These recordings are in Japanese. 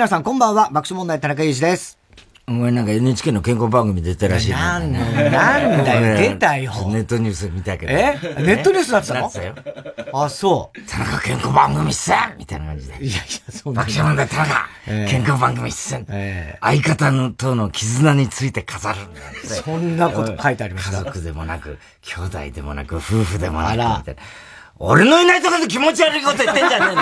皆さん、こんばんは。爆笑問題、田中裕二です。お前なんか NHK の健康番組出てらしいなんなんだよ、出たよ。ネットニュース見たけど。え？ネットニュースなってたの？なってたよ。あ、そう。田中健康番組っすみたいな感じで。いやいや、そう爆笑問題田中、健康番組っす相方のとの絆について飾るそんなこと書いてありました。家族でもなく、兄弟でもなく、夫婦でもなく、みたいな。俺のいないとこで気持ち悪いこと言ってんじゃねえ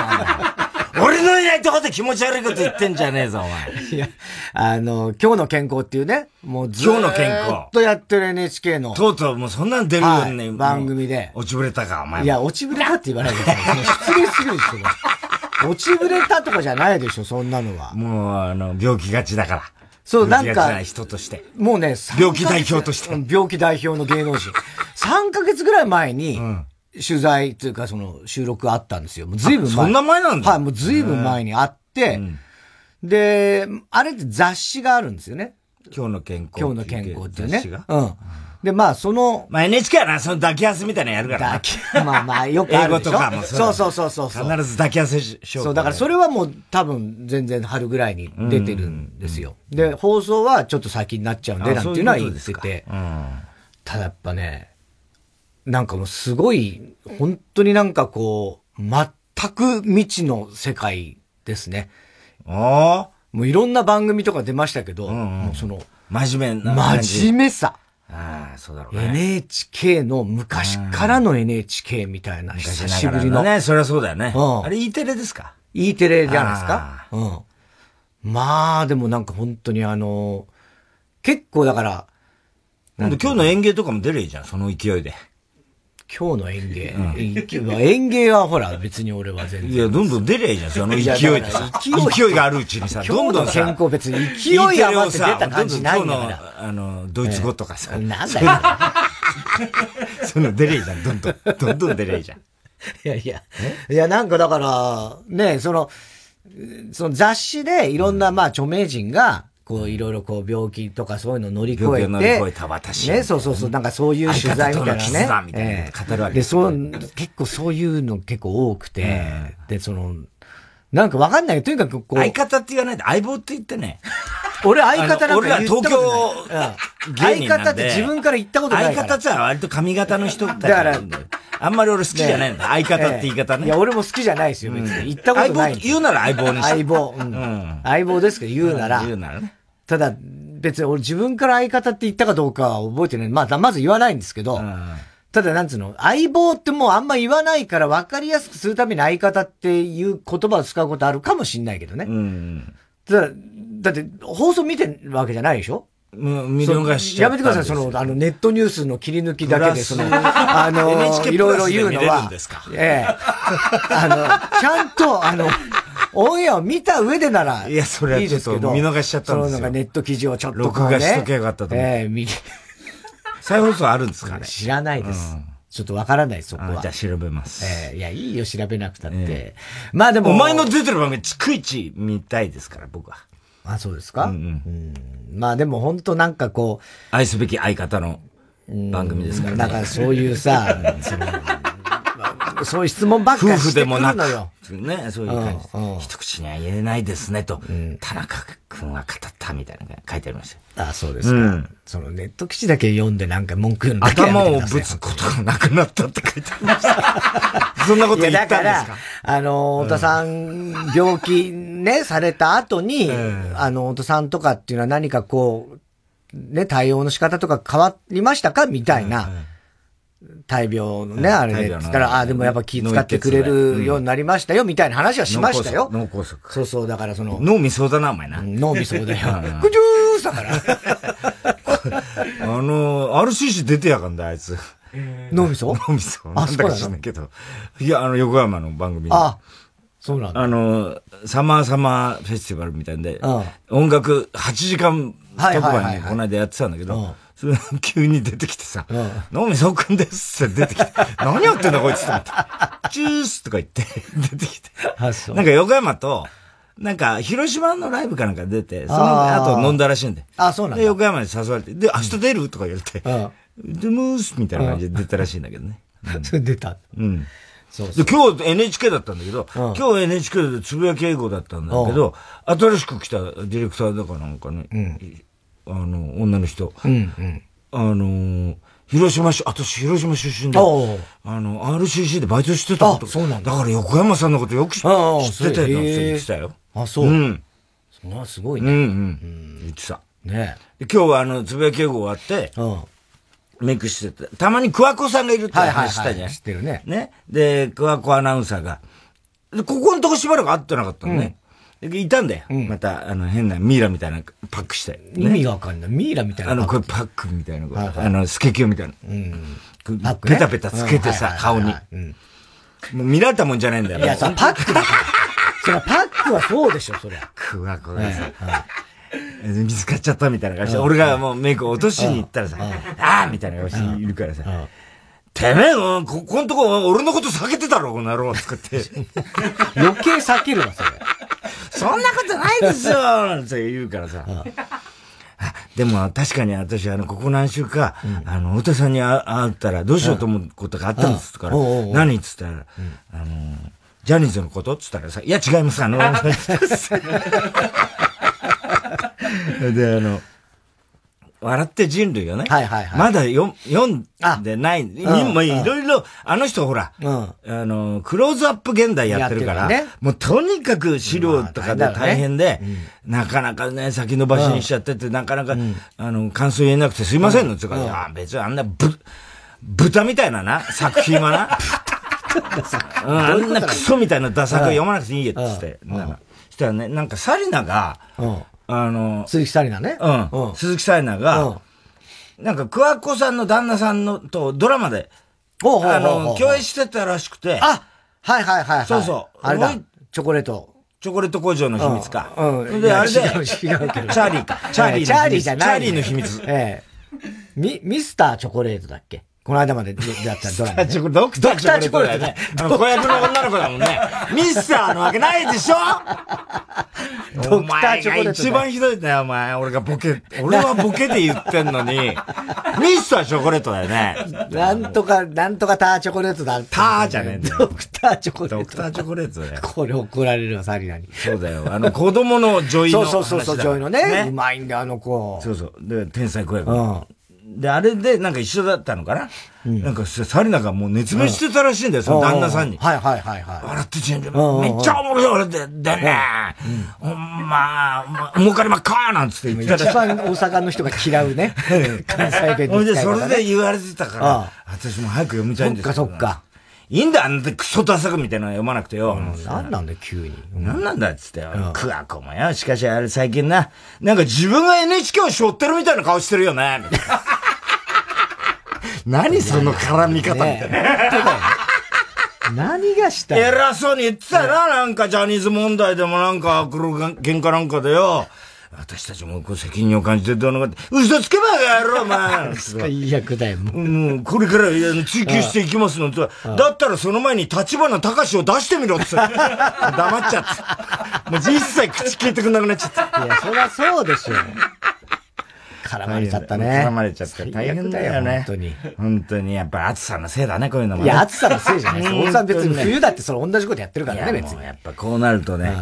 の、俺のいないとこで気持ち悪いこと言ってんじゃねえぞ、お前。いや、あの、今日の健康っていうね、もう今日の健康。ずっとやってる NHK の。とうとうもうそんなん出るよね、はい、番組で。落ちぶれたか、お前。いや、落ちぶれたって言わないでください。失礼するでしょ。落ちぶれたとかじゃないでしょ、そんなのは。もう、あの、病気がちだから。そう、なんか、人として。もうね、病気代表として。病気代表の芸能人。3ヶ月ぐらい前に、うん取材というかその収録あったんですよ。もう随分前。そんな前なんだはい、もう随分前にあって、で、あれって雑誌があるんですよね。今日の健康。今日の健康っていうね。うん。で、まあ、その。まあ NHK はな、その抱き合わせみたいなのやるから抱き、まあまあ、よくあるでしょ。英語とかもそうそうそうそうそう。必ず抱き合わせしよう。そう、だからそれはもう多分全然春ぐらいに出てるんですよ。で、放送はちょっと先になっちゃうんで、なんていうのは言ってて。ただやっぱね、なんかもうすごい、本当になんかこう、全く未知の世界ですね。ああ。もういろんな番組とか出ましたけど、うんうん、もうその、真面目な真面目さ。ああ、そうだろうね。NHK の昔からの NHK みたいな、久しぶりの。ね、そりゃそうだよね。うん。あれ E テレですか ?E テレじゃないですか？うん。まあ、でもなんか本当にあの、結構だから、今日の演芸とかも出るじゃん、その勢いで。今日の演芸。うん、演芸はほら、別に俺は全然。いや、どんどん出りゃいいじゃん、その勢いでさ。勢いがあるうちにさ、どんどん健康別に勢い余って出た感じないんだから。あの、ドイツ語とかさ。なんだよ。その出りゃいいじゃん、どんどん、どんどん出りゃいいじゃん。いやいや。いや、なんかだから、ね、その、その雑誌でいろんな、まあ、著名人が、こう、いろいろこう、病気とかそういうの乗り越えて。乗り越えた私。ね、そうそうそう、なんかそういう取材みたいなね。みたいな語るわけで、そう、結構そういうの結構多くて、で、その、なんかわかんない。とにかくこう。相方って言わないで相棒って言ってね。俺相方なんか言ったことない。俺ら東京相方って自分から言ったことない相方って割と髪型の人だから。あんまり俺好きじゃないんだ。相方って言い方ね。いや、俺も好きじゃないですよ、別に。言ったことない。言うなら相棒にして。相棒。うん。相棒ですけど、言うなら。言うならね。ただ、別に俺自分から相方って言ったかどうかは覚えてない。まあ、まず言わないんですけど、ただなんつうの、相棒ってもうあんま言わないから分かりやすくするために相方っていう言葉を使うことあるかもしんないけどね。うん。だだって、放送見てるわけじゃないでしょ？もう見逃しちゃやめてください、その、あの、ネットニュースの切り抜きだけで、その、あの、いろいろ言うのは、ええ。あの、ちゃんと、あの、オンエアを見た上でならいいですけど。いや、それはちょっと見逃しちゃったんですよ。そのなんかネット記事をちょっと、ね、録画しとけよかったと思。ええ見、再放送あるんですか？ね知らないです。うん、ちょっとわからない、そこは。じゃあ調べます。ええいや、いいよ、調べなくたって。えー、まあでも。お前の出てる番組、逐一見たいですから、僕は。あ、そうですか、うん、うん、まあでも本当なんかこう。愛すべき相方の番組ですからね。だからそういうさ、その、そういう質問ばっかりしてくるのよ。夫婦でもなく。ね、そういう感じ。うんうん、一口には言えないですねと、うん、田中君は語ったみたいな書いてありました。あそうですか。うん、そのネット記事だけ読んでなんか文句言うの頭をぶつことがなくなったって書いてありました。そんなこと言ったんですか？だから、あの、太田さん、病気ね、された後に、あの、太田さんとかっていうのは何かこう、ね、対応の仕方とか変わりましたか？みたいな。大病のね、あれで、つったら、ああ、でもやっぱ気遣ってくれるようになりましたよ、みたいな話はしましたよ。脳梗塞。そうそう、だからその。脳みそだな、お前な。脳みそだよ。くじゅーだから。あの、RCC 出てやがんだ、あいつ。脳みそ？脳みそ。あ、そうか知んないけど。いや、あの、横山の番組あ、そうなんだ。あの、サマーサマーフェスティバルみたいんで、音楽8時間特番にこの間やってたんだけど、急に出てきてさ、脳みそくんですって出てきて、何やってんだこいつと思って、チュースとか言って 出てきて。なんか横山と、なんか、広島のライブかなんか出て、その後飲んだらしいんで。あ、そうなんで、横山に誘われて、で、明日出るとか言われて、で、ムースみたいな感じで出たらしいんだけどね。それ出た。うん。そうそう。で今日 NHK だったんだけど、うん、今日 NHK でつぶやき英語だったんだけど、新しく来たディレクターだかなんかね、うん、あの、女の人。うんうん、あのー、広島市、私広島出身で、あの、RCC でバイトしてたこと。そうなんだ。だから横山さんのことよく知ってたよ言ってたよ。あ、そう。うん。それはすごいね。うんうん。言ってた。ね今日はあの、つぶやき英語終わって、メイクしてて、たまに桑子さんがいるって話したじゃん。知ってるね。ね。で、桑子アナウンサーが、ここのとこしばらく会ってなかったのね。うん、いたんだよ。うん、また、あの、変なミイラみたいなパックして。ね、意味がわかんない。ミイラみたいなあの、これパックみたいな。はいはい、あの、スケキヨみたいな。うん。パック、ね、ペタペタつけてさ、顔に。うん。もう見られたもんじゃないんだよ。いや、さ、パックだから。それパックはそうでしょ、そりゃ。クワコがさ。見つかっちゃったみたいな感じで、俺がもうメイク落としに行ったらさ、ああみたいな顔しているからさ、てめえ、こ、このとこ、俺のこと避けてたろ、この野郎、つって。余計避けるわ、それ。そんなことないですよなんて言うからさ。でも確かに私、あの、ここ何週か、あの、太田さんに会ったらどうしようと思うことがあったんですから、何っつったら、あの、ジャニーズのことっつったらさ、いや違います、あの、で、あの、笑って人類をね。はいはいはい。まだ読んでない。今、いろいろ、あの人ほら、うん、あの、クローズアップ現代やってるから、ね、もうとにかく資料とかで大変で、なかなかね、先延ばしにしちゃってて、なかなか、あの、感想言えなくてすいませんの、つうか、いや、別にあんなぶ、豚みたいなな、作品はな。あんなクソみたいなダサく読まなくていいよ、つって。そしたらね、なんかサリナが、あの、鈴木紗理奈ね。うん。鈴木紗理奈が、なんか、桑子さんの旦那さんのとドラマで、あの、共演してたらしくて。あはいはいはい。そうそう。あれだ。チョコレート。チョコレート工場の秘密か。うん。で、あれで。チャーリーか。チャーリー。チャーリーじゃない。チャーリーの秘密。ええ。ミ、ミスターチョコレートだっけ？この間までやったドラマ、ね。ドクターチョコレートだよね。あの、子役の女の子だもんね。ミスターのわけないでしょ？ドクターチョコレート。一番ひどいんだよ、お前。俺がボケ、俺はボケで言ってんのに、ミスターチョコレートだよね。なんとか、なんとかターチョコレートだ。ターじゃねえ。ドクターチョコレート。ドクターチョコレートだよ。これ怒られるわ、サリナに。そうだよ。あの、子供の女医の。そうそうそう、女医のね。うまいんだよ、あの子。そうそう。で、天才子役。うん。で、あれでなんか一緒だったのかな、うん、なんかサリナがもう熱弁してたらしいんだよ、その旦那さんに。はいはいはいはい。笑ってちんじゃめっちゃおもろい俺で、でね、ほんま、儲かりまっかーなんつって言ってた。一番大阪の人が嫌うね。関西弁の、ね。で、それで言われてたから、私も早く読みたいんですよ。そっかそっか。いいんだ、あんなクソダサくみたいなの読まなくてよ。なんなんだよ、急に。なんなんだっつってよ。クワコもよ。しかしあれ最近な、なんか自分が NHK を背負ってるみたいな顔してるよね。何その絡み方みたいな。何がした偉そうに言ってたな、なんかジャニーズ問題でもなんか、黒喧嘩なんかでよ。私たちもこう責任を感じてどうのかって、嘘つけばやろ、お前 最悪だよ、もう。もう、これから追求していきますのと、だったらその前に立花隆を出してみろって 黙っちゃって。もう実際口聞いてくんなくなっちゃった。いや、そりゃそうでしょ。絡まれちゃったね。絡まれちゃって大変だよね。本当に。本当に。やっぱ暑さのせいだね、こういうのも、いや、暑さのせいじゃないです。大さん別に冬だってそれ同じことやってるからね、別に。やっぱこうなるとね、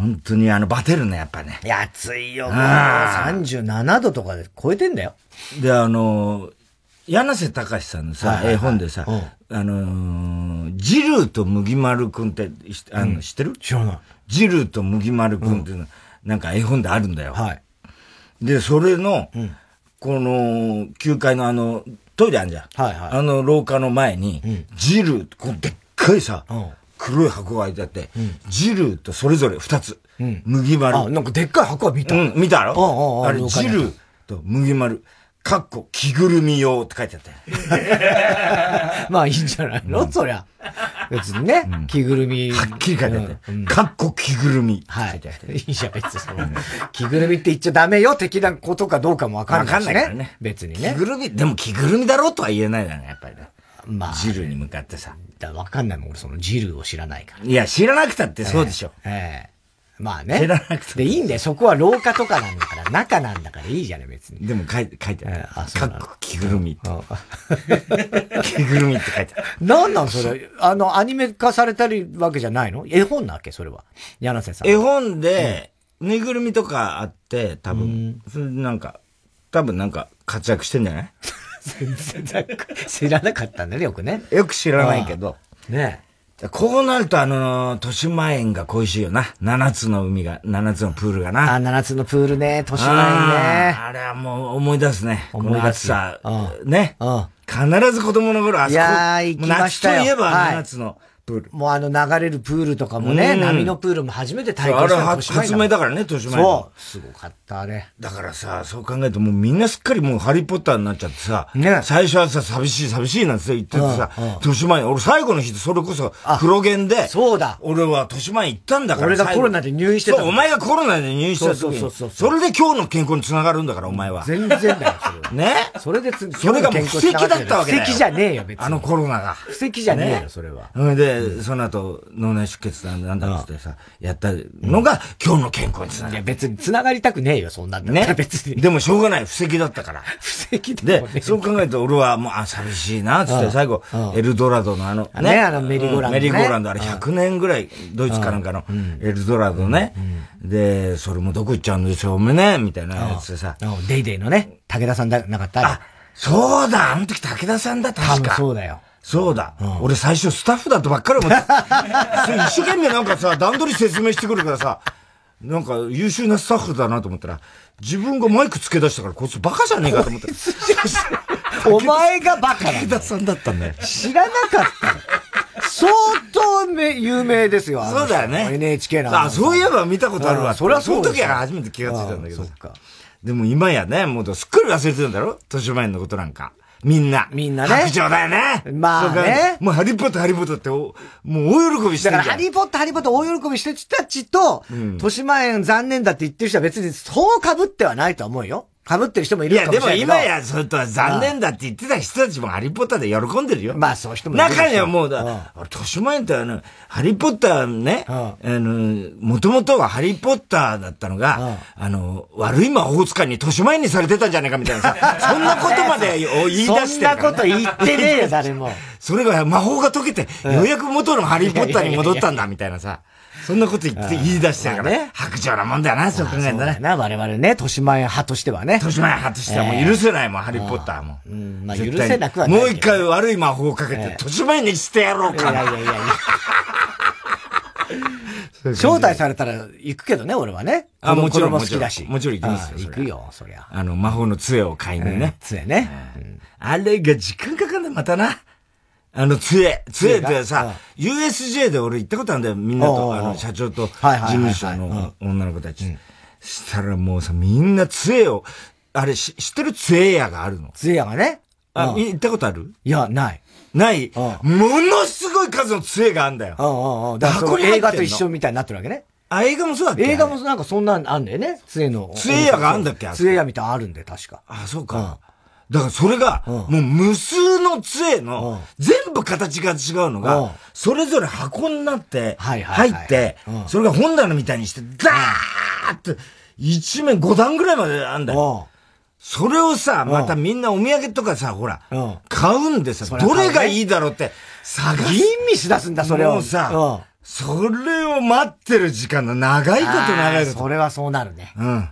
本当にあの、バテるね、やっぱね。いや、暑いよ、もう。37度とかで超えてんだよ。で、あの、柳瀬隆さんのさ、絵本でさ、あのジルーと麦丸くんって、あの、知ってる？知らない。ジルーと麦丸くんっていうの、なんか絵本であるんだよ。はい。で、それの、うん、この、9階のあの、トイレあるじゃん。はいはい。あの廊下の前に、うん、ジル、こうでっかいさ、うん、黒い箱が開いてあって、うん、ジルとそれぞれ2つ。うん、麦丸。あ、なんかでっかい箱は見た。うん、見たろああれ、ジルと麦丸。かっこ、着ぐるみ用って書いてあったよ。まあいいんじゃないの、うん、そりゃ。別にね、うん、着ぐるみ。はっきり書いてあって。うん、かっこ着ぐるみ。はい。いいじゃん、別にその。着ぐるみって言っちゃダメよ、的なことかどうかもわかんないし、ね。わかんないからね。別にね。着ぐるみ、でも着ぐるみだろうとは言えないだね、やっぱりね。まあ。ジルに向かってさ。だわかんないもん、俺そのジルを知らないから。いや、知らなくたってそうでしょ。ええまあね。知らなくて。で、いいんだよ。そこは廊下とかなんだから、中なんだからいいじゃない、別に。でも書いて、書いてある。あ、そう。かっこ着ぐるみ。着ぐるみって書いてある。なんなんそれ？あの、アニメ化されたりわけじゃないの？絵本なわけそれは。柳瀬さん。絵本で、ぬいぐるみとかあって、多分、それなんか、多分なんか活躍してんじゃない？全然知らなかったんだね、よくね。よく知らないけど。ねこうなるとあの、豊島園が恋しいよな。七つの海が、七つのプールがな。あ、七つのプールね、豊島園ね。あれはもう思い出すね。思い出すさ。ね。必ず子供の頃あそこ。いやー、行きましたよ。夏といえば七つの。プール。もうあの流れるプールとかもね、波のプールも初めて体験したあれ発明だからね、そう。すごかった、あれ。だからさ、そう考えるともうみんなすっかりもうハリーポッターになっちゃってさ、ね、最初はさ、寂しい寂しいなんて言っててさ、年前、俺最後の日それこそ黒源で、そうだ。俺は年前行ったんだから。俺がコロナで入院してた。そう、お前がコロナで入院した時に。そうそうそう。それで今日の健康につながるんだから、お前は。全然だよ、それは。ね？それでつ、それがもう布石だったわけだよ。布石じゃねえよ、別に。あのコロナが。布石じゃねえよ、それは。で、その後、脳内出血なんだなんだってさ、やったのが今日の健康につながる。いや別に繋がりたくねえよ、そんなんだね。別に。でもしょうがない、布石だったから。布石で、そう考えると俺はもう、あ、寂しいな、つって最後、エルドラドのあの、ね、あのメリーゴーランド。メリーゴーランド、あれ100年ぐらい、ドイツかなんかのエルドラドね。で、それもどこ行っちゃうんでしょうめね、みたいなやつでさ。デイデイのね、武田さんだ、なかったあ、そうだ、あの時武田さんだ、確か。そうだよ。そうだ、うん。俺最初スタッフだとばっかり思って。一生懸命なんかさ、段取り説明してくるからさ、なんか優秀なスタッフだなと思ったら、自分がマイク付け出したから、こいつバカじゃねえかと思って。お前がバカだ。武田さんだったんだよ。知らなかった相当め有名ですよ。そうだよね。NHK の。あ、そういえば見たことあるわ。それはその時は初めて気がついたんだけど。でも今やね、もうすっかり忘れてるんだろ？年前のことなんか。みんな。みんなね。白状だよね。まあね。もうハリーポッター、ハリーポッターって、もう大喜びしてるだからハリーポッター、ハリーポッター大喜びしてる人たちと、豊島園残念だって言ってる人は別にそう被ってはないと思うよ。被ってる人もいるかもしれないいや、でも今や、それとは残念だって言ってた人たちもハリーポッターで喜んでるよ。まあ、そういう人もいる。中にはもうだ、俺、豊島園ってあの、ハリーポッターね、あの、もともとはハリーポッターだったのが、あの、悪い魔法使いに豊島園にされてたんじゃないかみたいなさ、そんなことまで言い出してる、そんなこと言ってねえよ、誰も。それが魔法が解けて、ようやく元のハリーポッターに戻ったんだ、みたいなさ。そんなこと言って言い出してるからね。白状なもんだよな、そう考えたらね。な、我々ね、豊島園派としてはね。豊島園派としてはもう許せないもん、ハリーポッターも。うん、まあ許せなくはない。もう一回悪い魔法をかけて、豊島園にしてやろうかな。いやいやいやいや。招待されたら行くけどね、俺はね。あ、もちろん。も好きだし。もちろん行きますよ。行くよ、そりゃ。あの、魔法の杖を買いにね。杖ね。あれが時間かかんだ、またな。あの、杖。杖ってさ、USJ で俺行ったことあるんだよ。みんなと、あの、社長と、事務所の女の子たち。したらもうさ、みんな杖を、あれ、知ってる？杖屋があるの杖屋がね？あ、行ったことある？いや、ない。ないものすごい数の杖があるんだよ。うんうんだから映画と一緒みたいになってるわけね。あ、映画もそうだっけ？映画もなんかそんなんあんだよね。杖の。杖屋があんだっけ？杖屋みたいなあるんで、確か。あ、そうか。だからそれが、もう無数の杖の、全部形が違うのが、それぞれ箱になって、入って、それが本棚みたいにして、ダーって、一面5段ぐらいまであんだよ。それをさ、またみんなお土産とかさ、ほら、買うんでさ、どれがいいだろうって探す。吟味しだすんだ、それを。もうさ、それを待ってる時間の長いこと長いこと。それはそうなるね。うん。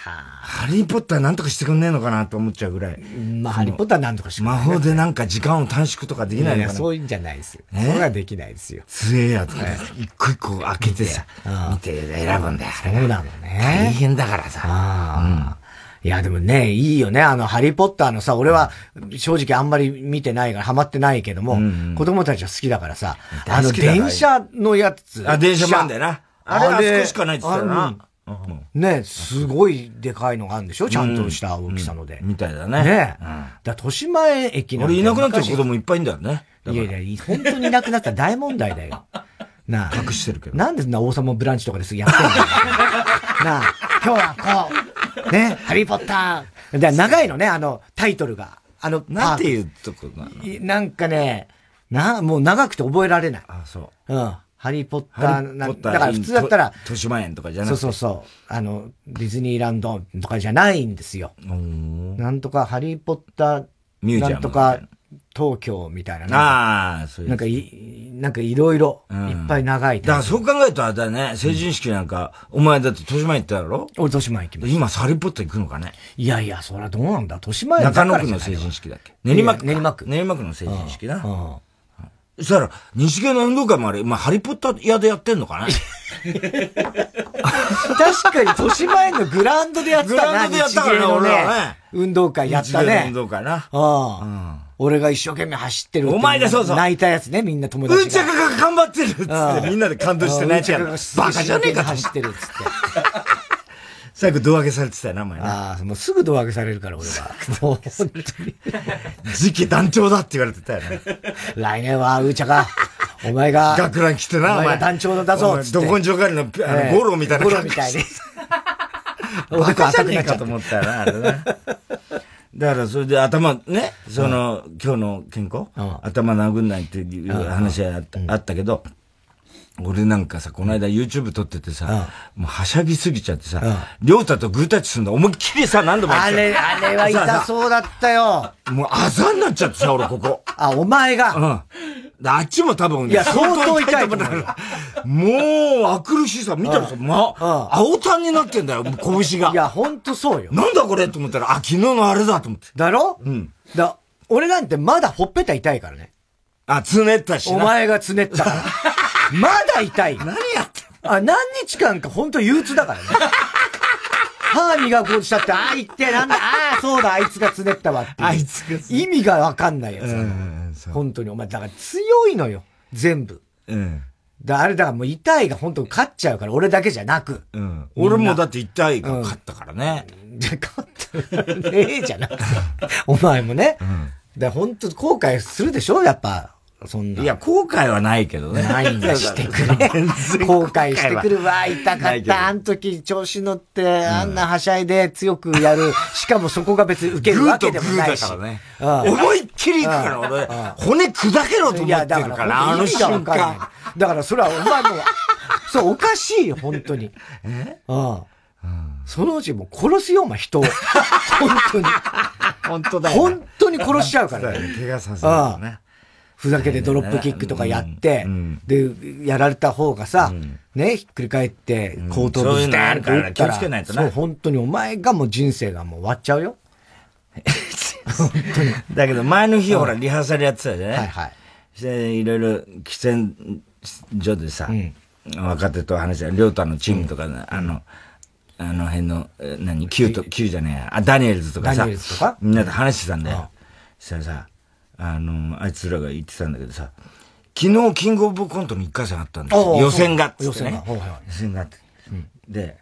ハリーポッターなんとかしてくんねえのかなと思っちゃうぐらい。まあ、ハリーポッターなんとかして魔法でなんか時間を短縮とかできないのかな。いや、そういうんじゃないですよ。それはできないですよ。杖やとか、一個一個開けてさ、見て選ぶんだよ。そうなのね。大変だからさ。いや、でもね、いいよね。あの、ハリーポッターのさ、俺は正直あんまり見てないから、ハマってないけども、子供たちは好きだからさ、あの、電車のやつ。あ、電車もあんだよな。あれ、あそこしかないって言ったよな。ね、すごいでかいのがあるんでしょ？ちゃんとした大きさので。みたいだね。ねだ豊島園駅の。俺いなくなった子供いっぱいいんだよね。いやいや、本当にいなくなったら大問題だよ。なあ。隠してるけど。なんでな王様ブランチとかですぐやってんの なあ、今日はこう、ね、ハリーポッター。で長いのね、あの、タイトルが。あの、なんていうとこなの？なんかね、な、もう長くて覚えられない。あ、そう。うん。ハリーポッターな、だから普通だったら、豊島園とかじゃなくてそうそうそう。あの、ディズニーランドとかじゃないんですよ。なんとかハリーポッター、ミュージアム。なんとか東京みたいな。ああ、そういう。なんかい、なんかいろいろ、いっぱい長い、だからそう考えるとあれだね、成人式なんか、お前だって豊島園行ったやろ？俺豊島園行きました。今、ハリーポッター行くのかね？いやいや、そりゃどうなんだ。豊島園中野区の成人式だっけ？練馬区。練馬区。練馬区の成人式な。そしたら、西芸の運動会もあれ、まあ、ハリポッター屋でやってんのかな？確かに、豊島園のグラウンドでやったな。グラウンドでやったからね、俺はね。運動会やったね。運動会な。ああ。うん。俺が一生懸命走ってるお前がそうそう。泣いたやつね、みんな友達が。うんちゃかが頑張ってるっつって、みんなで感動して泣いてやる。バカじゃねえか走ってるっつって。最後、胴上げされてたよな、お前ああ、もうすぐ胴上げされるから、俺は。もう、本当に。次期団長だって言われてたよね。来年は、うーちゃか、お前が、学ラン来てな、お前団長だぞ、ど根性狩りの、あの、ゴロみたいな。ゴロみたいに。バカじゃねえかと思ったよな、あれな。だからそれで頭ね、その、今日の健康、頭殴んないっていう話があった,、あったけど、俺なんかさ、この間 YouTube 撮っててさ、もうはしゃぎすぎちゃってさ、りょうたとグータッチすんだ思いっきりさ、何度もあれ、あれは痛そうだったよ。もうあざになっちゃってさ、俺ここ。あ、お前が。うん。あっちも多分、いや、相当痛いと思う。もう、あくるしさ、見たらさ、ま、青タンになってんだよ、拳が。いや、ほんとそうよ。なんだこれと思ったら、あ、昨日のあれだと思って。だろ？うん。だ、俺なんてまだほっぺた痛いからね。あ、つねったしお前がつねったから。まだ痛い。何やってあ、何日間か本当憂鬱だからね。歯磨こうとしたって、ああ、言って、なんだ、ああ、そうだ、あいつがつねったわってあいつが意味がわかんないやつ。うん、本当に、お前、だから強いのよ、全部。うん。だあれだからもう痛いが本当勝っちゃうから、俺だけじゃなく。うん。俺もだって痛いが勝ったからね。じゃ、勝った。ええじゃなくて。お前もね。うん。だ本当後悔するでしょ？やっぱ。そんな。いや、後悔はないけどね。ないんだしてくれ。後悔してくるわ。痛かった。あの時調子乗って、あんなはしゃいで強くやる。しかもそこが別に受けるわけでもないし。からね。思いっきりいくから俺、骨砕けろと思ってるから、あの瞬間。だからそれはお前も、そう、おかしいよ、本当に。え？うん。そのうちもう殺すよ、お前人を。本当に。本当だよ。本当に殺しちゃうからね。怪我させるね。ふざけてドロップキックとかやって、で、やられた方がさ、ね、ひっくり返って、後頭部ステーンと打ったら、気をつけないとね。そう、本当にお前がもう人生がもう終わっちゃうよ。本当に。だけど前の日ほらリハーサルやってたじゃね。はいはい。して、いろいろ喫煙所でさ、若手と話した、りょうたのチームとか、あの、あの辺の、何、Q と、Q じゃねえあ、ダニエルズとかさ、みんなで話してたんだよ。そしたらさ、あの、あいつらが言ってたんだけどさ、昨日キングオブコントの一回戦あったんですよ。予選がっつってね。予選があって。で、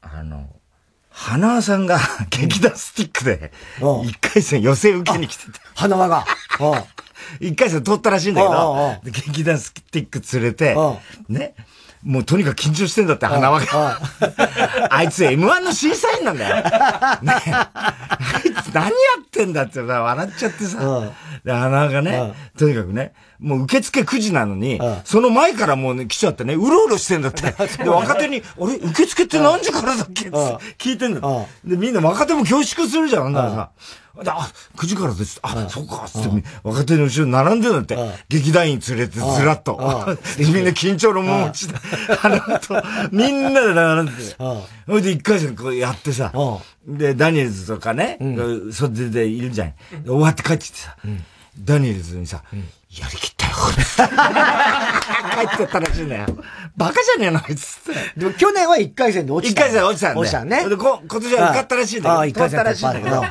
あの、花輪さんが 劇団スティックで、一回戦予選受けに来てて。花輪が。一回戦取ったらしいんだけど、劇団スティック連れて、ね、もうとにかく緊張してんだって、花輪が。あ いつ M1 の審査員なんだよ。ね、あいつ何やってんだってさ、笑っちゃってさ。で、花輪がね、とにかくね、もう受付9時なのに、その前からもうね、来ちゃってね、うろうろしてんだって。で、若手に、あれ、受付って何時からだっけって聞いてんだ。で、みんな若手も恐縮するじゃん、だからさ。あ、9時からです。あ、そうか、つって、若手の後ろに並んでるんだって。劇団員連れてずらっと。みんな緊張の面持ちで、と、みんなで並んでて。それで一回戦こうやってさ、で、ダニエルズとかね、袖でいるじゃん。終わって帰ってきてさ、ダニエルズにさ、やりきったよ。帰ってったらしいんだよ。バカじゃねえの、あいつって。でも去年は一回戦で落ちた。一回戦落ちたんだ落ちたね。で、こ、今年は受かったらしいんだけど。ああ、一回戦ったらしいんだけど。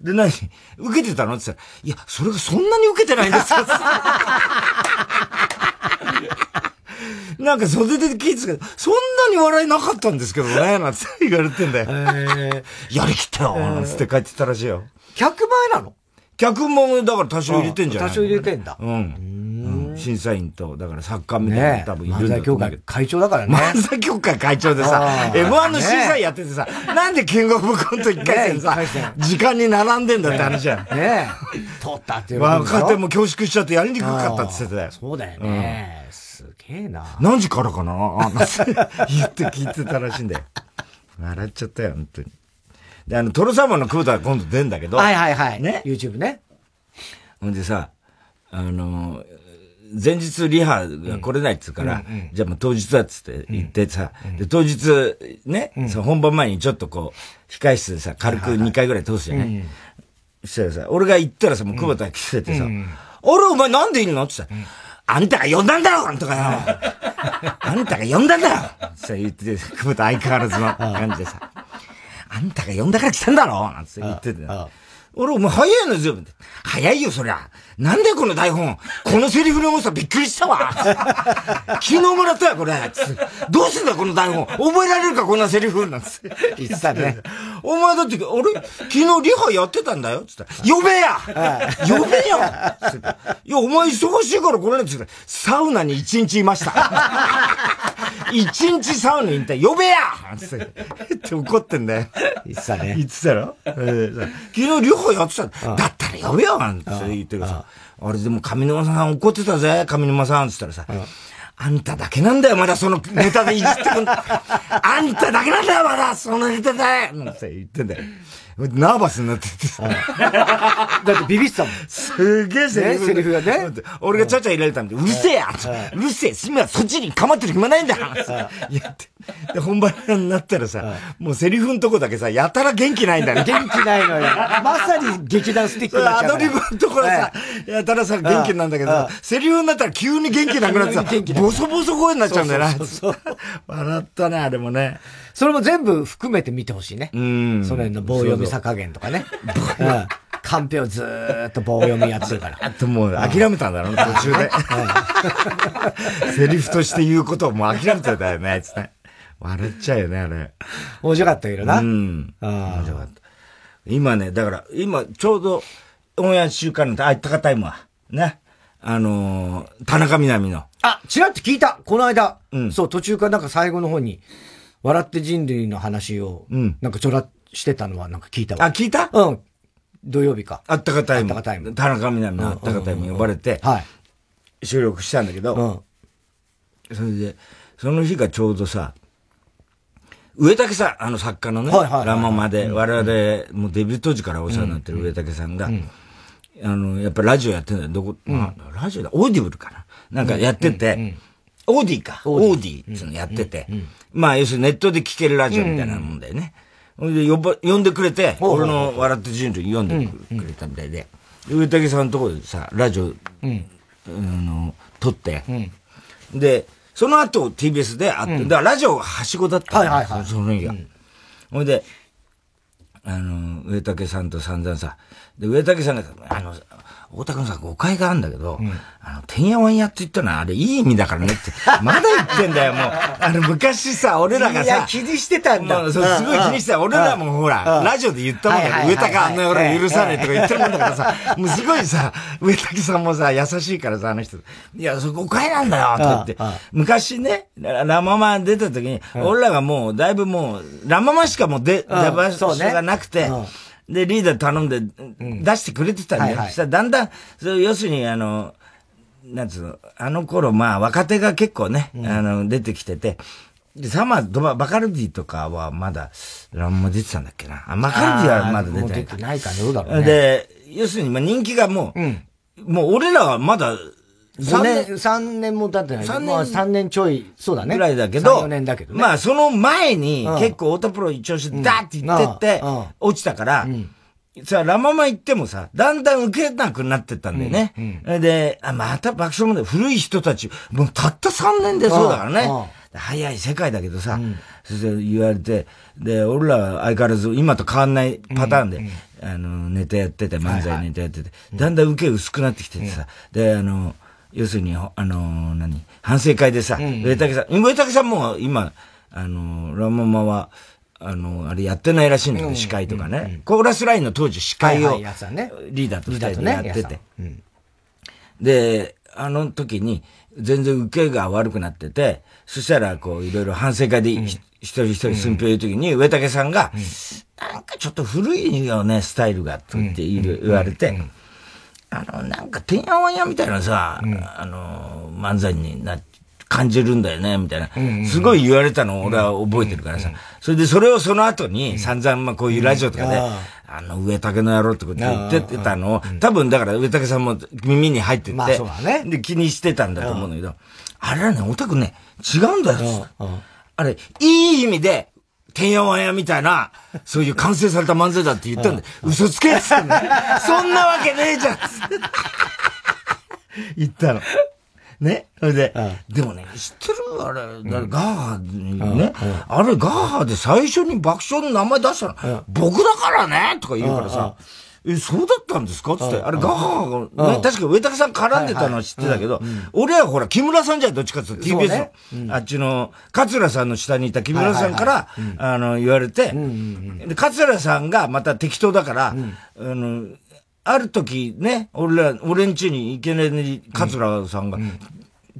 で、何？受けてたの？って言ったら、いや、それがそんなに受けてないんですよ。なんか袖で聞いてたけど、そんなに笑いなかったんですけどね、なんて言われてんだよ。えー、やりきったよ、なんつって帰ってたらしいよ。客前なの？客も、だから多少入れてんじゃない多少入れてんだ。うん。審査員と、だから作家みたいな多分いるんだ漫才協会会長だからね。漫才協会会長でさ、M1 の審査員やっててさ、なんでキングオブコント1回戦さ、時間に並んでんだって話じゃん。ねえ。取ったっていう若手も恐縮しちゃってやりにくかったって言ってたよ。そうだよね。すげげえな。何時からかな？言って聞いてたらしいんだよ。笑っちゃったよ、本当に。で、あの、トロサーモンの久保田が今度出んだけど。はいはいはい。ね。YouTube ね。ほんでさ、あの、前日リハが来れないっつうから、うんうん、じゃあもう当日だっつって言ってさ、うん、で、当日ね、うん、その本番前にちょっとこう、控室でさ、軽く2回ぐらい通すじゃない、はいそしたらさ、俺が行ったらさ、もう久保田が来ててさ、うん、俺お前なんでいんの？って言ったら、あんたが呼んだんだろあんたがよ。あんたが呼んだんだよ。って言ってて、久保田相変わらずの感じでさ、あんたが呼んだから来たんだろなんて言ってて。俺、お前早いの全部。早いよ、そりゃ。なんでこの台本。このセリフの重さびっくりしたわ。昨日もらったよ、これ。どうすんだ、この台本。覚えられるか、こんなセリフ。なんつって。言ってたね。お前だって、俺、昨日リハやってたんだよ。つったら、呼べや呼べよいや、お前忙しいからこれつって、サウナに一日いました。一日サウナに行った呼べやつって。って怒ってんだよ。言ってたね。言ってたろ、えー、昨日リハやってた。だったら呼べよなんて言ってるさ。あれでも上沼さん怒ってたぜ、上沼さん。つったらさ。あんただけなんだよ、まだそのネタでいじってくん あんただけなんだよ、まだそのネタでなんて言ってんだよ。ナーバスになっててさ。だってビビってたもん。すげえセリフ。セリフがね。俺がちゃちゃ入れられたんで、うるせえやうるせえ今そっちに構ってる暇ないんだやって。で、本番になったらさ、もうセリフのとこだけさ、やたら元気ないんだよ。元気ないのよ。まさに劇団スティックアドリブのところさ、やたらさ、元気なんだけど、セリフになったら急に元気なくなってさ、ボソボソ声になっちゃうんだよな。笑ったね、あれもね。それも全部含めて見てほしいね。うん。それの棒読みさ加減とかね。うん。カンペをずーっと棒読みやってるから。あともう諦めたんだろう、途中で。セリフとして言うことをもう諦めてたよね、つって。笑っちゃうよね、あれ。面白かったけどな。うん。面白かった。今ね、だから、今、ちょうど、オンエア週間の、あ、ったかタイムは、ね。あのー、田中みな実の。あ、ちらっと聞いたこの間。うん。そう、途中からなんか最後の方に、笑って人類の話を、うん。なんかちょらしてたのはなんか聞いたわ。あ、聞いた？うん。土曜日か。あったかタイム。あったかタイム。田中みな実のあったかタイム呼ばれて、はい。収録したんだけど、うん。それで、その日がちょうどさ、植竹さん、あの作家のね、はいはいラママで、我々、もうデビュー当時からお世話になってる植竹さんが、あの、やっぱラジオやってんだよ。どこ、まあ、ラジオだ、オーディブルかな。なんかやってて、オーディか。オーディっていうのやってて。まあ、要するにネットで聴けるラジオみたいなもんだよね。で、呼ば、呼んでくれて、俺の笑って人類読んでくれたみたいで。植竹さんのところでさ、ラジオ、あの、撮って、で、その後 TBS であって、だからラジオがはしごだったはいはいはい。その日が。ほいで、あの、上竹さんと散々さ、で、上竹さんが、あの、大田君さ、誤解があるんだけど、うん、あの、てんやわんやって言ったのはあれいい意味だからねって、まだ言ってんだよ、もう。あの、昔さ、俺らがさ、いや、気にしてたんだ。そう、すごい気にしてた。俺らもほら、ラジオで言ったもんだよ。上竹あんな俺許さねえとか言ってるもんだからさ、もうすごいさ、上竹さんもさ、優しいからさ、あの人。いや、それ誤解なんだよ、とか言って。昔ね、ラママ出た時に、俺らがもう、だいぶもう、ラママしかもう出、出場所がなくて、で、リーダー頼んで、出してくれてたんだよ。うんはいはい、したらだんだん、そ要するに、あの、なんつうの、あの頃、まあ、若手が結構ね、うん、あの、出てきてて、で、サマー、ドバ、バカルディとかはまだ、ランも出てたんだっけな。あ、バカルディはまだ出てない。出てないかどうだろうね。で、要するに、まあ、人気がもう、うん、もう俺らはまだ、3年、3年。も経ってない。3年。まあ3年ちょい、そうだね。ぐらいだけど、4年だけどね。まあその前に、結構太田プロ一応してダーって言ってって、落ちたから、さ、ラママ行ってもさ、だんだん受けなくなってったんだよね。で、あ、また爆笑問題、古い人たち、もうたった3年でそうだからね。早い世界だけどさ、そして言われて、で、俺らは相変わらず今と変わんないパターンで、あの、ネタやってて、漫才ネタやってて、だんだん受け薄くなってきててさ、で、あの、要するに、あの、何？反省会でさ、上竹さん、上竹さんも今、あの、ラママは、あの、あれやってないらしいんだけど、司会とかね。コーラスラインの当時司会を、リーダーと二人でやってて。で、あの時に、全然受けが悪くなってて、そしたら、こう、いろいろ反省会で、一人一人寸評言う時に、上竹さんが、なんかちょっと古いよね、スタイルが、とって言われて、あの、なんか、てんやわんやみたいなさ、あの、漫才にな感じるんだよね、みたいな。すごい言われたのを俺は覚えてるからさ。それでそれをその後に散々まあこういうラジオとかで、あの、植竹の野郎ってこと言ってたのを、多分だから植竹さんも耳に入ってて、で気にしてたんだと思うんだけど、あれはね、オタクね、違うんだよ。あれ、いい意味で、てんやわんやみたいな、そういう完成された漫才だって言ったんで、嘘つけっつってんそんなわけねえじゃん。言ったの。ね？それで、でもね、知ってるあれ、ガーハにね、あれガーハで最初に爆笑の名前出したの、僕だからねとか言うからさ、え、そうだったんですか？つって。あれ、ガハが、ね、確か上竹さん絡んでたのは知ってたけど、俺はほら、木村さんじゃどっちかっていうと TBS の、あっちの、桂さんの下にいた木村さんから、あの、言われて、で、桂さんがまた適当だから、あの、ある時ね、俺ら、俺ん家に行けないに、桂さんが、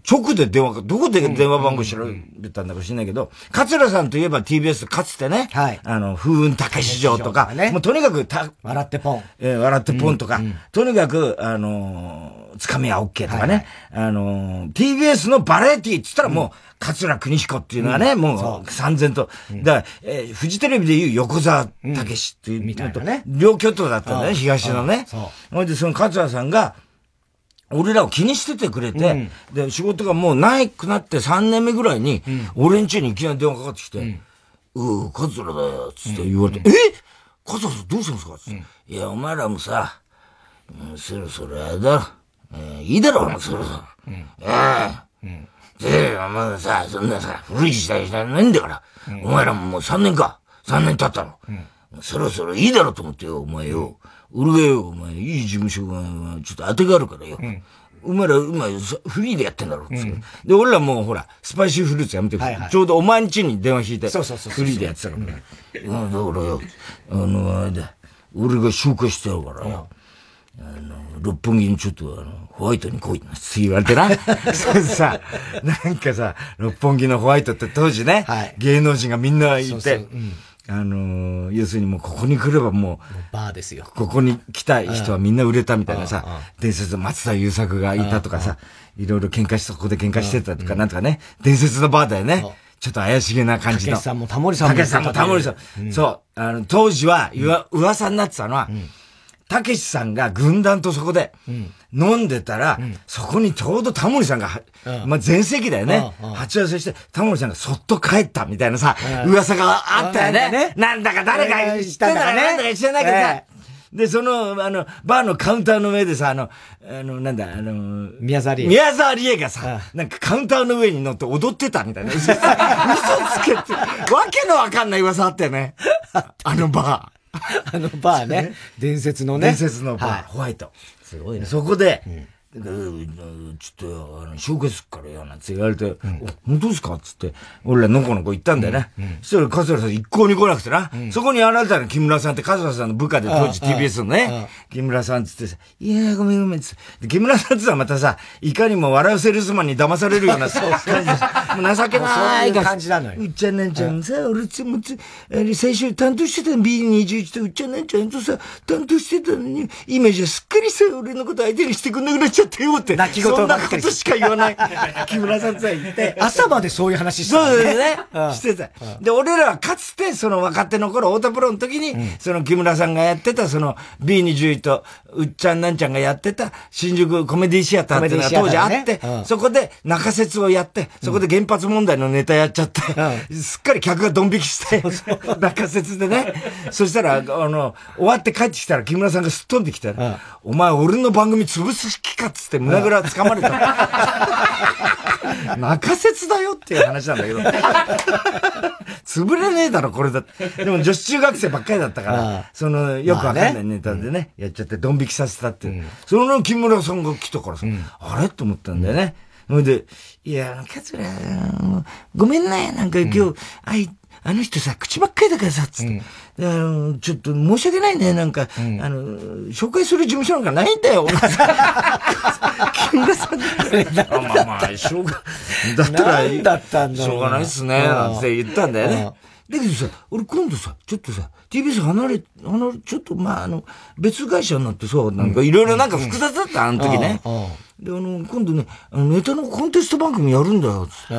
直で電話どこで電話番号調べたんだか知んないけど、桂さんといえば TBS かつてね、はい、あの、風雲竹市場とか、ね、もうとにかくた、笑ってポン。えー、笑ってポンとか、うんうん、とにかく、あのー、つかみは OK とかね、はいはい、あのー、TBS のバラエティって言ったらもう、桂邦彦っていうのはね、うん、もう、三千と。だから、えー、フジテレビでいう横澤武史っていう、みたいなね。両巨頭だったんだね、東のね。そう。ほいで、その桂さんが、俺らを気にしててくれて、うん、で、仕事がもうないくなって3年目ぐらいに、うん、俺ん家にいきなり電話かかってきて、うん、うー、桂だよ、つって言われて、うん、え？桂さんどうしたんですか？つって、いや、お前らもさ、うん、そろそろあれだ、えー、いいだろ、お前、そろそろ。うん、ええー。で、お前さ、そんなさ、古い時代じゃないんだから、お前らももう3年か、3年経ったの。そろそろいいだろと思ってよ、お前よ。俺がよ、お前、いい事務所が、ちょっと当てがあるからよ。うん。お前ら、今、フリーでやってんだろ、うん、で、俺らもう、ほら、スパイシーフルーツやめて、はいはい、ちょうどお前ん家に電話引いて、そうそうそう。フリーでやってたから。うん、だからよ、あの、あれだ、俺が紹介してやるからよ。あの、六本木にちょっと、あの、ホワイトに来いな、って言われてな。それさ、なんかさ、六本木のホワイトって当時ね、はい、芸能人がみんないて、そうそう。うんあのー、要するにもうここに来ればもう、バーですよ。ここに来た人はみんな売れたみたいなさ、伝説松田優作がいたとかさ、いろいろ喧嘩して、ここで喧嘩してたとか、なんとかね、伝説のバーだよね。ちょっと怪しげな感じの。竹さんもタモリさんも。竹さんもタモリさん。そう。あの、当時は、うわ、噂になってたのは、たけしさんが軍団とそこで、飲んでたら、そこにちょうどタモリさんが、まあ、前席だよね。鉢合わせして、タモリさんがそっと帰ったみたいなさ、噂があったよね。なんだか誰か知ってたかなんだか知らないけどさ、で、その、あの、バーのカウンターの上でさ、あの、あの、なんだ、あの、宮沢りえ。宮沢りえがさ、なんかカウンターの上に乗って踊ってたみたいな。嘘つけって、わけのわかんない噂あったよね。あのバー。あのバー ね。伝説のね。伝説のバー、ホワイト。すごいね。そこで、ちょっと、あの、紹介すっからよ、なんて。言われて、うん、本当ですか？つって、俺らのこの子行ったんだよね。そしたら、桂さん一向に来なくてな。そこに現れたの木村さんって、桂さんの部下で当時 TBS のね、木村さんつってさ、いやごめんごめんつって。木村さんってさ、またさ、いかにも笑うセールスマンに騙されるような、そう感じ。もう情けない感じ。なのよ。うっちゃんなんちゃんさ、俺つもつ、最初担当してた B21 とうっちゃんなんちゃんとさ、担当してたのに、今じゃすっかりさ、俺のこと相手にしてくんなくなっちゃったよって。泣き言そんなことしか言わない。木村さんとは言って。朝までそういう話してた、ね。そうですね。してた。で、俺らはかつて、その若手の頃、太田プロの時に、その木村さんがやってた、その B20 と、うっちゃんなんちゃんがやってた、新宿コメディシアターっていうのが当時あって、そこで中説をやって、そこで原発問題のネタやっちゃって、すっかり客がドン引きして、中説でね。そしたら、あの、終わって帰ってきたら木村さんがすっ飛んできたら、お前俺の番組潰す気かっつって胸ぐら掴まれた。中説だよっていう話なんだけど。潰れねえだろ、これだって。でも女子中学生ばっかりだったから、その、よくわかんないネタでね、やっちゃってドン引きさせたって。その木村さんが来たからさ、あれ？と思ったんだよね。それで、いや、桂、ごめんね、なんか今日、あい、あの人さ、口ばっかりだからさ、つって。うん、あの、ちょっと申し訳ないね、なんか、うん、あの、紹介する事務所なんかないんだよ、木村さ。んだまあまあ、しょうが、だった。ら、だったんだしょうがないっすね、なんて言ったんだよね。だけどさ、俺今度さ、ちょっとさ、TBS 離れ、離れ、ちょっと、まあ、あの、別会社になってさ、なんかいろいろなんか複雑だった、あの時ね。で、あの、今度ね、あのネタのコンテスト番組やるんだよ、つって。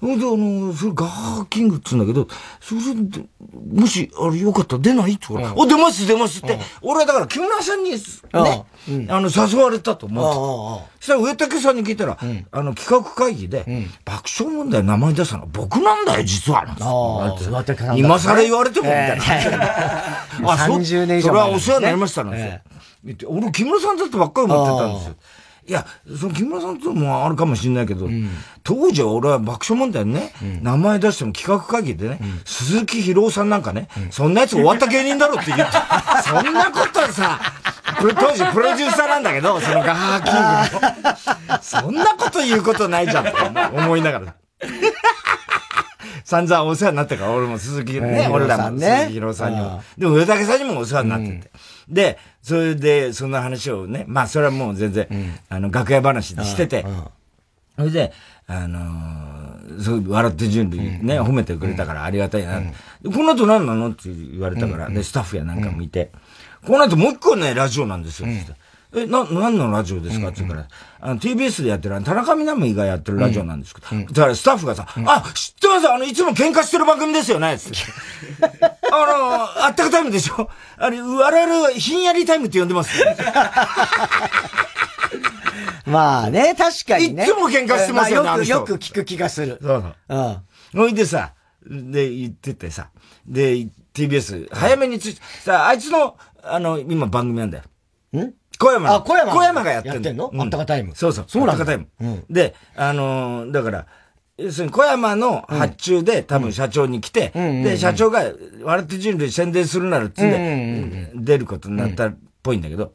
ほんで、あの、それガーキングっつうんだけど、それで、もし、あれよかったら出ない？って言うから、お、出ます出ますって、俺はだから木村さんに、ね、あの、誘われたと思って。そしたら上竹さんに聞いたら、あの、企画会議で、爆笑問題名前出したの僕なんだよ、実は。今更言われても、みたいな。あ、30年以上。それはお世話になりましたなんですよ。俺、木村さんだってばっかり思ってたんですよ。いや、その木村さんともあるかもしれないけど、うん、当時は俺は爆笑問題ね、うん、名前出しても企画会議でね、うん、鈴木博さんなんかね、そんなやつ終わった芸人だろって言って、そんなことはさ、当時プロデューサーなんだけど、そのガーキングの。そんなこと言うことないじゃんと思いながら。散々お世話になったから、俺も鈴木ね、俺らも鈴木宏さんにも。でも上竹さんにもお世話になってて。で、それで、そんな話をね、まあ、それはもう全然、うん、あの、楽屋話でしてて、それで、あのー、そう、笑って準備ね、褒めてくれたからありがたい。な。この後何なの？って言われたから、で、スタッフやなんかもいて、この後もう一個ね、ラジオなんですよ、え、な、何のラジオですか？って言うから、あの、TBS でやってる、田中みなみがやってるラジオなんですけど、だからスタッフがさ、あ、知ってますあの、いつも喧嘩してる番組ですよね？つって。あの、あったかタイムでしょ？あれ、我々はひんやりタイムって呼んでます。まあね、確かにね。いつも喧嘩してますよね、まあ、よく、よく聞く気がする。そうそう。うん。ほいでさ、で、言っててさ、で、TBS、早めについて、さ、あいつの、あの、今番組なんだよ。ん？小山。あ、小山。小山がやってんの。やってんの、あったかタイム。そうそう。そうなんだ。あったかタイム。うん、で、あのー、だから、要するに小山の発注で、多分社長に来て、で、社長が、笑って人類宣伝するならっつんで、出ることになったっぽいんだけど、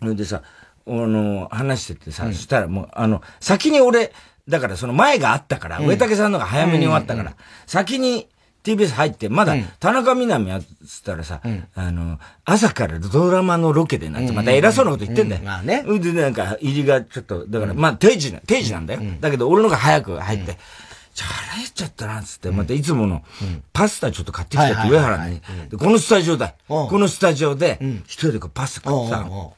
それでさ、あの、話しててさ、そしたらもう、あの、先に俺、だからその前があったから、上竹さんのが早めに終わったから、先に TBS 入って、まだ、田中みなみやつったらさ、うん、あの、朝からドラマのロケでなって、また偉そうなこと言ってんだよ。まあね。で、なんか、入りがちょっと、だから、まあ、定時な、定時なんだよ。だけど、俺のが早く入って、じゃあ、腹減っちゃったな、つって、またいつもの、パスタちょっと買ってきたって上原に。で、このスタジオだ。このスタジオで、一人でパスタ買ってたの。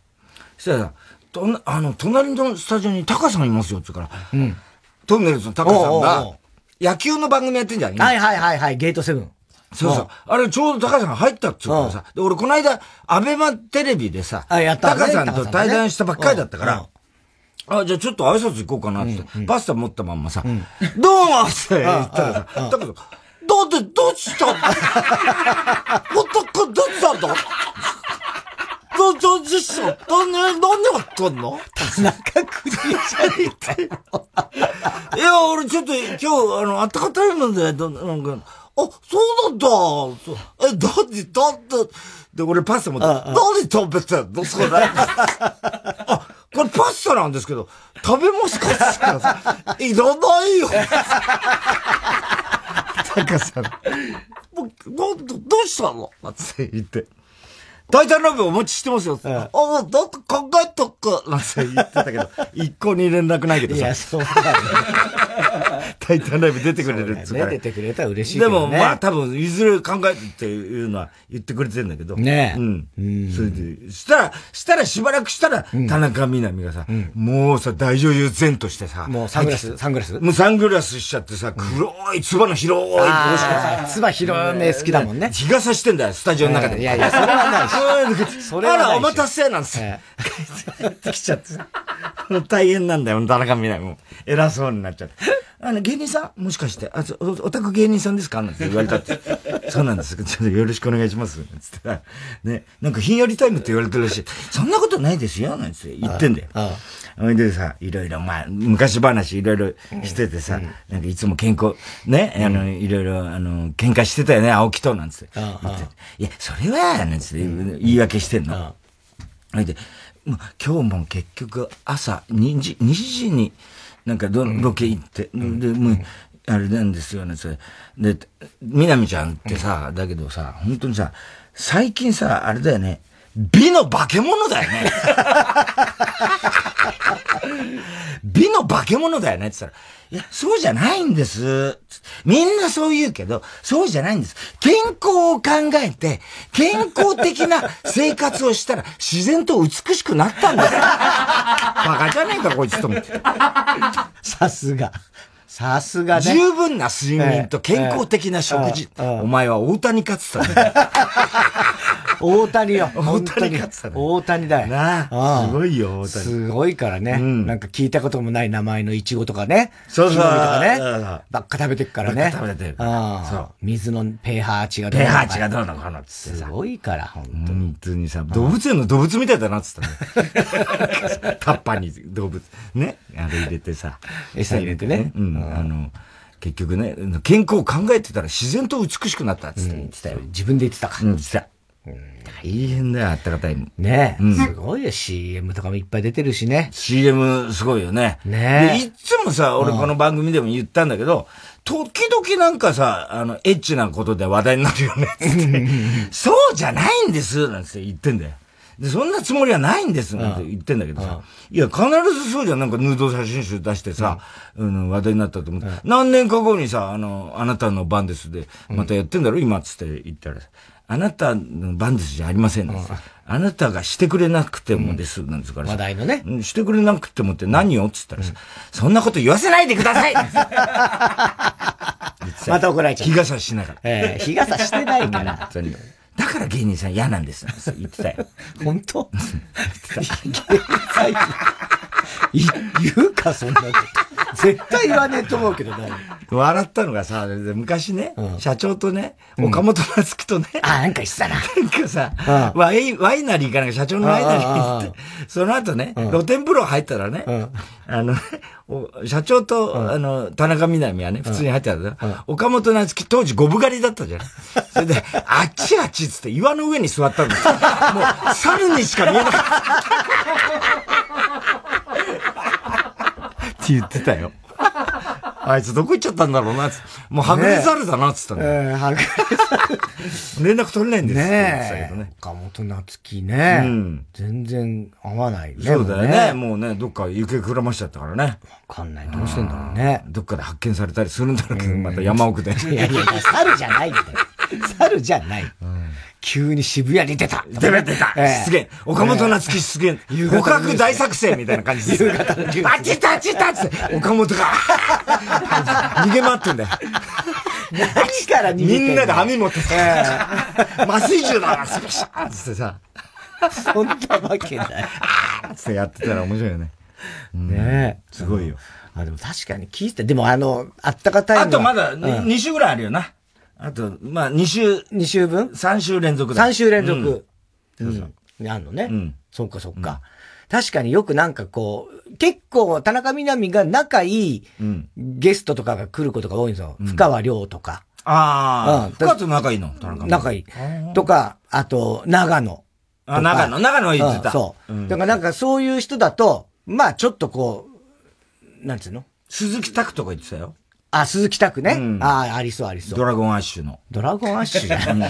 そしたら、と、あの、隣のスタジオにタカさんいますよ、つうから、トンネルズのタカさんが、野球の番組やってんじゃんはいはいはいはい、ゲートセブン。そうそう。あれちょうど高さんが入ったっつうからさ。で、俺この間、アベマテレビでさ、あ、やった高さんと対談したばっかりだったから、あ、じゃあちょっと挨拶行こうかなって、パスタ持ったまんまさ、どうもって言ったらさ、だけど、どうで、どうした？の 男、どうしたのど、どうしたのなんで、なんでわかんの田中邦衛じゃねえいや、俺ちょっと今日、あの、あったかタイムで、なんか、あ、そうなんだ。え、だって、だって、で、俺パスタ持って、何食べてんのそれ。あ、これパスタなんですけど、食べますかっていらないよ。タカさん。もう、ど、どうしたのって言って。タイタンラブお持ちしてますよ。あ、もう、だって考えとく。なんて言ってたけど、一向に連絡ないけどさ。いや、そうだね。タイタンライブ出てくれるっつうね。出てくれたら嬉しいけど、ね、でも、まあ多分、いずれ考えてっていうのは言ってくれてんだけど。ねうん。うん。それで、したら、したらしばらくしたら、田中みな実がさ、うん、もうさ、大女優前としてさ。もうサングラス、サングラス？もうサングラスしちゃってさ、黒い、つばの広い帽子がさ。つば広い目好きだもんね。日が差してんだよ、スタジオの中で。いやいや、それはないし。それはないし。あら、お待たせなんですよ。帰ってきちゃってさ。大変なんだよ、田中みな実も。偉そうになっちゃって。あの、芸人さん？もしかして、あ、お、お宅芸人さんですか？なんて言われたって。そうなんです。ちょっとよろしくお願いします。つってね、なんかひんやりタイムって言われてるらしい。そんなことないですよ。なんて言ってんだよ。ほいでさ、いろいろ、まあ、昔話いろいろしててさ、なんかいつも健康、ね、あの、いろいろ、あの、喧嘩してたよね、青木と、なんつって。いや、それは、なんつって言い訳してんの。ほいで、今日も結局朝2時、2時に、なんかど、ロケ行って、で、もう、あれなんですよね、それ。で、みなみちゃんってさ、だけどさ、本当にさ、最近さ、あれだよね、美の化け物だよね。美の化け物だよねって言ったら、いや、そうじゃないんです。みんなそう言うけど、そうじゃないんです。健康を考えて、健康的な生活をしたら、自然と美しくなったんです。バカじゃねえか、こいつと思って。さすが。さすがね。十分な睡眠と健康的な食事。お前は大谷勝つたね。大谷よ。大谷勝つたね。大谷だよ。なあ。すごいよ、大谷。すごいからね。うん、なんか聞いたこともない名前のイチゴとかね。そうそう。とかね。ばっか食べてくからね。食べてる。そう。水のペーハー値がどうのか。ペーハー値がどうのかなってすごいから、本当に。本当にさ、動物園の動物みたいだなって言ったね。タッパーに動物。ね？あれ入れてさ。餌入れてね。うん。あの、結局ね、健康を考えてたら自然と美しくなったって言ってたよ。自分で言ってたか。うん。大変だよ、あったかたい。ねえ、うん、すごいよ、CM とかもいっぱい出てるしね。CM すごいよね。ねえ。で、いつもさ、俺この番組でも言ったんだけど、時々なんかさ、あの、エッチなことで話題になるよね。そうじゃないんですなんて言ってんだよ。で、そんなつもりはないんですなんて言ってんだけどさ、いや、必ずそうじゃん。なんかヌード写真集出してさ、うん、話題になったと思って、何年か後にさ、あの、あなたの番ですで、またやってんだろ？今っつって言ったら、あなたの番ですじゃありません、ね、あなたがしてくれなくてもです、なんですから話題のね。してくれなくてもって何よっつったらさ、そんなこと言わせないでください。また怒られちゃう。日傘しながら。ええ日傘してないから。だから芸人さん嫌なんです。言ってたよ。本当？言うか、そんなこと。絶対言わねえと思うけどね。笑ったのがさ、昔ね、うん、社長とね、岡本夏樹とね、あ、なんか言ってたな。なんかさ、ワイワイナリーかなんか社長のワイナリーに行って、その後ね、露天風呂入ったらね、あの、社長と、あの、田中みな実はね、普通に入ってたんだ岡本夏樹当時五分狩りだったじゃん。それで、あっちあっちっつって岩の上に座ったんですよ。もう、猿にしか見えなかった。って言ってたよ。あいつどこ行っちゃったんだろうな、つもうはぐれ猿だな、つったね。ええはぐれ猿。連絡取れないんですねねね。岡本夏樹ね。うん。全然合わないね。そうだよね。もうね、どっか行方くらましちゃったからね。わかんない。どうしてんだろうね。どっかで発見されたりするんだろうけど、また山奥で。いやいや、猿じゃないって。猿じゃない。急に渋谷に出た。出た出た、出現。岡本夏樹出現。捕獲大作戦みたいな感じです。夕方のあっちったあっちて岡本が逃げ回ってんだよ。何から逃げてみんなで網持ってさ、麻酔銃だスペシャーつってさ。そんなわけない。つってやってたら面白いよね。ねえ。すごいよ。あ、でも確かに聞いて、でもあの、あったかたいあとまだ2週ぐらいあるよな。あと、まあ、2週。2週分 ?3 週連続だ。3週連続。うん。そうあんのね。うん。そっかそっか。確かによくなんかこう、結構田中みな実が仲いいゲストとかが来ることが多いんですよ。深川亮とか。ああ。うん。深と仲いいの？田中仲いい。とか、あと、長野。あ、長野。長野言ってた。そう。だからなんかそういう人だと、まあちょっとこう、なんつうの？鈴木拓とか言ってたよ。あ、鈴木拓ね。うん、ああ、ありそうありそう。ドラゴンアッシュの。ドラゴンアッシュ？じゃん。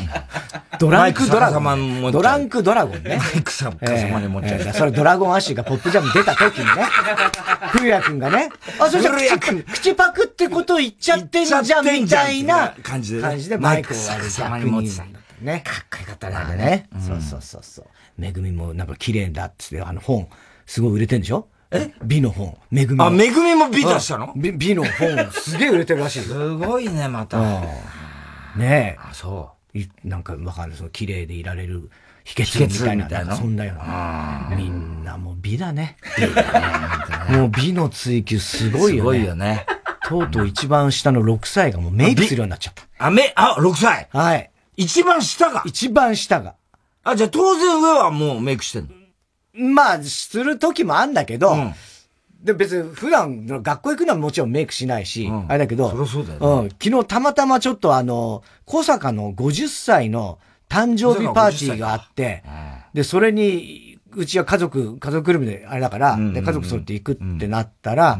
ドランクドラゴン。ドランクドラゴンね。マイクさん、えー、持っちゃう、えー、それドラゴンアッシュがポップジャム出た時にね。古谷くんがね。あ、それじゃ口、口パクってこと言っちゃってんじゃん、みたいな感じで、感じでマイクをに持ってたんだね。かっこよかったね、あれね。そうそうそうそう。めぐみもなんか綺麗だっつって、あの本、すごい売れてんでしょ？え？美の本。めぐみ。あ、めぐみも美出したの？美美の本、すげえ売れてるらしいすごいね、また。ねえ。あ、そう。なんかわかんない。その綺麗でいられる秘訣みたいな。みたいな？そんなような。みんなもう美だね。もう美の追求すごいよね。すごいよね。とうとう一番下の6歳がもうメイクするようになっちゃった。あ、め、あ、6歳？はい。一番下が？一番下が。あ、じゃあ当然上はもうメイクしてんの？まあ、する時もあんだけど、うん、で別に普段学校行くのはもちろんメイクしないし、うん、あれだけど、そそうだよ、ね、うん、昨日たまたまちょっとあの、小坂の50歳の誕生日パーティーがあって、で、それに、うちは家族、家族ぐるみであれだから、で、家族揃って行くってなったら、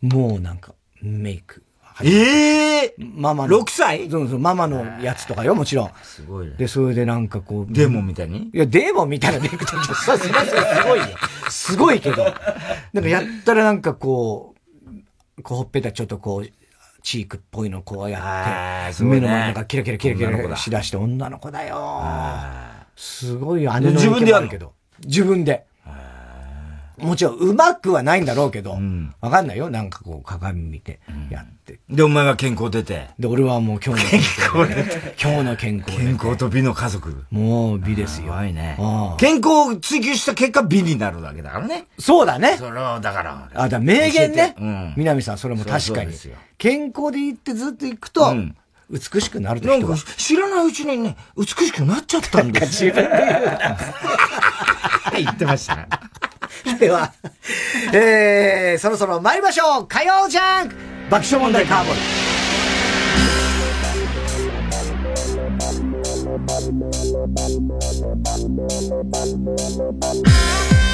もうなんか、メイクええー、ママの。6歳？そうそう、ママのやつとかよ、もちろん。すごいね。で、それでなんかこう。デーモンみたいに？いや、デーモンみたいなネクタイ。さすがすごいよ。すごいけど。なんかやったらなんかこう、こうほっぺたちょっとこう、チークっぽいのこうやって、目の前なんかキラキラキラキラしだして女の子だよ。すごいよ、姉の自分でやるけど。自分で。もちろん、うまくはないんだろうけど、わ、うん、かんないよ。なんかこう、鏡見て、やって、うん、で、お前は健康出て。で、俺はもう今日の健康。今日の健康。健康と美の家族。もう美ですよ。いね。健康を追求した結果美になるわけだからね。そうだね。それは、だから。あ、だ名言ね。うん。南さん、それも確かに。健康でいってずっといくと、うん美しくなるなんか知らないうちにね、美しくなっちゃったんだよ。自分で言うな。言ってました。では、えー、そろそろ参りましょう火曜ジャンク爆笑問題カーボーイ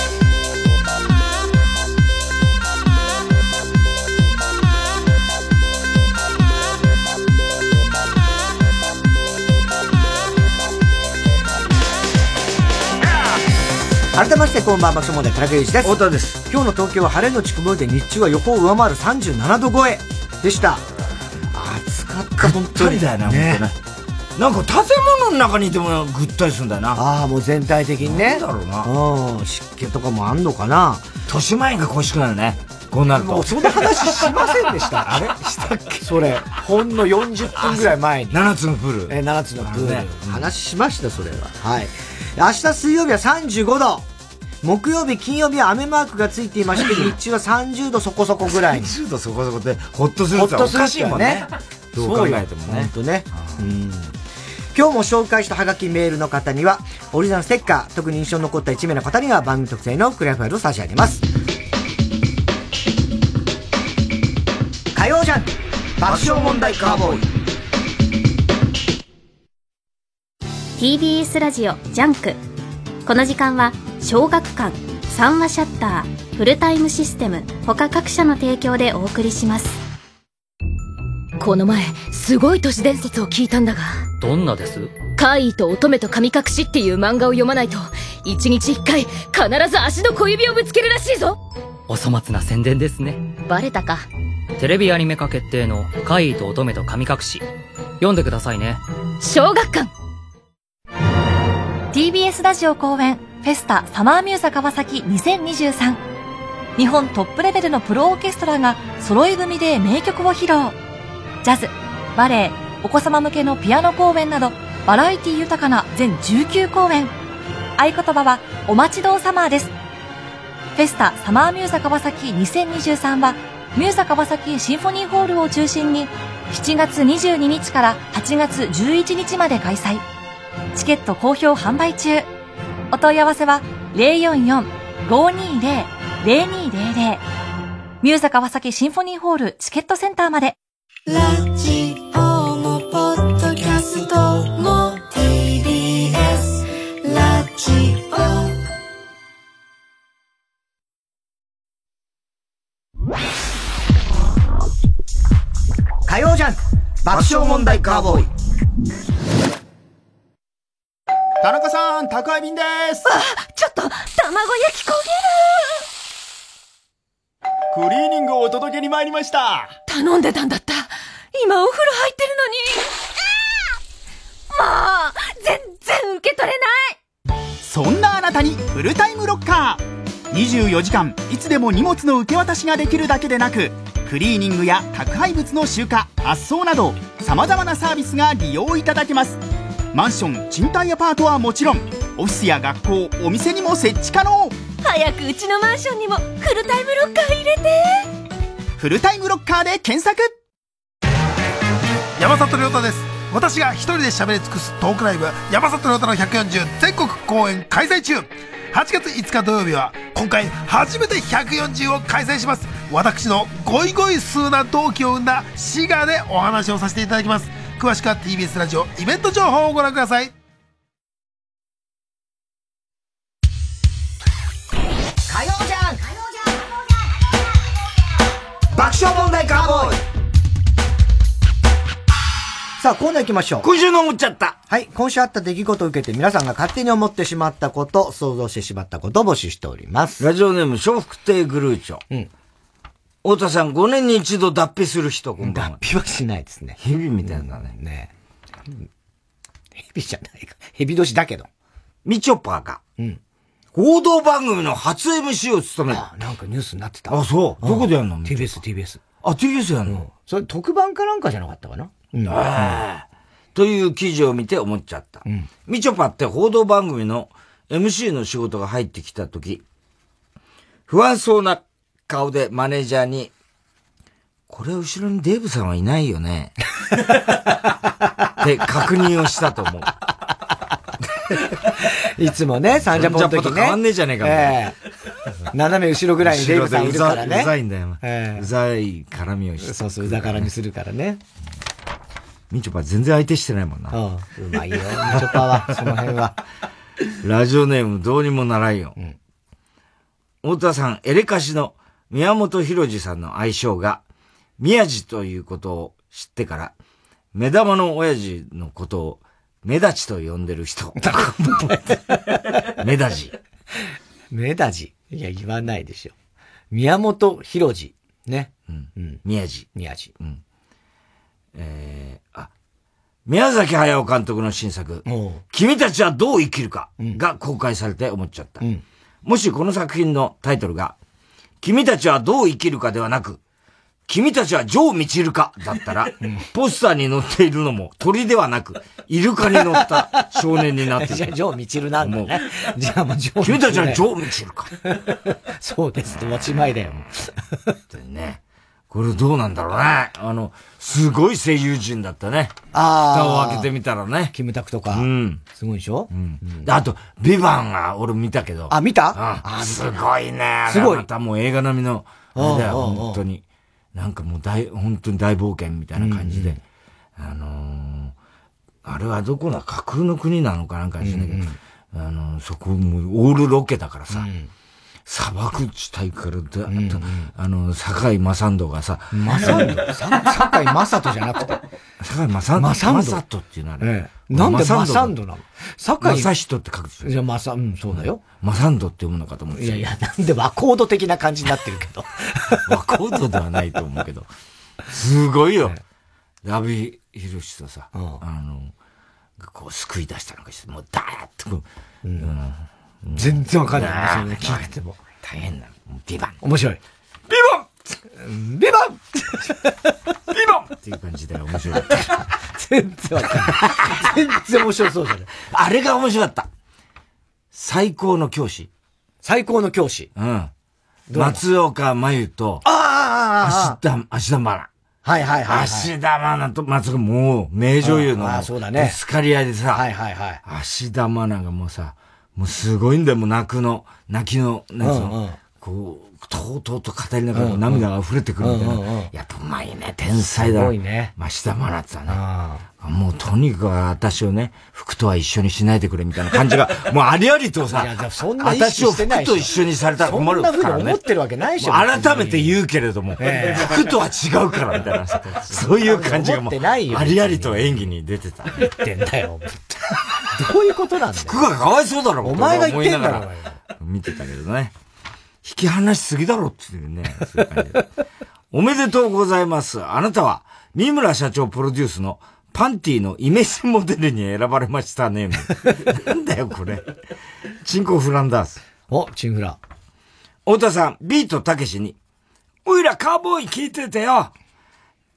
改めましてこんばんは爆笑問題田中裕二です。太田です。今日の東京は晴れのち曇りで日中は予報を上回る37度超え。でした。暑かった。本当にだよな、ね、本当ね。なんか建物の中にいてもぐったりするんだよな。ああもう全体的にね。だろうな。うん。湿気とかもあんのかな。豊島園が恋しくなるね。こうなると。もうそんな話しませんでした。あれ？したっけ？それ、ほんの40分ぐらい前に。7つのプール。え、7つのプール。ね、話しました、それは。はい。明日水曜日は35度。木曜日、金曜日は雨マークがついていまして、日中は30度そこそこぐらいに。30度そこそこで、ほっとするっておかしいもんね。どう考えてもね。ほんとね。うん。今日も紹介したハガキメールの方には、オリジナルステッカー、特に印象に残った1名の方には番組特製のクリアファイルを差し上げます。火曜ジャン爆笑問題カーボーイ TBS ラジオジャンクこの時間は小学館三和シャッターフルタイムシステム他各社の提供でお送りします。この前すごい都市伝説を聞いたんだが。どんなです？怪異と乙女と神隠しっていう漫画を読まないと一日一回必ず足の小指をぶつけるらしいぞ。お粗末な宣伝ですね。バレたか。テレビアニメ化決定の怪異と乙女と神隠し。読んでくださいね。小学館 TBS ラジオ公演フェスタサマーミューザ川崎2023日本トップレベルのプロオーケストラが揃い踏みで名曲を披露。ジャズバレエお子様向けのピアノ公演などバラエティ豊かな全19公演。合言葉はお待ちどうサマーです。フェスタサマーミューザ川崎2023はミューザ川崎シンフォニーホールを中心に7月22日から8月11日まで開催。チケット好評販売中。お問い合わせは044-520-0200ミューザ川崎シンフォニーホールチケットセンターまで。ラジオもポッドキャストも TBS ラジオ火曜ジャンク爆笑問題カーボーイ田中さん宅配便です。あちょっと卵焼き焦げる。クリーニングをお届けに参りました。頼んでたんだった。今お風呂入ってるのに。もう全然受け取れない。そんなあなたにフルタイムロッカー。24時間いつでも荷物の受け渡しができるだけでなくクリーニングや宅配物の集荷発送などさまざまなサービスが利用いただけますマンション賃貸アパートはもちろんオフィスや学校お店にも設置可能。早くうちのマンションにもフルタイムロッカー入れて。フルタイムロッカーで検索。山里亮太です。私が一人で喋り尽くすトークライブ山里亮太の140全国公演開催中。8月5日土曜日は今回初めて140を開催します。私のゴイゴイ数な同期を生んだ滋賀でお話をさせていただきます詳しくは TBS ラジオイベント情報をご覧ください火曜じゃん爆笑問題カーボーイさあ、コーナー行きましょう。今週の思っちゃった。はい。今週あった出来事を受けて皆さんが勝手に思ってしまったこと、想像してしまったことを募集しております。ラジオネーム、笑福亭グルーチョ。うん。太田さん、5年に一度脱皮する人、こんばんは。脱皮はしないですね。蛇みたいなね。ね蛇じゃないか。蛇年だけど。みちょぱが。うん。報道番組の初 MC を務める。あ、なんかニュースになってた。あ、そう。どこでやるの ?TBS、TBS。あ、TBS やるの、それ特番かなんかじゃなかったかな？うん。という記事を見て思っちゃった。うん、みちょぱって報道番組の MC の仕事が入ってきたとき、不安そうな顔でマネージャーに、これ後ろにデーブさんはいないよね。って確認をしたと思う。いつもね、サンジャポの時ね。変わんねえじゃねえか、えー、斜め後ろぐらいにデーブさんいるからね。うざいんだよ。えー、うざい絡みをして。そうそう、うざ絡みするからね。みちょぱ全然相手してないもんな。うん、うまいよ、みちょぱは、その辺は。ラジオネームどうにもならんよ。うん、太田さん、エレカシの宮本浩次さんの愛称が、宮地ということを知ってから、目玉の親父のことを、目立ちと呼んでる人。目立ち。目立ち。いや、言わないでしょ。宮本浩次。ね。うん。うん。宮地。宮地。うん。えー、あ、宮崎駿監督の新作、君たちはどう生きるかが公開されて思っちゃった。うん、もしこの作品のタイトルが、君たちはどう生きるかではなく、君たちはジョー・ミチルかだったら、ポスターに載っているのも鳥ではなく、イルカに乗った少年になっている。じゃあ、ジョー・ミチルなんだね。じゃあもうジョー・君たちはジョー・ミチルか。そうです持ち前だよ。本当にね。これどうなんだろうね。あの、すごい声優陣だったね。ああ。蓋を開けてみたらね。キムタクとか。うん。すごいでしょ？うん。あと、ビバンが俺見たけど。あ、見た？あ、すごいね。すごい。またもう映画並みの、あれだよ、本当に。なんかもう大、本当に大冒険みたいな感じで。あのあれはどこな、架空の国なのかなんかしないけど、あのそこもオールロケだからさ。砂漠地帯からだ、うん、あの、堺正人がさ、正人？堺正人じゃなくて？堺正人？正人っていうのはね。ええ、なんで正人なの？堺正人って書くでしょ。いや、正、うん、そうだよ。正人って読むのかと思って。いやいや、なんで和コード的な感じになってるけど。和コードではないと思うけど。すごいよ。ラビヒロシとさ、あの、こう救い出したのかして、もうダーッとこう、うん全然わかんない。それ聞いても。大変な。ビバン。面白い。ビバンビバンビバンっていう感じで面白い。全然わかんない。全然面白そうじゃない。あれが面白かった。最高の教師。最高の教師。うん。松岡真優と、ああ芦田、芦田愛菜。はいはいはい。芦田愛菜と松岡もう名女優の、ああ、そうだね。スカリ合いでさ、はいはいはい。芦田愛菜がもうさ、もうすごいんだよ、もう泣くの、泣きの、なんつうの、こう、とうとうと語りながら涙が溢れてくるみたいな。うんうんうん、やっぱうまいね、天才だ。すごいね。まあ、下真夏はね。もうとにかく私をね、服とは一緒にしないでくれみたいな感じが、もうありありとさ、いやそんな私を服と一緒にされたら困るからね。そ思ってるわけないでしょ。改めて言うけれども、えー、服とは違うからみたいなさ、そういう感じがもう、ありありと演技に出てた。言ってんだよ。どういうことなんだよ。服がかわいそうだろ、お前が言ってんだろ。見てたけどね。引き離しすぎだろっていうね、そういう感じで。おめでとうございます。あなたは、三村社長プロデュースのパンティのイメージモデルに選ばれましたね。なんだよ、これ。チンコフランダース。お、チンフラ。太田さん、ビートたけしに、おいらカーボーイ聞いててよ。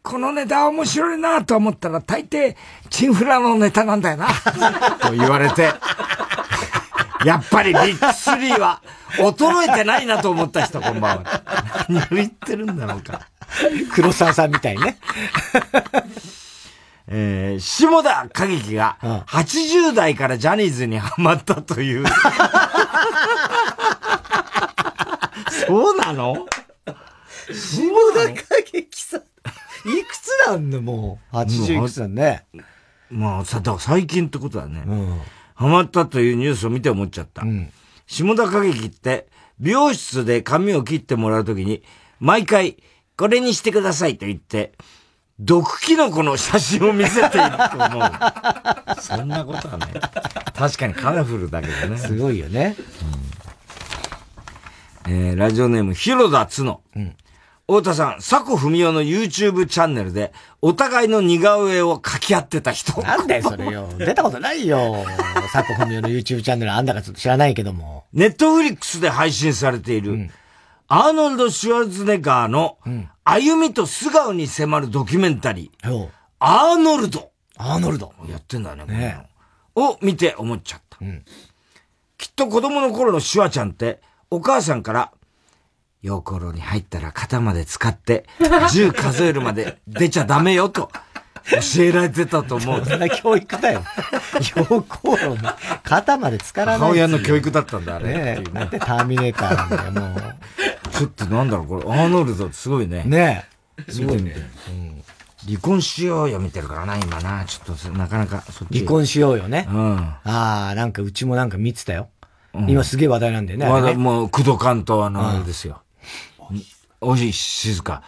このネタ面白いなと思ったら大抵、チンフラのネタなんだよな。と言われて、やっぱりビッグスリーは衰えてないなと思った人、こんばんは。何を言ってるんだろうか。黒沢さんみたいね。えー、下田景樹が80代からジャニーズにハマったという。そうなの？下田景樹さん。いくつなんのもう？80いくつなんね。まあ、さ、だから最近ってことだね。うん。ハマったというニュースを見て思っちゃった。うん、下田景樹って、美容室で髪を切ってもらうときに、毎回、これにしてくださいと言って、毒キノコの写真を見せていると思う。そんなことはね。確かにカラフルだけどね。すごいよね。うん、えー、ラジオネーム、広田つの。うん太田さん、佐古文夫の YouTube チャンネルで、お互いの似顔絵を描き合ってた人。なんだよ、それよ。出たことないよ。佐古文夫の YouTube チャンネルあんだかちょっと知らないけども。ネットフリックスで配信されている、うん、アーノルド・シュワルツネッガーの、歩みと素顔に迫るドキュメンタリー。うん、アーノルド。アーノルド。やってんだね、ねを見て思っちゃった。うん、きっと子供の頃のシュワちゃんって、お母さんから、陽光に入ったら肩まで使って、10数えるまで出ちゃダメよと、教えられてたと思う。そんな教育だよ。陽光炉に肩まで使らない。母親の教育だったんだ、あれ。ねえ。なんでターミネーターなんだよ、もう。ちょっとなんだろう、これ、アーノルドすごいね。ねえ。すごいね。うん。離婚しようよ見てるからな、今な。ちょっと、なかなか、そっち。離婚しようよね。うん。ああ、なんかうちもなんか見てたよ。うん、今すげえ話題なんだよね。話題、もう、工藤官とあの、あれですよ。おい静か。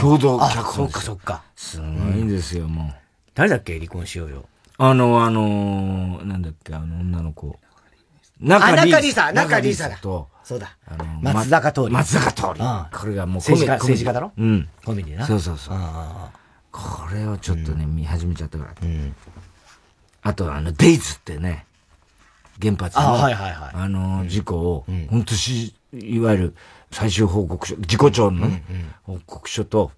共同脚本。そっかそっか。すごいんですよ、もう。誰だっけ？離婚しようよ。あの、あの、なんだっけ、あの女の子。中里里沙、中里沙だ。と、そうだ。あの、松坂通り。松坂通り。これがもう政治家、政治家だろ？うん。コメディな。そうそうそう。これをちょっとね、見始めちゃったから。うん。あと、あの、デイズってね、原発の、はいはいはい。あの、事故を、本当し、いわゆる、最終報告書、自己庁の、報告書と、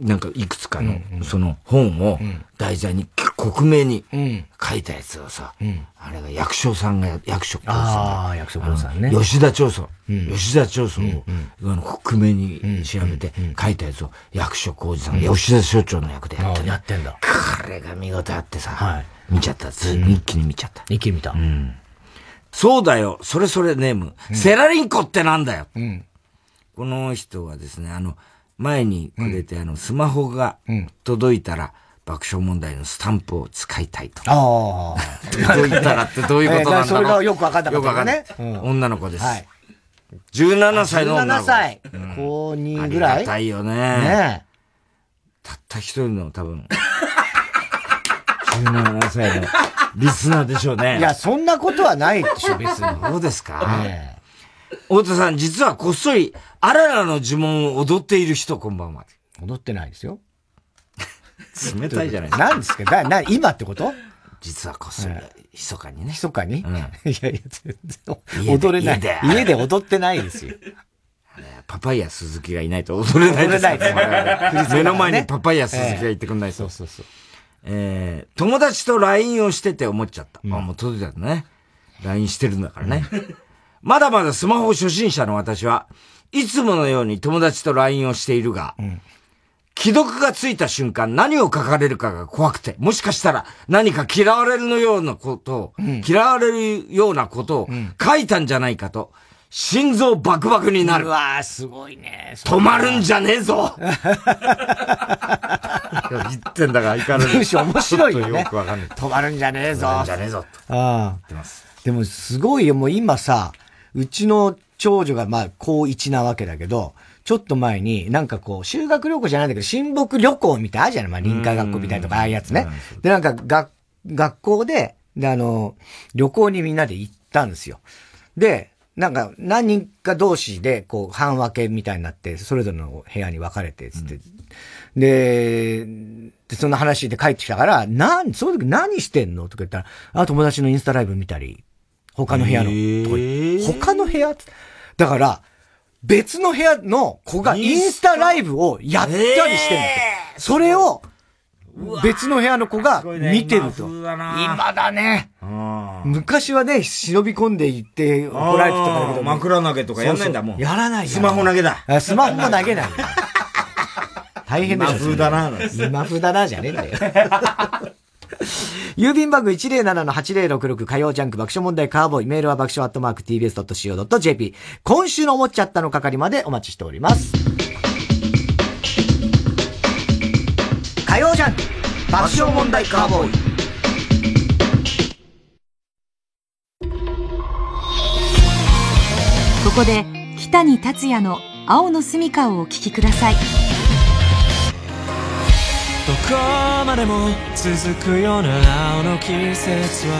なんかいくつかの、その本を題材に、克明に書いたやつをさ、あれが役所さんが、役所さん役所さんね。吉田調査、吉田調査を、あの、克明に調べて書いたやつを、役所広司さんが吉田所長の役でやってやってんだ。これが見事あってさ、見ちゃった。ず一気に見ちゃった。一気に見た。そうだよ、それそれネーム。セラリンコってなんだよ。この人はですね、あの、前にくれて、うん、あの、スマホが届いたら、爆笑問題のスタンプを使いたいと。ああ。届いたらってどういうことなんだろう、えー、それがよくわかんなかったね。うん、女の子です。はい。17歳の女の子。17歳。うん、高2ぐらい？ありがたいよね。ねたった一人の多分、17歳のリスナーでしょうね。いや、そんなことはないでしょ、別に。そうですか？ね太田さん、実はこっそり、あららの呪文を踊っている人、こんばんは。踊ってないですよ。冷たいじゃないですか。何ですか？だな今ってこと？実はこっそり、密かにね。密かに、うん、いやいや、全然、踊れない。家で家で踊ってないですよ。パパイヤ鈴木がいないと踊れないです。踊れないです。目の前にパパイヤ鈴木がいてくんないと。そうそうそう。えー、友達と LINE をしてて思っちゃった。うん、あ、もう届いたね。LINE してるんだからね。まだまだスマホ初心者の私は、いつものように友達と LINE をしているが、うん、既読がついた瞬間何を書かれるかが怖くて、もしかしたら何か嫌われるのようなことを、うん、嫌われるようなことを書いたんじゃないかと、心臓バクバクになる。うわすごいね。止まるんじゃねえぞ 言ってんだから、いかる。文章面白いよね。よくわかんない。止まるんじゃねえぞ。止まるんじゃねえぞ。ああ。でもすごいよ、もう今さ、うちの長女がまあ高1なわけだけど、ちょっと前に、なんかこう、修学旅行じゃないんだけど、親睦旅行みたいなあるじゃない？まあ臨海学校みたいなとか、ああいうやつね。で、なんか学、学校で、で、あの、旅行にみんなで行ったんですよ。で、なんか何人か同士で、こう、半分けみたいになって、それぞれの部屋に分かれて、つって。うん、で、で、その話で帰ってきたから、なん、その時何してんの？とか言ったら、あ、友達のインスタライブ見たり、他の部屋の。他の部屋だから、別の部屋の子がインスタライブをやったりしてるんだそれを、別の部屋の子が見てると。今だね。昔はね、忍び込んでいって怒られてたからけど。枕投げとかやんないんだもん。やらないスマホ投げだ。スマホも投げない。大変だよ。今風だな。今風だなじゃねえんだよ。郵便番号107-8066火曜ジャンク爆笑問題カーボーイ。メールは爆笑アットマーク tbs.co.jp。今週の思っちゃったの係までお待ちしております。火曜ジャンク爆笑問題カーボーイ。ここで北に達也の青の住みかをお聞きください。どこまでも続くような青の季節は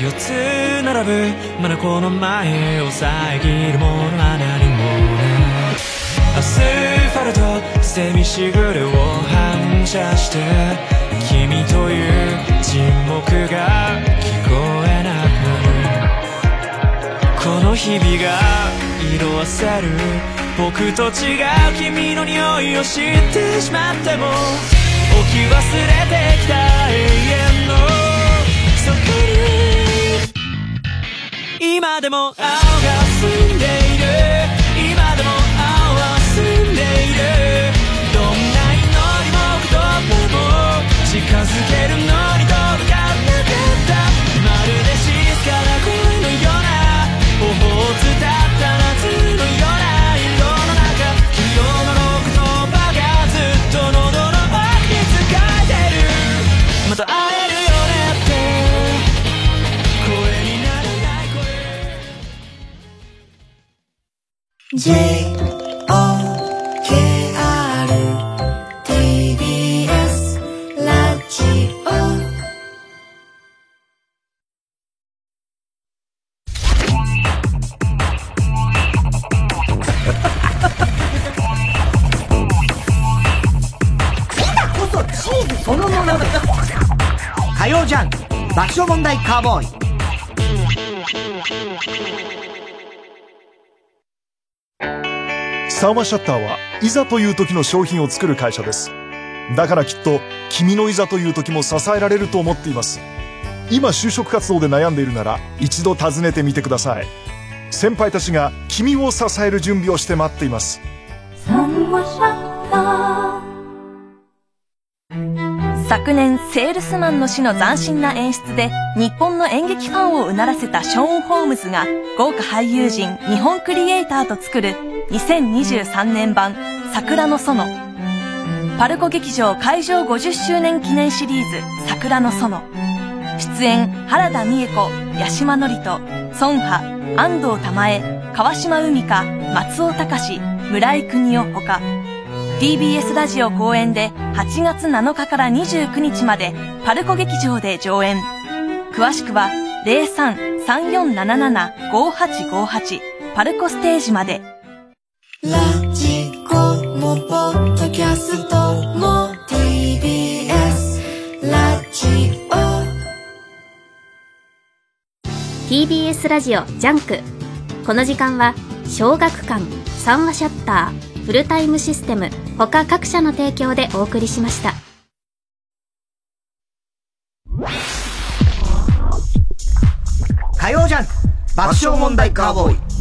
四つ並ぶまだこの前を遮るものは何もないアスファルトセミしぐれを反射して君という沈黙が聞こえなくなるこの日々が色あせる僕と違う君の匂いを知ってしまっても置き忘れてきた永遠のそこに今でも青が澄んでいる J O K R TBS ラジオ。こそチーズそのものだ。火曜ジャンク爆笑問題カーボーイ。サーマシャッターはいざという時の商品を作る会社です。だからきっと君のいざという時も支えられると思っています。今就職活動で悩んでいるなら一度訪ねてみてください。先輩たちが君を支える準備をして待っています。昨年セールスマンの死の斬新な演出で日本の演劇ファンをうならせたショーン・ホームズが豪華俳優陣日本クリエイターと作る2023年版桜の園。パルコ劇場開場50周年記念シリーズ桜の園。出演原田美恵子八島智人孫波安藤玉恵川島海香松尾隆村井邦夫ほか TBS ラジオ公演で8月7日から29日までパルコ劇場で上演。詳しくは03-3477-5858パルコステージまで。ラジコもポッドキャストも TBS ラジオ。TBS ラジオジャンク。この時間は小学館三和シャッターフルタイムシステム他各社の提供でお送りしました。火曜ジャンク爆笑問題カーボーイ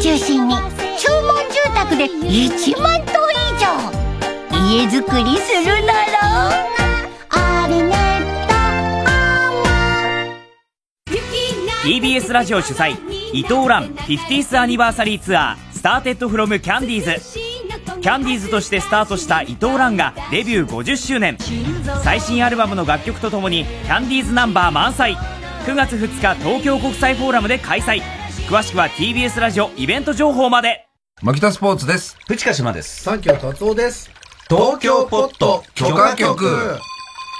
中心に注文住宅で1万棟以上家づくりするなら。TBS ラジオ主催伊藤蘭 50th アニバーサリーツアースターテッドフロムキャンディーズ。キャンディーズとしてスタートした伊藤蘭がデビュー50周年。最新アルバムの楽曲とともにキャンディーズナンバー満載。9月2日東京国際フォーラムで開催。詳しくは TBS ラジオイベント情報まで牧田スポーツです。藤川島です。三京達夫です。東京ポット許可局。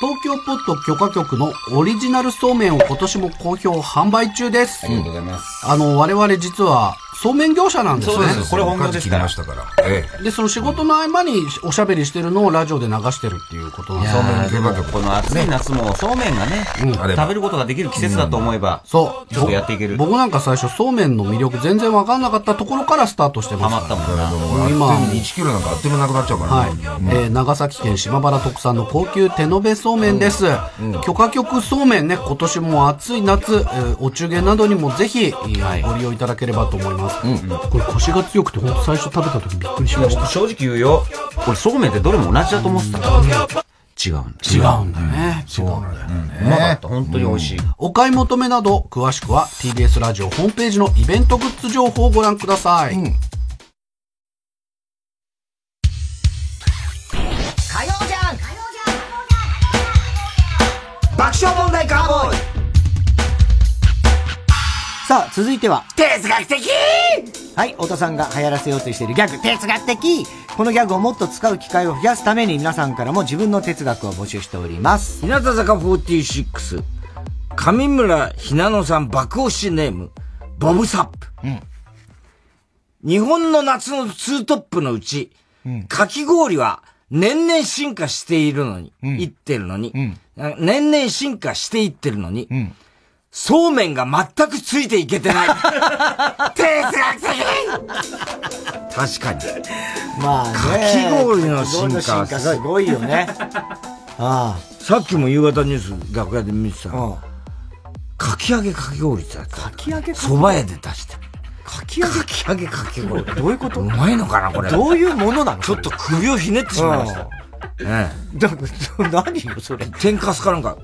東京ポット許可局のオリジナルそうめんを今年も好評販売中です。ありがとうございます。あの、我々実はそうめん業者なんですね。そうですこれ本業ですから聞きましたから。えで、その仕事の合間におしゃべりしてるのをラジオで流してるっていうことなんですいやーでもこの暑い夏もそうめんがね、食べることができる季節だと思えば、そう。ちょっとやっていける。僕なんか最初そうめんの魅力全然わかんなかったところからスタートしてます。ハマったもんな。今、1キロなんかあっという間なくなっちゃうからはい。えー長崎県島原特産の高級手延べそうめんです。許可局そうめんね、今年も暑い夏、えーお中元などにもぜひ、えーご利用いただければと思います。これ腰が強くて、本当最初食べた時びっくりしました。正直言うよ。これそうめんってどれも同じだと思ってたから。違うんだ。違うんだよね。違うんだよね。うまかった。本当に美味しい。お買い求めなど、詳しくは TBS ラジオホームページのイベントグッズ情報をご覧ください。火曜ジャンク爆笑問題カーボーイさあ、続いては、哲学的！はい、太田さんが流行らせようとしているギャグ、哲学的！このギャグをもっと使う機会を増やすために皆さんからも自分の哲学を募集しております。日向坂46、上村ひなのさん爆押しネーム、ボブサップ。日本の夏のツートップのうち、かき氷は年々進化しているのに、いってるのに、年々進化していってるのに、そうめんが全くついていけてない。哲学的確かに。まあね。かき氷の進化すごいよね。ああ。さっきも夕方ニュース楽屋で見てたの。かき揚げかき氷ってやった。かき揚げ蕎麦屋で出して。かき揚げ？かき揚げかき氷。どういうこと？うまいのかなこれ。どういうものなの？ちょっと首をひねってしまいました。ええ。だ 何よ、それ。天かすかなんか、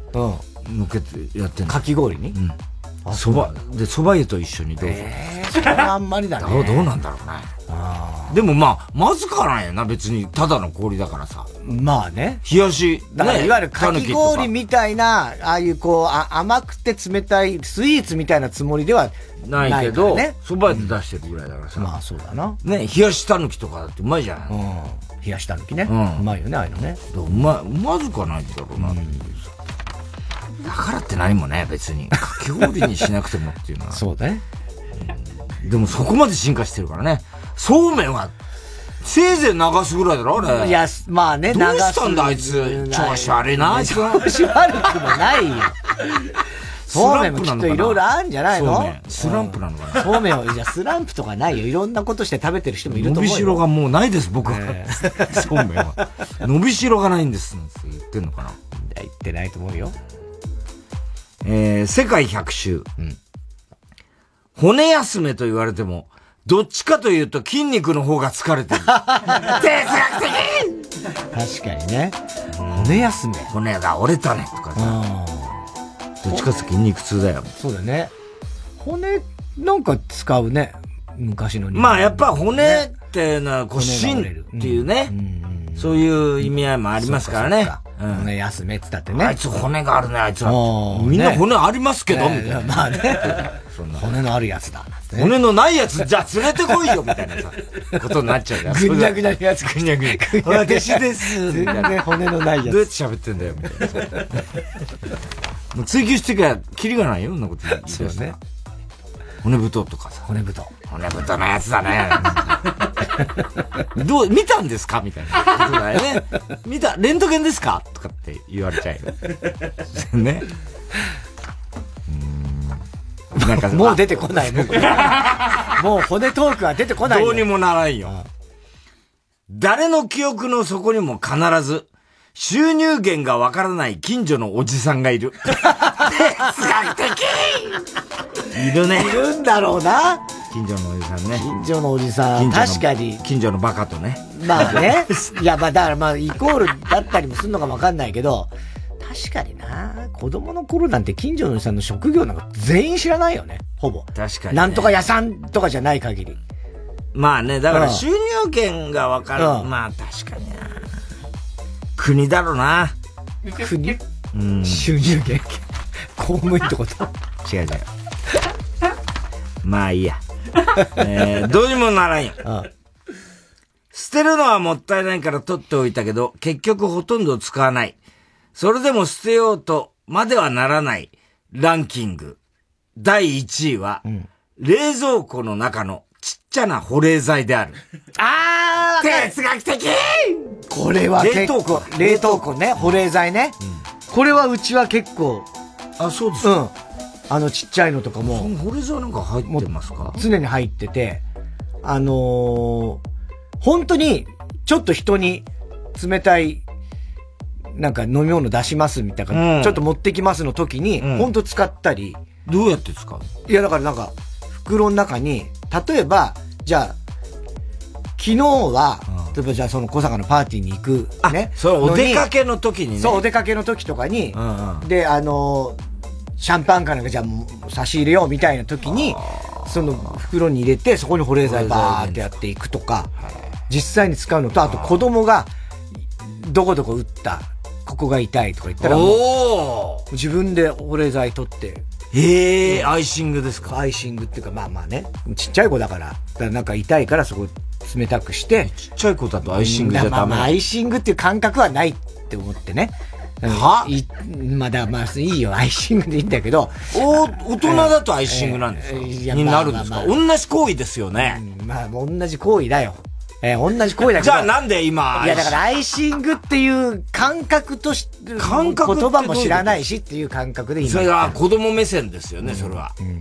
抜けてやってんの。かき氷に？うん。蕎麦、で、蕎麦湯と一緒にどうぞ。えー、それはあんまりだね。どう、どうなんだろうね。でもまあ、まずかないよな、別に。ただの氷だからさ。まあね。冷やし、だからいわゆるかき氷みたいな、ああいうこうあ、甘くて冷たいスイーツみたいなつもりではないけど、ね、蕎麦屋で出してるぐらいだからさ。まあそうだな。ね、冷やしたぬきとかだってうまいじゃない。うん。冷やしたぬきね。うん。うまいよね、ああいうのね。うまい、まずかないんだろうな、だからって何もね、別に。かき氷にしなくてもっていうのは。そうだね。でもそこまで進化してるからね。そうめんは、せいぜい流すぐらいだろ、あれ。いや、まあね、どうしたんだ、あいつ。調子悪いな、あいつ。調子悪くもないよ。そうめんもきっといろいろあるんじゃないの？スランプなのかなそうめんを、じゃスランプとかないよ。いろんなことして食べてる人もいると思うよ。伸びしろがもうないです、僕は。そうめんは。伸びしろがないんです、って言ってんのかな。言ってないと思うよ。えー、世界百周。うん。骨休めと言われても、どっちかというと筋肉の方が疲れてる。哲学的確かにね。骨休め。骨が折れたね、とかさ。どっちかって筋肉痛だよ。そうだね。骨、なんか使うね。昔のまあやっぱ骨ってのは、こう、芯っていうね。そういう意味合いもありますからね。骨休めってたってね。あいつ骨があるね、あいつは。みんな骨ありますけど、みたいな。まあね。骨のあるやつだ。骨のないやつ、じゃあ連れてこいよ、みたいなさ、ことになっちゃうじゃ ん。ぐにゃぐにゃのやつ。ぐにゃぐにゃ。私です。全然骨のないやつ。どうやって喋ってんだよ、みたいな。もう追求してきゃ、キリがないよ、そんなこと言そうね。骨太とかさ。骨太。骨太のやつだね。どう、見たんですか？みたいなことだよね。見た、レントゲンですか？とかって言われちゃうよ。ね。なんか もう出てこない、僕。もう骨トークは出てこないどうにもならんよ。誰の記憶の底にも必ず、収入源がわからない近所のおじさんがいる。いるね。いるんだろうな。近所のおじさんね。近所のおじさん。確かに。近所のバカとね。まあね。いや、まあだからまあイコールだったりもするのかわかんないけど、確かにな。子供の頃なんて近所のおじさんの職業なんか全員知らないよね。ほぼ。確かに、ね。なんとか屋さんとかじゃない限り。まあね、だから収入源がわかる。うん、まあ確かにな。国だろうな。国？うん。収入源公務員ってこと？違う違う。まあいいや。えー、どうにもならんよ。うん捨てるのはもったいないから取っておいたけど、結局ほとんど使わない。それでも捨てようとまではならないランキング。第1位は、うん、冷蔵庫の中のちっちゃな保冷剤である。あー哲学的これは結構、冷凍庫ね、保冷剤ね、うん。これはうちは結構。あ、そうですうん。あのちっちゃいのとかも。その保冷剤なんか入ってますか？常に入ってて、あのー、本当に、ちょっと人に冷たいなんか飲み物出しますみたいな、うん、ちょっと持ってきますの時に、うん、ほんと使ったり。どうやって使う？いや、だからなんか、袋の中に、例えば、じゃあ、昨日は、うん、例えばじゃあその小坂のパーティーに行くね。そう、お出かけの時にね。そう、お出かけの時とかに、で、あのー、シャンパンかなんかじゃあ差し入れようみたいな時に、その袋に入れて、そこに保冷剤バーってやっていくとか、実際に使うのと、あと子供が、どこどこ打ったここが痛いとか言ったら、お自分で保冷剤取って。ええー、アイシングですか？アイシングっていうか、まあまあね、ちっちゃい子だから、だからなんか痛いからそこ冷たくして。ちっちゃい子だとアイシングじゃダメ、まあまあ、アイシングっていう感覚はないって思ってね。は？いまあ、だまあ、いいよ、アイシングでいいんだけど。お、大人だとアイシングなんですか、えー、になるんですか、まあまあ、同じ行為ですよね。うん、まあ、同じ行為だよ。えー、同じ声だけど。じゃあなんで今。いやだからアイシングっていう感覚として、感覚言葉も知らないしっていう感覚で今。それは子供目線ですよね、それは。うん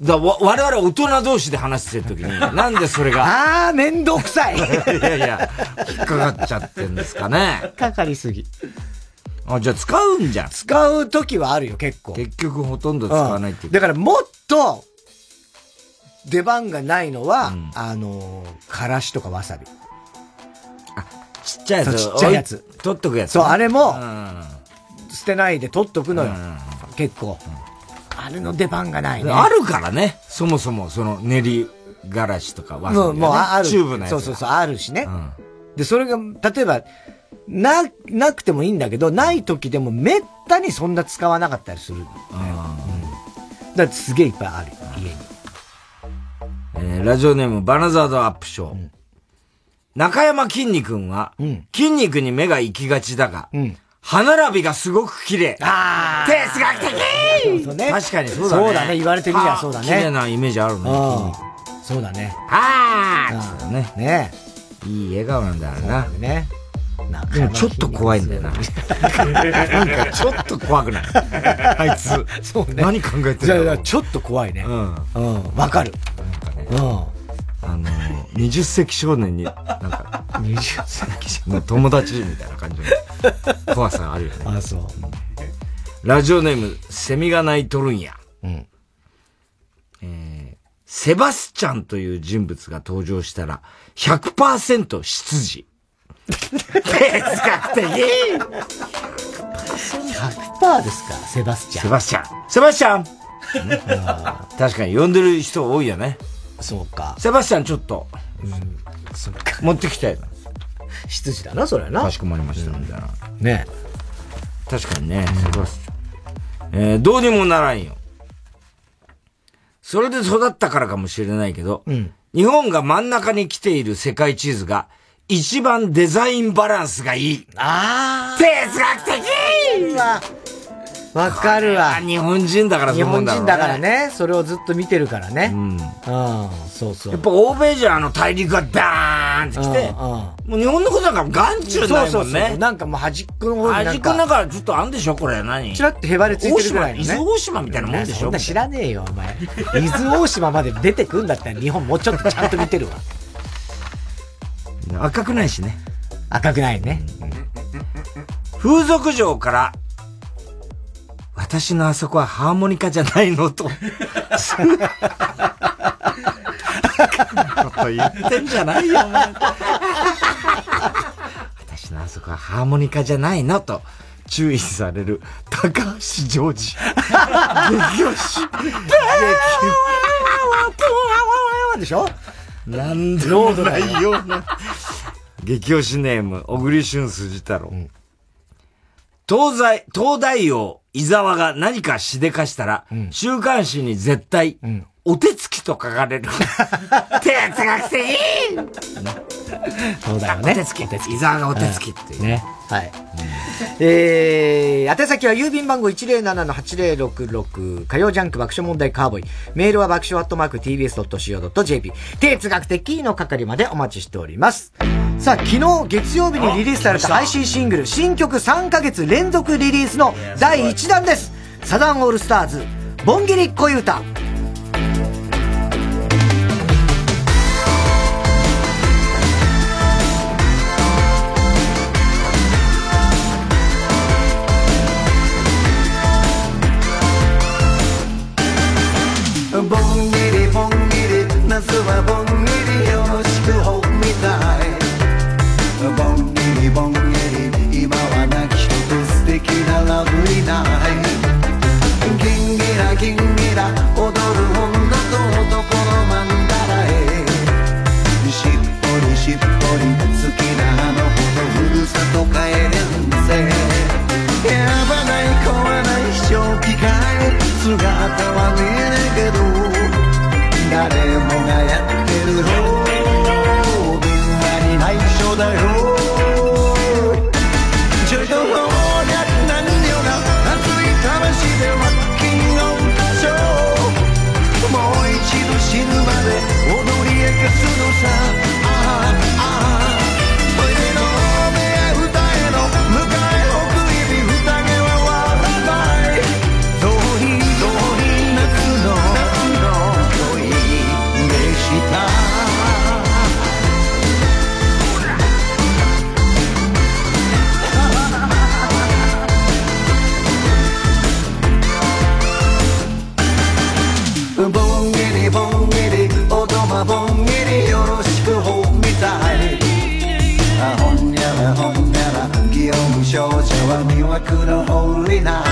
だわ我々大人同士で話してる時に、なんでそれが？ああ、めんどくさいいやいや、引っかかっちゃってんですかね。かかりすぎ。あ、じゃあ使うんじゃん。使う時はあるよ、結構。結局ほとんど使わないっていう、うん、だからもっと、出番がないのは、うん、あのからしとかわさび。あ、ちっちゃいやつ。ちっちゃいやつ。取っとくやつ、そう、あれも、捨てないで取っとくのよ。結構。あれの出番がないね。あるからね。そもそも、その練りがらしとかわさび、ね。もう、もうある。チューブのやつ。そうそうそう、あるしね。うん、で、それが、例えば、な、なくてもいいんだけど、ない時でもめったにそんな使わなかったりする、ね。うん。だってすげえいっぱいある、家に。えー、ラジオネームバナザードアップショー。うん、中山きんに君は、うん、筋肉に目が行きがちだが、うん、歯並びがすごく綺麗。ああ哲学的そうそうね。確かにそうだね。そうだね。言われてみりゃそうだね。綺麗なイメージあるね。そうだね。ああね。ねいい笑顔なんだろうな。ね。でもちょっと怖いんだよな。なんかちょっと怖くない？あいつ。そうね。何考えてるのちょっと怖いね。うん。うん。わかる。うん。あの二十世紀少年に、なんか、二十世紀少年友達みたいな感じの怖さがあるよね。あ、そう。ラジオネーム、セミが鳴いとるんや。うん。えー、セバスチャンという人物が登場したら、100%出自。哲学的 !100% ですか？セバスチャン。セバスチャン。セバスチャン確かに呼んでる人多いよね。そうか。セバスチャンちょっと、うん、そっか。持ってきたいな。執事だな、それはな。かしこまりました、みたいな。ね確かにね、セバスチャン。えー、どうにもならんよ。それで育ったからかもしれないけど、うん、日本が真ん中に来ている世界地図が、一番デザインバランスがいい。ああ。哲学的わかるわ。日本人だから日本人だからね。それをずっと見てるからね。うん。うん。そうそう。やっぱ欧米じゃあの大陸がダーンって来て、うん、もう日本のことだから眼中ないもんね。そうそうそう。なんかもう端っこの方に端っこの中ちょっとあんでしょこれ何？ちらってへばりついてるぐらいの、ね。伊豆大島みたいなもんでしょそんな知らねえよ、お前。伊豆大島まで出てくんだったら日本もうちょっとちゃんと見てるわ。赤くないしね。赤くないね。風俗嬢から私のあそこはハーモニカじゃないのと。言ってんじゃないよ、私のあそこはハーモニカじゃないのと。注意される高橋ジョージ。激推し。でし。ょなんでもないような。激推し。ネーム、小栗旬筋太郎。うん東西、東大王、伊沢が何かしでかしたら、うん、週刊誌に絶対、うん、お手つきと書かれる。哲学的そうだよね。お手つき。伊沢がお手つきっていう。ね。はい。うん、えー、宛先は郵便番号107-8066火曜ジャンク爆笑問題カーボーイ。メールは爆笑アットマーク tbs.co.jp。哲学的の係までお待ちしております。さあ、昨日月曜日にリリースされた配信シングル、新曲3ヶ月連続リリースの第1弾です。サザンオールスターズ、ボンギリ恋歌。ぼんぎりぼんぎり今はなき人すてきなラブリナイギンギラギンギラ踊る女と男のまんだらしっぽりしっぽり好きなあの子とふるさと帰んせ選ばない壊ない正気かい。姿は見のホ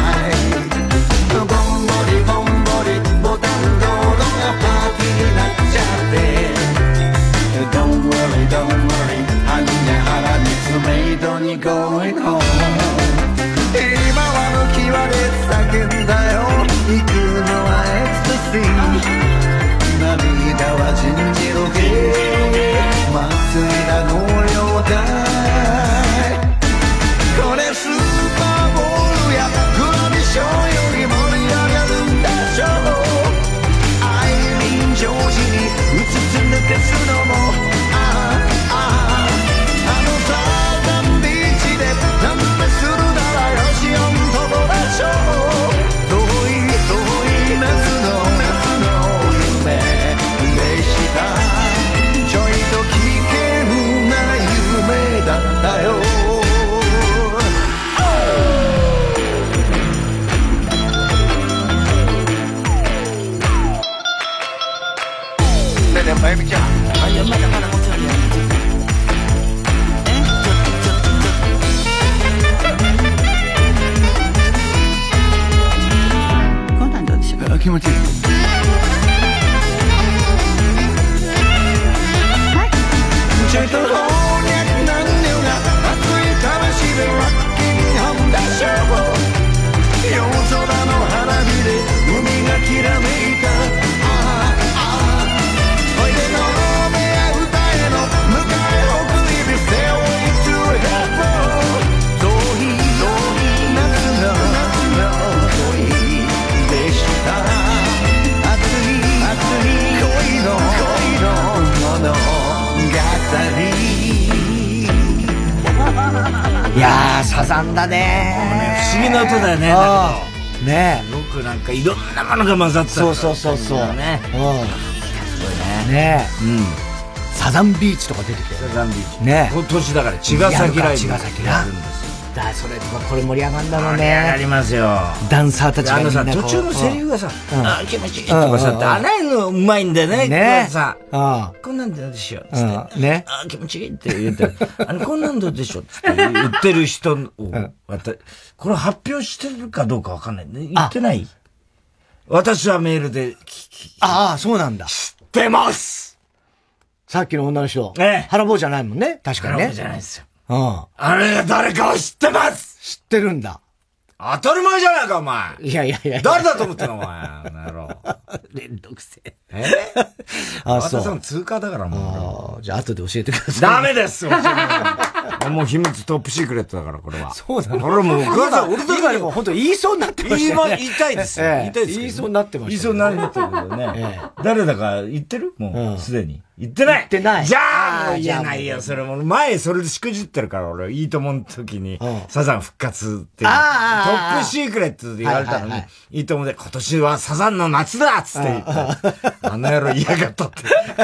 のが混ざってたそうそうそうそう。ねうん。ねえ。うん。サザンビーチとか出てきて。サザンビーチね今年だから茅ヶ崎ライブ茅ヶ崎なやるんですだそれこれ盛り上がるんだろうね。盛り上がりますよダンサーたちがあのさ途中のセリフがさうんあ気持ちいいとかさうんうんうんあらゆのうまいんだよねねさあこんなんでどうでしょうつってうん。ね。あ気持ちいいって言って、あの、こんなんどうでしょうって言ってる人を、これ発表してるかどうかわかんない。ね言ってない？私はメールでああ、そうなんだ。知ってますさっきの女の人。ええ腹棒じゃないもんね。確かにね。腹棒じゃないですよ。うん。あれが誰かを知ってます知ってるんだ。当たり前じゃないか、お前いやいやいや。誰だと思ってんの、お前。あの野郎。めんどくせえ。え あ、そう。私は通過だからもう。じゃあ後で教えてください。ダメです教えないもう秘密トップシークレットだから、これは。そうだね。これもう、お母さん、俺今今でも本当言いそうになってましたよね。言いたいですよ。ええ言いたいです言いそうになってました言いそうになってるけどね。誰だか言ってる？もう、すでに。言ってない言ってないじゃあ、言えないよ。それも、前それでしくじってるから、俺、いいともの時に、サザン復活っていう。トップシークレットで言われたのにいいともで、今年はサザンの夏だっつって言った。あの野郎嫌がったって、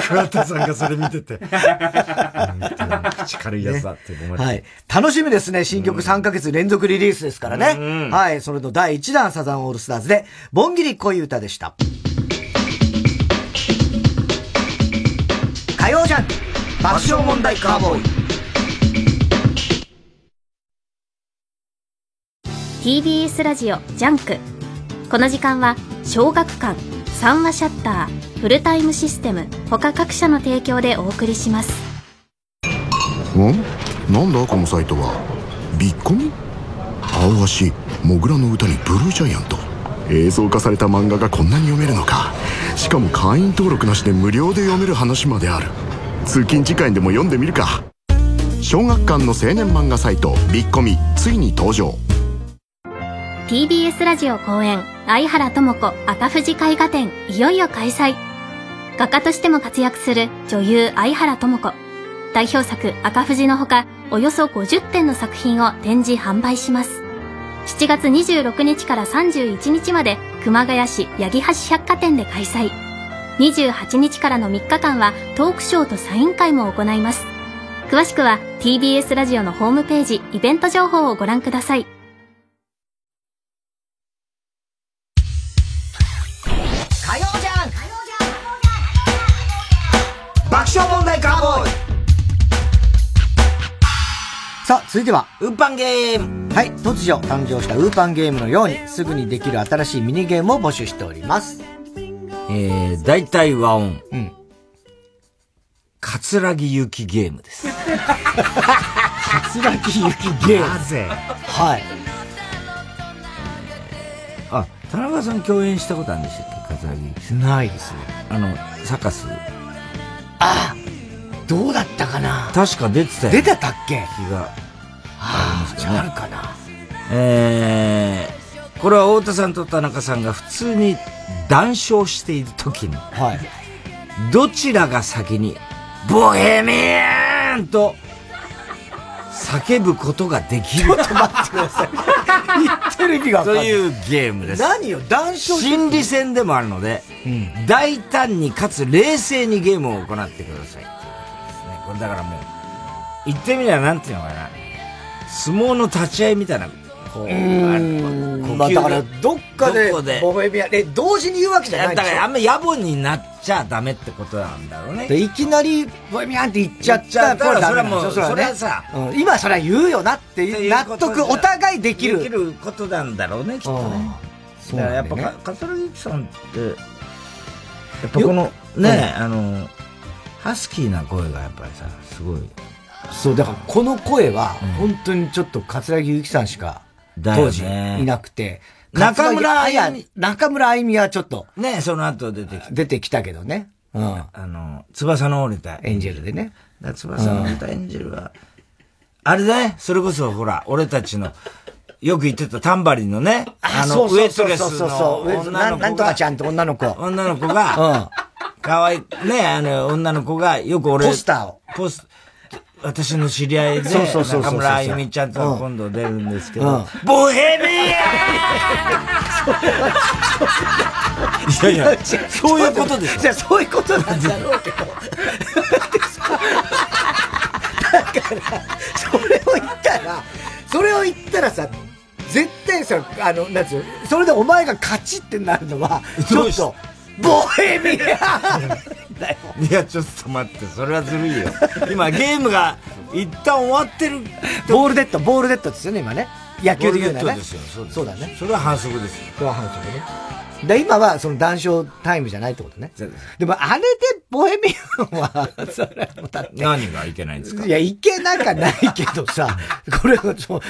桑田さんがそれ見てて。口軽いやつだって思って。はい。楽しみですね。新曲3ヶ月連続リリースですからね。はい。それの第1弾サザンオールスターズで、ボンギリ恋歌でした。火曜ジャンク爆笑問題カーボーイ。TBS ラジオジャンクこの時間は小学館三和シヤッターフルタイムシステム他各社の提供でお送りします。んなんだこのサイトは？ビッコミ？アオアシ土竜の唄にブルージャイアント。映像化された漫画がこんなに読めるのか。しかも会員登録なしで無料で読める話まである。通勤時間にでも読んでみるか。小学館の青年漫画サイトビッコミついに登場。TBS ラジオ公演相原智子赤富士絵画展いよいよ開催。画家としても活躍する女優相原智子。代表作赤富士のほかおよそ50点の作品を展示販売します。7月26日から31日まで熊谷市八木橋百貨店で開催。28日からの3日間はトークショーとサイン会も行います。詳しくは TBS ラジオのホームページイベント情報をご覧ください。ボーイさあ、続いては、運搬ゲームはい、突如誕生したウーパンゲームのように、すぐにできる新しいミニゲームを募集しております。えー、大体和音。うん。カツラギ行きゲームです。カツラギ行きゲーム。なぜ？はい。あ、田中さん共演したことあるんでしたっけ？カツラギ。ないですね。あの、サカス。あどうだったかな？確か出てたよ。出てたっけ？気がありますよねあるかなえー、これは太田さんと田中さんが普通に談笑している時に、どちらが先に、ボヘミアンと叫ぶことができる。ちょっと待ってください。言ってる意味がというゲームです。何よ、談笑心理戦でもあるので、大胆にかつ冷静にゲームを行ってください。これだからもう、言ってみればなんていうのかな。相撲の立ち合いみたいな、こう、うまあだから、どっかで、ボヘミアン、え、同時に言うわけじゃないだからあんま野暮になっちゃダメってことなんだろうね。でいきなり、ボヘミアンって言っちゃったら、それはもうそれはさうん。今それは言うよなっていう、納得、お互いできる。できることなんだろうね、きっとね。だからやっぱ、ね。か桂木さんって、やっぱこの、ね、あの、ハスキーな声がやっぱりさ、すごい。そう、だからこの声は、本当にちょっと桂木由紀さんしか、当時いなくて、中村あゆみ中村あゆみはちょっと、ね、その後出てきた。出てきたけどね。うん。あの、翼の折れた。エンジェルでね。翼の折れたエンジェルは、あれだね、それこそほら、俺たちの、よく言ってたタンバリンのね、あの、ウエットレスそうそうそうの女の子が、なんとかちゃんって女の子。女の子が、可愛い、ね、あの、女の子が、よく俺、ポスターを。ポス、私の知り合いで、中村あゆみちゃんと今度出るんですけど。うん、ボヘミアンいやいや、そういうことでしょ？じゃそういうことなんだろうけど。だから、それを言ったら、それを言ったらさ、絶対さ、あの、なんつうの？それでお前が勝ちってなるのは、ちょっと、ボヘミアンだよ。いや、ちょっと待って、それはずるいよ。今、ゲームが一旦終わってる。ボールデッド、ボールデッドですよね、今ね。野球で言うならね。そうですそうだね。それは反則ですよ。それは反則ね。で、今はその談笑タイムじゃないってことね。でも、あれでボヘミアンは、それはもうだって。何がいけないんですか？いや、いけなかないけどさ、これはそう、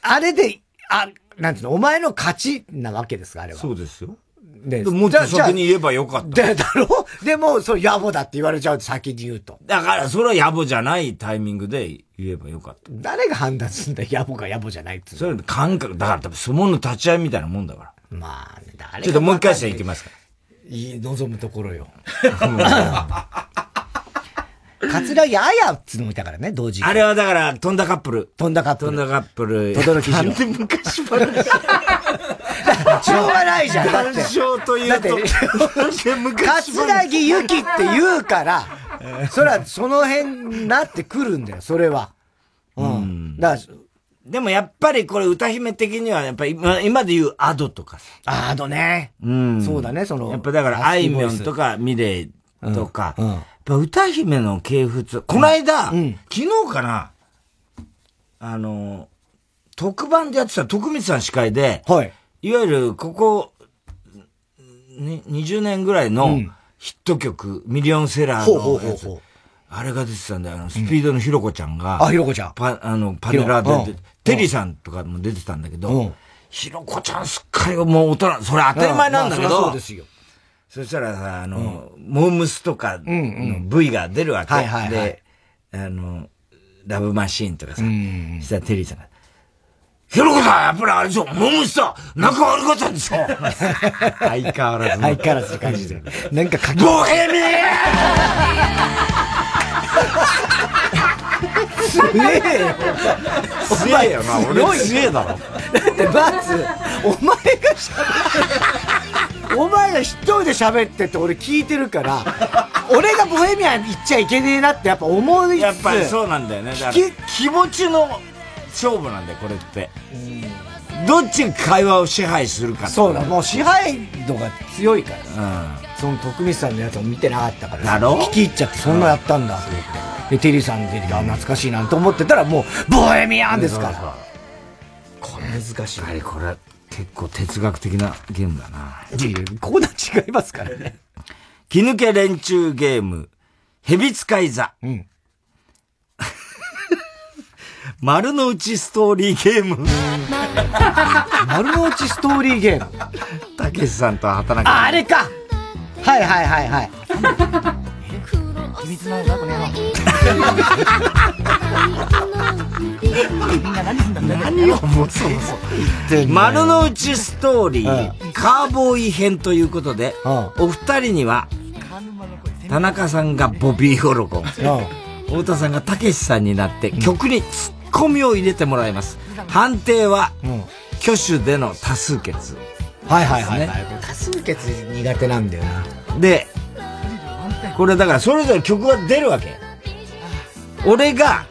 あれで、あ、なんていうの、お前の勝ちなわけですか、あれは。そうですよ。でもっと先に言えばよかった。で、だろ？でも、そう、野暮だって言われちゃうと先に言うと。だから、それは野暮じゃないタイミングで言えばよかった。誰が判断するんだよ、野暮か野暮じゃないって。それ感覚、だから多分相撲の立ち合いみたいなもんだから。まあ、誰がちょっともう一回戦いきますか。いい、望むところよ。桂木綾っつうのもいたからね、同時期あれはだから、飛んだカップル。飛んだカップル。飛んだカップル。轟次郎なんで昔話しょうがないじゃん、だって。談笑というとだって、桂木由紀って言うから、それはその辺になってくるんだよ、それは。うん。だから、でもやっぱりこれ歌姫的にはやっぱり今今で言うアドとかさ。アドね。うん。そうだね、その。やっぱだからあいみょんとかミレイとか、やっぱ歌姫の系譜この間、昨日かな、あの、特番でやってた徳光さん司会で、はい。いわゆるここ、に20年ぐらいのヒット曲、ミリオンセラーの。あれが出てたんだよ。あのスピードのひろこちゃんが。あひろこちゃんパ、あの、パネラーで出て、テリーさんとかも出てたんだけうどん、ひろこちゃんすっかりもう大人、それ当たり前なんだけどまあそうで、すよ。そしたらさ、あの、モームスとかの V が出るわけ。で、あの、ラブマシーンとかさ、したらテリーさんが、ひろこさん、やっぱりあれでしょ、モームスと仲悪かったんでしょ相変わらず。相変わらず感じてる。なんか書きボヘミすげえよ。強えよな俺強えだろ。だってまず、お前が喋って、お前が一人で喋ってって俺聞いてるから、俺がボヘミアン行っちゃいけねえなってやっぱ思いつつやっぱりそうなんだよね。だから聞気持ちの勝負なんだよ、これって。どっちが会話を支配するかそうだ、もう支配度が強いから。うん。その徳光さんのやつを見てなかったから。だろ？聞き入っちゃって、そんなやったんだと思って。で、テリーさん出てきて、あ、懐かしいなと思ってたら、もう、ボヘミアンですから。難しい。あれ、これ、結構哲学的なゲームだな。いやいや、コーナー違いますからね。気抜け連中ゲーム、蛇使い座。うん。丸の内ストーリーゲーム。丸の内ストーリーゲーム。たけしさんと畑中。あ、あれかはいはいはいはい。秘密なんだこれみんな何すんだ何をもそもそ。丸の内ストーリー、カーボーイ編ということで、お二人には、田中さんがボビー・オロゴン、太田さんがたけしさんになって曲にツッコミを入れてもらいます。判定は、挙手での多数決。はいはいはい、はい。多数決苦手なんだよな。で、これだからそれぞれ曲が出るわけ。俺が、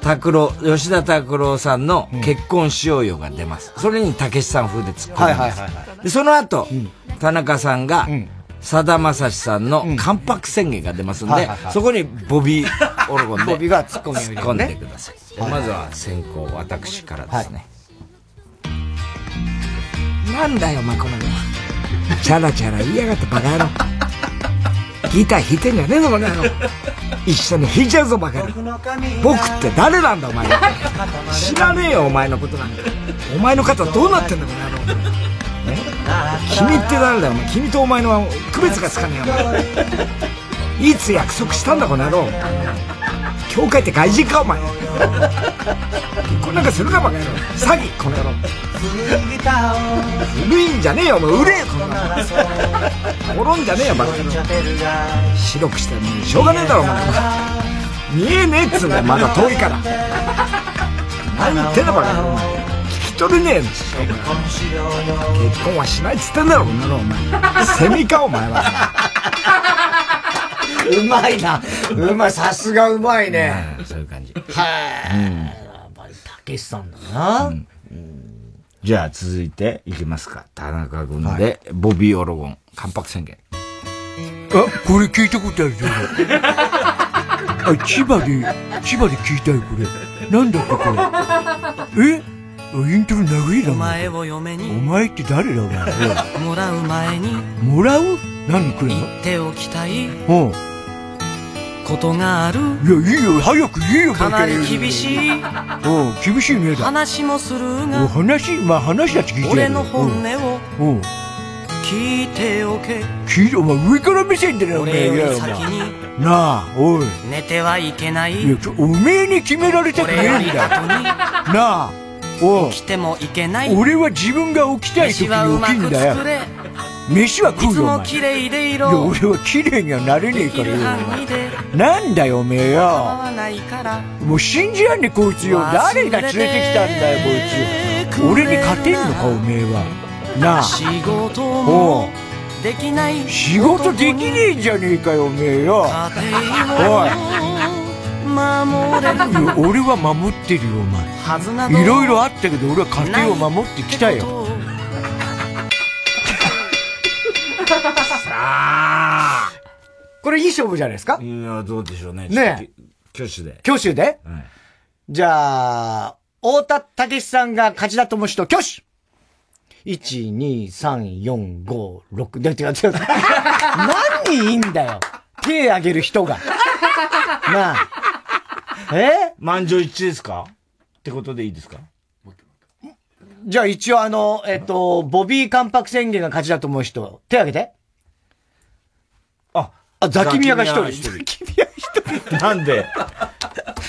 拓郎、吉田拓郎さんの結婚しようよが出ます。それにたけしさん風で突っ込みます。はいはいはいで、その後、田中さんが、さだまさしさんの関白宣言が出ますんでそこにボビー・オロゴンで。ボビーが突っ込んでください。でまずは先行、私からですね。なんだよ、お前、この野郎。チャラチャラ言いやがってバカ野郎。ギター弾いてんじゃねえぞ、この野郎。一緒に弾いちゃうぞ、バカ野郎。僕って誰なんだ、お前。知らねえよ、お前のことなんか。お前の肩どうなってんだ、この野郎。君って誰だよ、君とお前の区別がつかねえよ、お前。いつ約束したんだ、この野郎。教会って外人か、お前。結婚なんかするか、バカ野郎。詐欺、この野郎。古いんじゃねえよ、お前。売れよ、この野郎。転んじゃねえよ、バカ野郎。白くしてもうしょうがねえだろ、お前。見えねえっつうんだよ、まだ遠いから。何言ってんだ、バカ野郎。お前聞き取れねえの。結婚はしないっつってんだろ、こんなの、お前。セミか、お前は。うまいな。うまい、さすがうまいね。そういう感じ。はい。やっぱりたけしさんだな。じゃあ続いていきますか。田中君で、ボビー・オロゴン、関白宣言。あ、これ聞いたことあるぞ。あ、千葉で、千葉で聞いたよ、これ。なんだっけ、これ。え？あイントロ長いだお。前を嫁に。お前って誰だ、お前。もらう前に。もらう？何くれんの？言っておきたい。う。ん。ことがある。いや、いいよ、早く言えよ、かなり厳しい。うん、厳しいねだ。話もするおが話、まあ話だって聞いて俺の本音をう。ん。う。ん。聞いておけ。聞いて、お前上から目線だな、お前。俺より先に。前なあ、おい。寝てはいけない。いや、ちょ、おめえに決められたくねえんだ。なあ、おい。来てもいけない俺は自分が起きたい時に起きんだよ飯は食いうつよ、お前。も綺麗でいいや、ろ俺は綺麗にはなれねえからよ。なんだよ、おめえよ。もう信じらんねえ、こいつよ。誰が連れてきたんだよ、こいつ。俺に勝てんのか、おめえは。なあ。仕事おうもできない仕事できねえんじゃねえかよ、おめえよ。おい。守れる俺は守ってるよ、お前。はずなどいろいろあったけど、俺は家庭を守ってきたよ。あこれいい勝負じゃないですか？いや、どうでしょうね。ねえ。挙手で。挙手で？じゃあ、太田武さんが勝ちだと思う人、挙手 !1、2、3、4、5、6。で、違う違う。何人いんだよ手挙げる人が。なあ。え？満場一致ですか？ってことでいいですか？じゃあ一応あの、えっと、ボビー関白宣言が勝ちだと思う人、手挙げて。あ、あ、ザキミヤが一人。ザザキミヤ一人。なんで？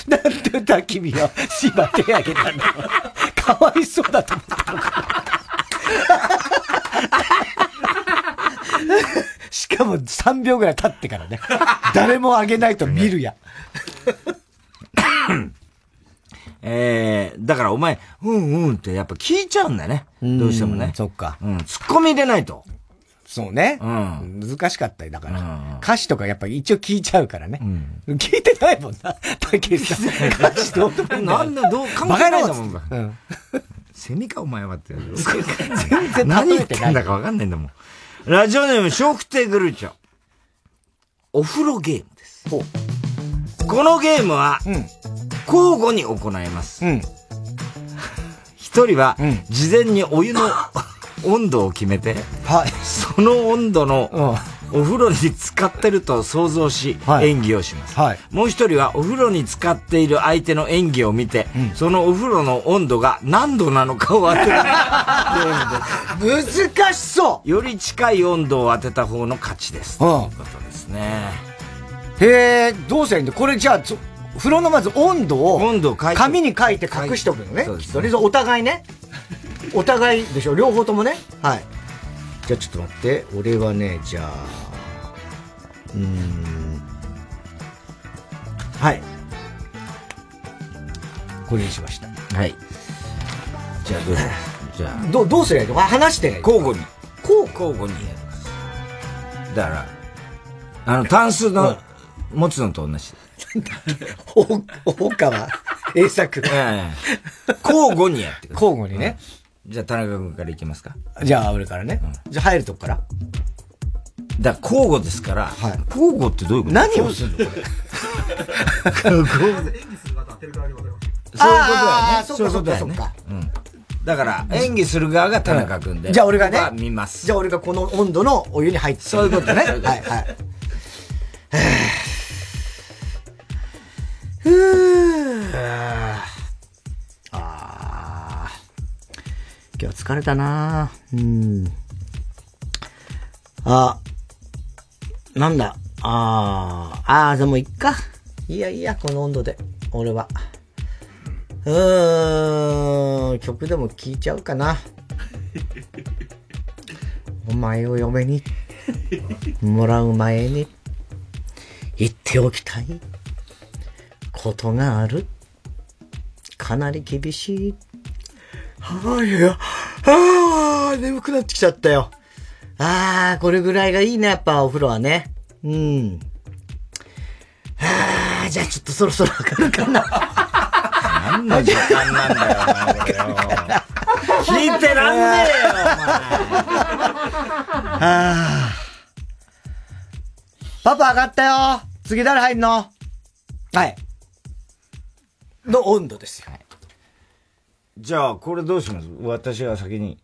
なんでザキミヤ、芝手挙げたんだよ。かわいそうだと思ったのか。しかも3秒ぐらい経ってからね。誰も挙げないと見るや。えー、だからお前、うんうんってやっぱ聞いちゃうんだよね。どうしてもね。そっか。うん、ツッコミ入れないと。そうね。うん。難しかったよ、だから。歌詞とかやっぱ一応聞いちゃうからね。聞いてないもんな。たけしさん。歌詞どうでもいいんだよなんでどう関係ないんだもんうん。セミかお前はって。全然何言ってんだかわかんないんだもん。ラジオネーム、笑福亭グルーチョ。お風呂ゲームです。このゲームは、交互に行います。一人は、事前にお湯の 温度を決めて、はい。その温度の、お風呂に浸かってると想像し、演技をします。もう一人はお風呂に浸かっている相手の演技を見て、そのお風呂の温度が何度なのかを当てる。難しそうより近い温度を当てた方の勝ちです。ということですね。へえ、どうすりゃいいんだ？これじゃあ、そ風呂のまず温度を、温度紙に書いて隠しとくのね。そうですねそれでお互いね。お互いでしょ両方ともね。はい。じゃあちょっと待って。俺はね、じゃあ、うーん。はい。これにしました。はい。じゃあどうじゃあ。どう、どうすりゃいいの？あ話して。交互に。交交互にやります。だから、あの、単数の持つのと同じ。ほ、ほかは、栄作。ええ交互にやってください。交互にね。じゃあ、田中君からいきますか。じゃあ、俺からね。じゃあ、入るとこから。だから交互ですから、交互ってどういうこと？何をするのこれ？交互。そういうことだよね。そういうことだよねそっかうん。だから、演技する側が田中君で。じゃあ俺がね見ます。じゃあ俺がこの温度のお湯に入ってそういうことねはい、はい。ふぅあー今日疲れたなうん。あ、なんだ。あー、あー、でもいっか。いやいや、この温度で。俺は。うーん、曲でも聴いちゃうかな。お前を嫁にもらう前に言っておきたいことがある。かなり厳しい。はあ、いや、ああ、眠くなってきちゃったよ。ああ、これぐらいがいいね、やっぱお風呂はね。うん。ああ、じゃあちょっとそろそろ上がるかな。何の時間なんだよな、これよ。聞いてらんねえよ、お前。ああ。パパ上がったよ次誰入んの？はい。の温度ですよ。じゃあ、これどうします？私が先に。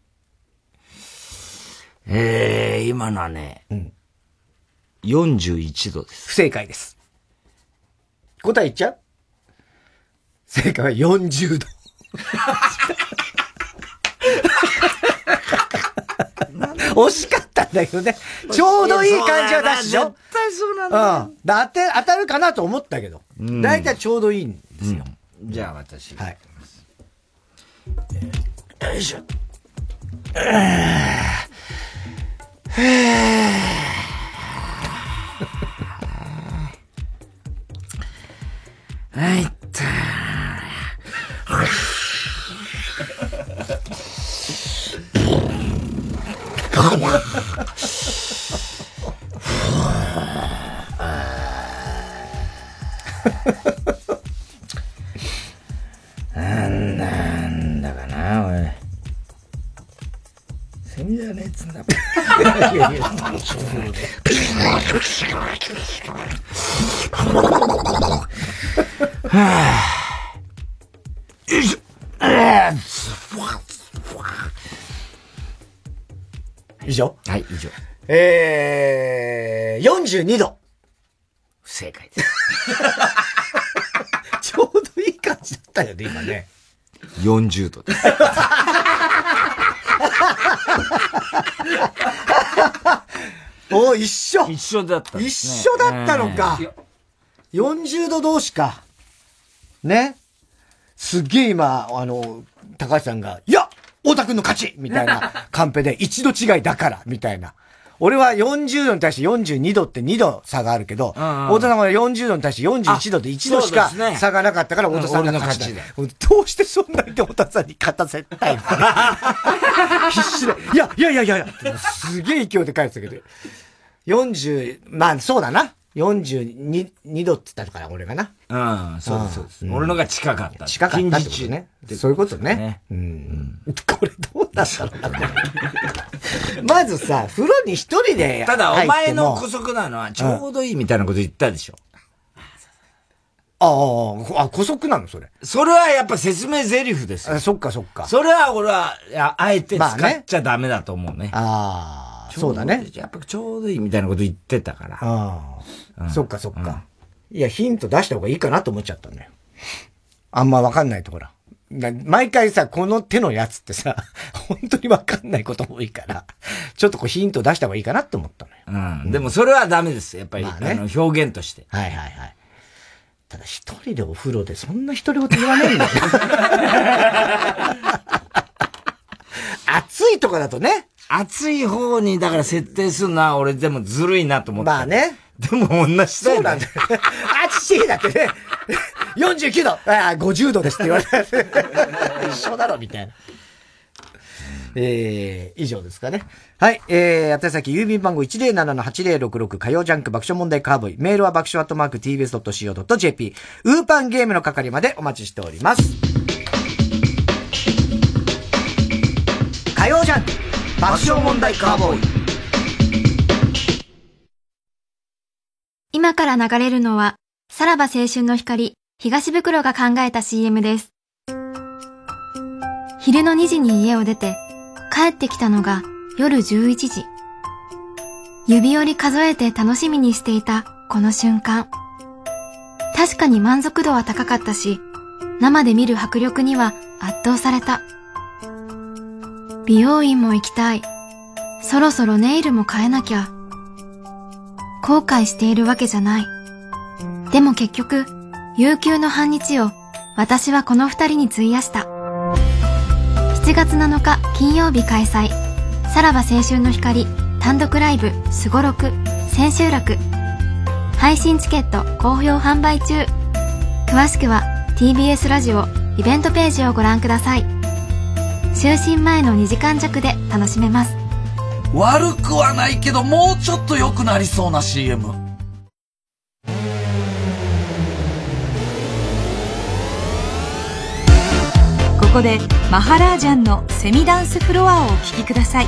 えー、今のはね、41度です。不正解です。答え言っちゃう？正解は40度。惜しかったんだけどね。ちょうどいい感じは出すでしょ？絶対そうなんだよ。うん。だ当て、当たるかなと思ったけど。うんだいたいちょうどいいんですよ。じゃあ、私。はい。よいしょ。はいったなセミじゃねえっつんだ。いやいやはあよいしょ。以上はい、以上。えー、42度。不正解です。ちょうどいい感じだったよね、今ね。40度です。お一緒一緒だったんで一緒だったのか。40度同士か。ね。すっげえ今、あの、高橋さんが、いや太田くんの勝ちみたいなカンペで、一度違いだからみたいな。俺は40度に対して42度って2度差があるけど、んうん。太田さんは40度に対して41度で1度しか差がなかったから太田さんが勝ちだ。勝どうしてそんなに太田さんに勝たせたいの？必死で、いや、いやいやいやいや、すげえ勢いで返ってたけど、40、まあそうだな。42、2度って言ったから俺がな。うん、そうです、そうです。俺のが近かった。近かったってことね。そういうことね。ねうん。これどうだろうな、これまずさ、風呂に一人でただ、お前の入っても姑息なのはちょうどいいみたいなこと言ったでしょ。ああ、あ、古速なの？それ。それはやっぱ説明台詞ですよ。そっかそっか。それは俺は、ああえて使っちゃダメだと思うね。ああ、そうだね。やっぱちょうどいいみたいなこと言ってたから。ああ、そっかそっか。いや、ヒント出した方がいいかなと思っちゃったんだよ。あんまわかんないところ。毎回さ、この手のやつってさ、本当にわかんないことも多いから、ちょっとこうヒント出した方がいいかなって思ったのよ。うん。でもそれはダメです。やっぱり、まあね、あの表現として。はいはいはい。ただ一人でお風呂でそんな一人言言わねえんだよ。暑いとかだとね。暑い方にだから設定するのは俺でもずるいなと思って。まあね。でも同じだよ、ね。そうなんだよ。暑いだってね。49度ああ、50度ですって言われて。一緒だろ、みたいな。えー、以上ですかね。はい。えー、宛先郵便番号107-8066火曜ジャンク爆笑問題カーボイ。メールは爆笑アットマーク tbs.co.jp。ウーパンゲームの係までお待ちしております。火曜ジャンク爆笑問題カーボーイ。今から流れるのは、さらば青春の光、東袋が考えた CM です。昼の2時に家を出て、帰ってきたのが夜11時。指折り数えて楽しみにしていたこの瞬間。確かに満足度は高かったし、生で見る迫力には圧倒された。美容院も行きたい。そろそろネイルも変えなきゃ。後悔しているわけじゃない。でも結局、悠久の半日を私はこの二人に費やした。7月7日金曜日開催さらば青春の光単独ライブすごろく千秋楽配信チケット好評販売中詳しくは TBS ラジオイベントページをご覧ください就寝前の2時間弱で楽しめます。悪くはないけどもうちょっと良くなりそうな CM ここでマハラージャンのセミダンスフロアをお聴きください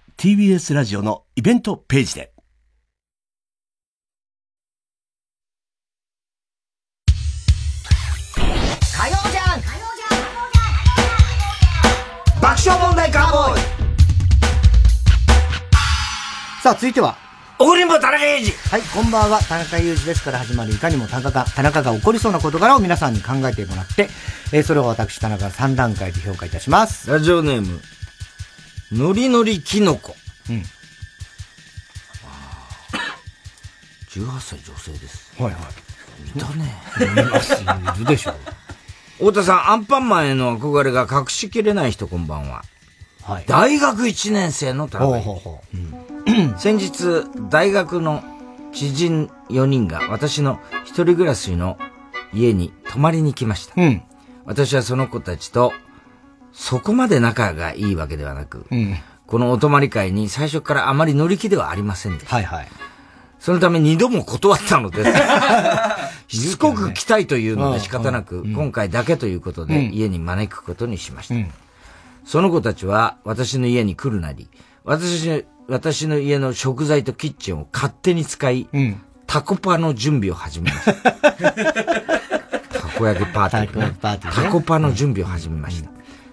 TBS ラジオのイベントページで。爆笑問題カーボーイ。さあ、続いては、怒りんぼ田中裕二はい、こんばんは、田中裕二ですから始まる。いかにも田中田中が起こりそうな事柄を皆さんに考えてもらって、えー、それを私、田中が3段階で評価いたします。ラジオネーム、のりのりきのこ。うん。18歳女性です。はいはい。いたね。います、いるでしょう。太田さん、アンパンマンへの憧れが隠しきれない人こんばんは。はい。大学1年生の田中。ほうほうほう。うん、先日、大学の知人4人が私の一人暮らしの家に泊まりに来ました。私はその子たちと、そこまで仲がいいわけではなく、うん。このお泊まり会に最初からあまり乗り気ではありませんでした。はいはい。そのため二度も断ったのです。しつこく来たいというので仕方なく、今回だけということでうん家に招くことにしました。うんその子たちは私の家に来るなり、私私の家の食材とキッチンを勝手に使い、タコパの準備を始めました。たこ焼きパーティー、タコパーティーねタコパの準備を始めました。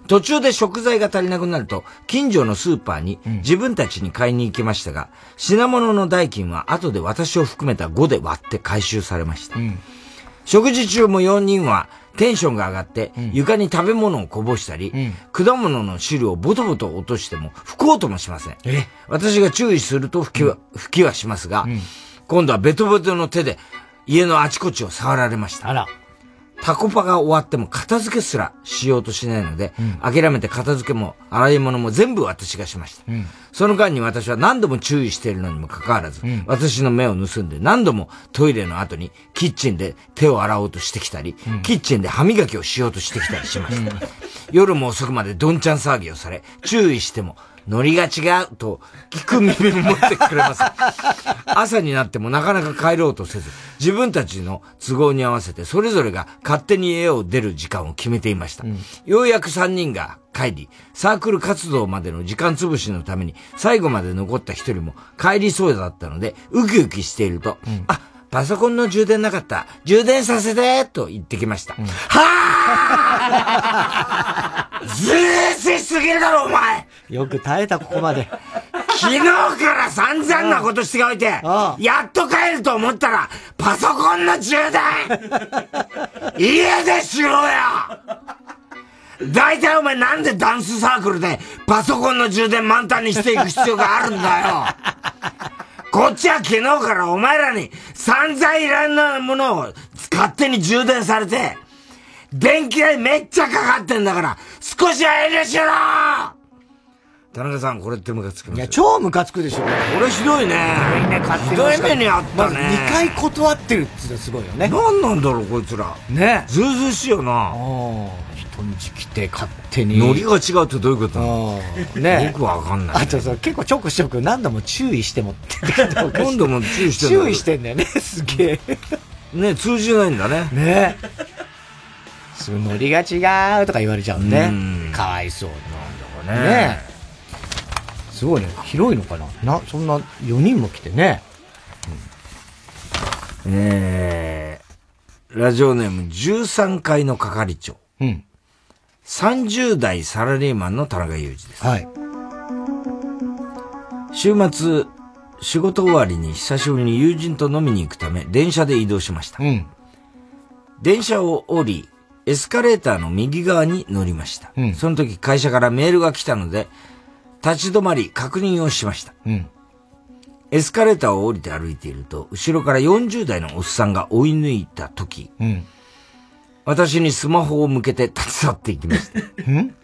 途中で食材が足りなくなると、近所のスーパーに自分たちに買いに行きましたが、品物の代金は後で私を含めた5で割って回収されました。食事中も4人はテンションが上がって、床に食べ物をこぼしたり、果物の汁をボトボト落としても拭こうともしません。私が注意すると拭きは、拭きはしますが、今度はベトベトの手で家のあちこちを触られました。タコパが終わっても片付けすらしようとしないので、諦めて片付けも洗い物も全部私がしました。その間に私は何度も注意しているのにもかかわらず、私の目を盗んで何度もトイレの後にキッチンで手を洗おうとしてきたり、キッチンで歯磨きをしようとしてきたりしました。夜も遅くまでどんちゃん騒ぎをされ、注意しても、ノリが違うと聞く耳を持ってくれます。朝になってもなかなか帰ろうとせず、自分たちの都合に合わせてそれぞれが勝手に家を出る時間を決めていました。ようやく3人が帰り、サークル活動までの時間潰しのために最後まで残った一人も帰りそうだったので、ウキウキしていると、あ、パソコンの充電なかった。充電させてと言ってきました。はぁずーしすぎるだろ、お前。よく耐えた、ここまで。昨日から散々なことしておいて、やっと帰ると思ったら、パソコンの充電。家でしろよ大体お前なんでダンスサークルでパソコンの充電満タンにしていく必要があるんだよ。こっちは昨日からお前らに散々いらんなものを勝手に充電されて、電気代めっちゃかかってんだから、少しは遠慮しろ田中さん、これってムカつきますいや、超ムカつくでしょ。これひどいね。ひどいね、勝手に。ひどい目にあったねまず2回断ってるってすごいよね。何なんだろう、こいつら。ねずうずうしいよな。人んち来て勝手に。ノリが違うってどういうことなの？ねよくわかんない。あとさ、結構ちょくちょく何度も注意してもって何度も注意してんだ 注意してんだよね、すげえ。ね、通じないんだね。ねすごいノリが違うとか言われちゃうね。かわいそうなんだね。ねすごいね。広いのかな？な、そんな4人も来てね。えー、ラジオネーム13階の係長。うん。30代サラリーマンの田中裕二です。はい。週末、仕事終わりに久しぶりに友人と飲みに行くため、電車で移動しました。うん。電車を降り、エスカレーターの右側に乗りました。うんその時会社からメールが来たので、立ち止まり確認をしました。うん。エスカレーターを降りて歩いていると、後ろから40代のおっさんが追い抜いた時、うん。私にスマホを向けて立ち去っていきました。うん？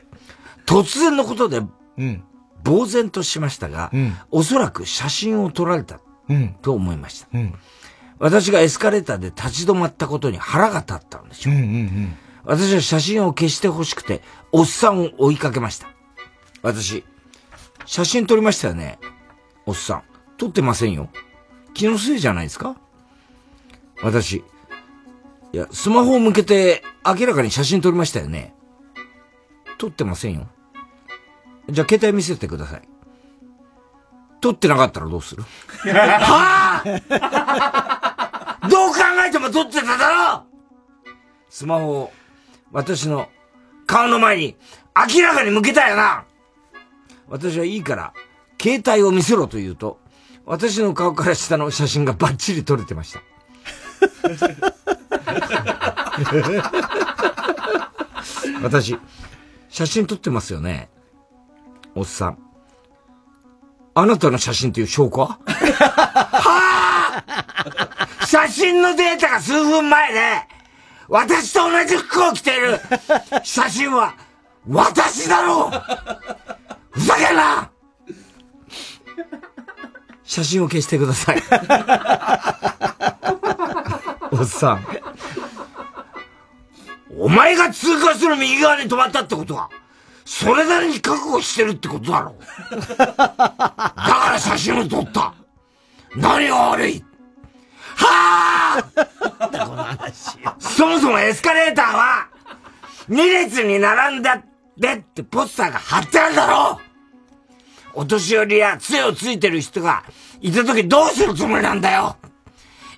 突然のことで、うん。呆然としましたが、うんおそらく写真を撮られたうん。と思いました。うん。私がエスカレーターで立ち止まったことに腹が立ったのでしょう。うんうん私は写真を消してほしくて、おっさんを追いかけました。私、写真撮りましたよねおっさん。撮ってませんよ。気のせいじゃないですか？私、いや、スマホを向けて明らかに写真撮りましたよね撮ってませんよ。じゃあ携帯見せてください。撮ってなかったらどうする？はぁどう考えても撮ってただろスマホを私の顔の前に明らかに向けたよな。私はいいから携帯を見せろと言うと私の顔から下の写真がバッチリ撮れてました。私、写真撮ってますよね。おっさん。あなたの写真という証拠は？はあ写真のデータが数分前で、私と同じ服を着ている写真は、私だろうふざけんな写真を消してください。おっさん。お前が通過する右側に止まったってことは、それなりに覚悟してるってことだろ。だから写真を撮った。何が悪い？はあそもそもエスカレーターは、2列に並んだってってポスターが貼ってあるだろう。お年寄りや杖をついてる人がいた時どうするつもりなんだよ。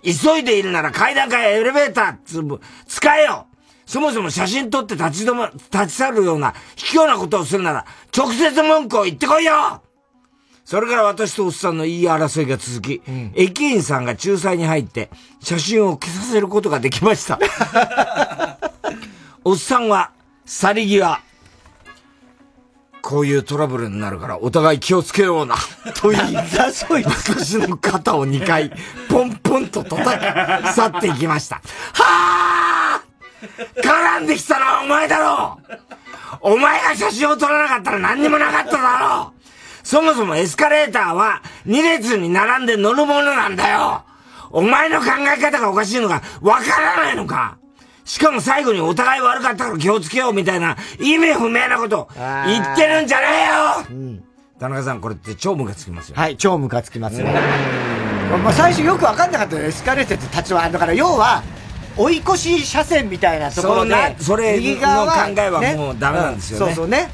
急いでいるなら階段かエレベーターつぶ、使えよ。そもそも写真撮って立ち止ま、立ち去るような卑怯なことをするなら、直接文句を言ってこいよ。それから私とおっさんの言い争いが続き、駅員さんが仲裁に入って、写真を消させることができました。おっさんは、去り際、こういうトラブルになるからお互い気をつけような。と言い、私の肩を2回、ポンポンと叩き、去っていきました。はぁ絡んできたのはお前だろお前が写真を撮らなかったら何にもなかっただろそもそもエスカレーターは2列に並んで乗るものなんだよ。お前の考え方がおかしいのかわからないのか。しかも最後にお互い悪かったから気をつけようみたいな意味不明なこと言ってるんじゃねえよ。田中さんこれって超ムカつきますよ。はい、超ムカつきますね。まあ最初よくわかんなかったよエスカレーターって立ちはだから要は、追い越し車線みたいなところで、それ右側の考えはもうダメなんですよね。そうそうね。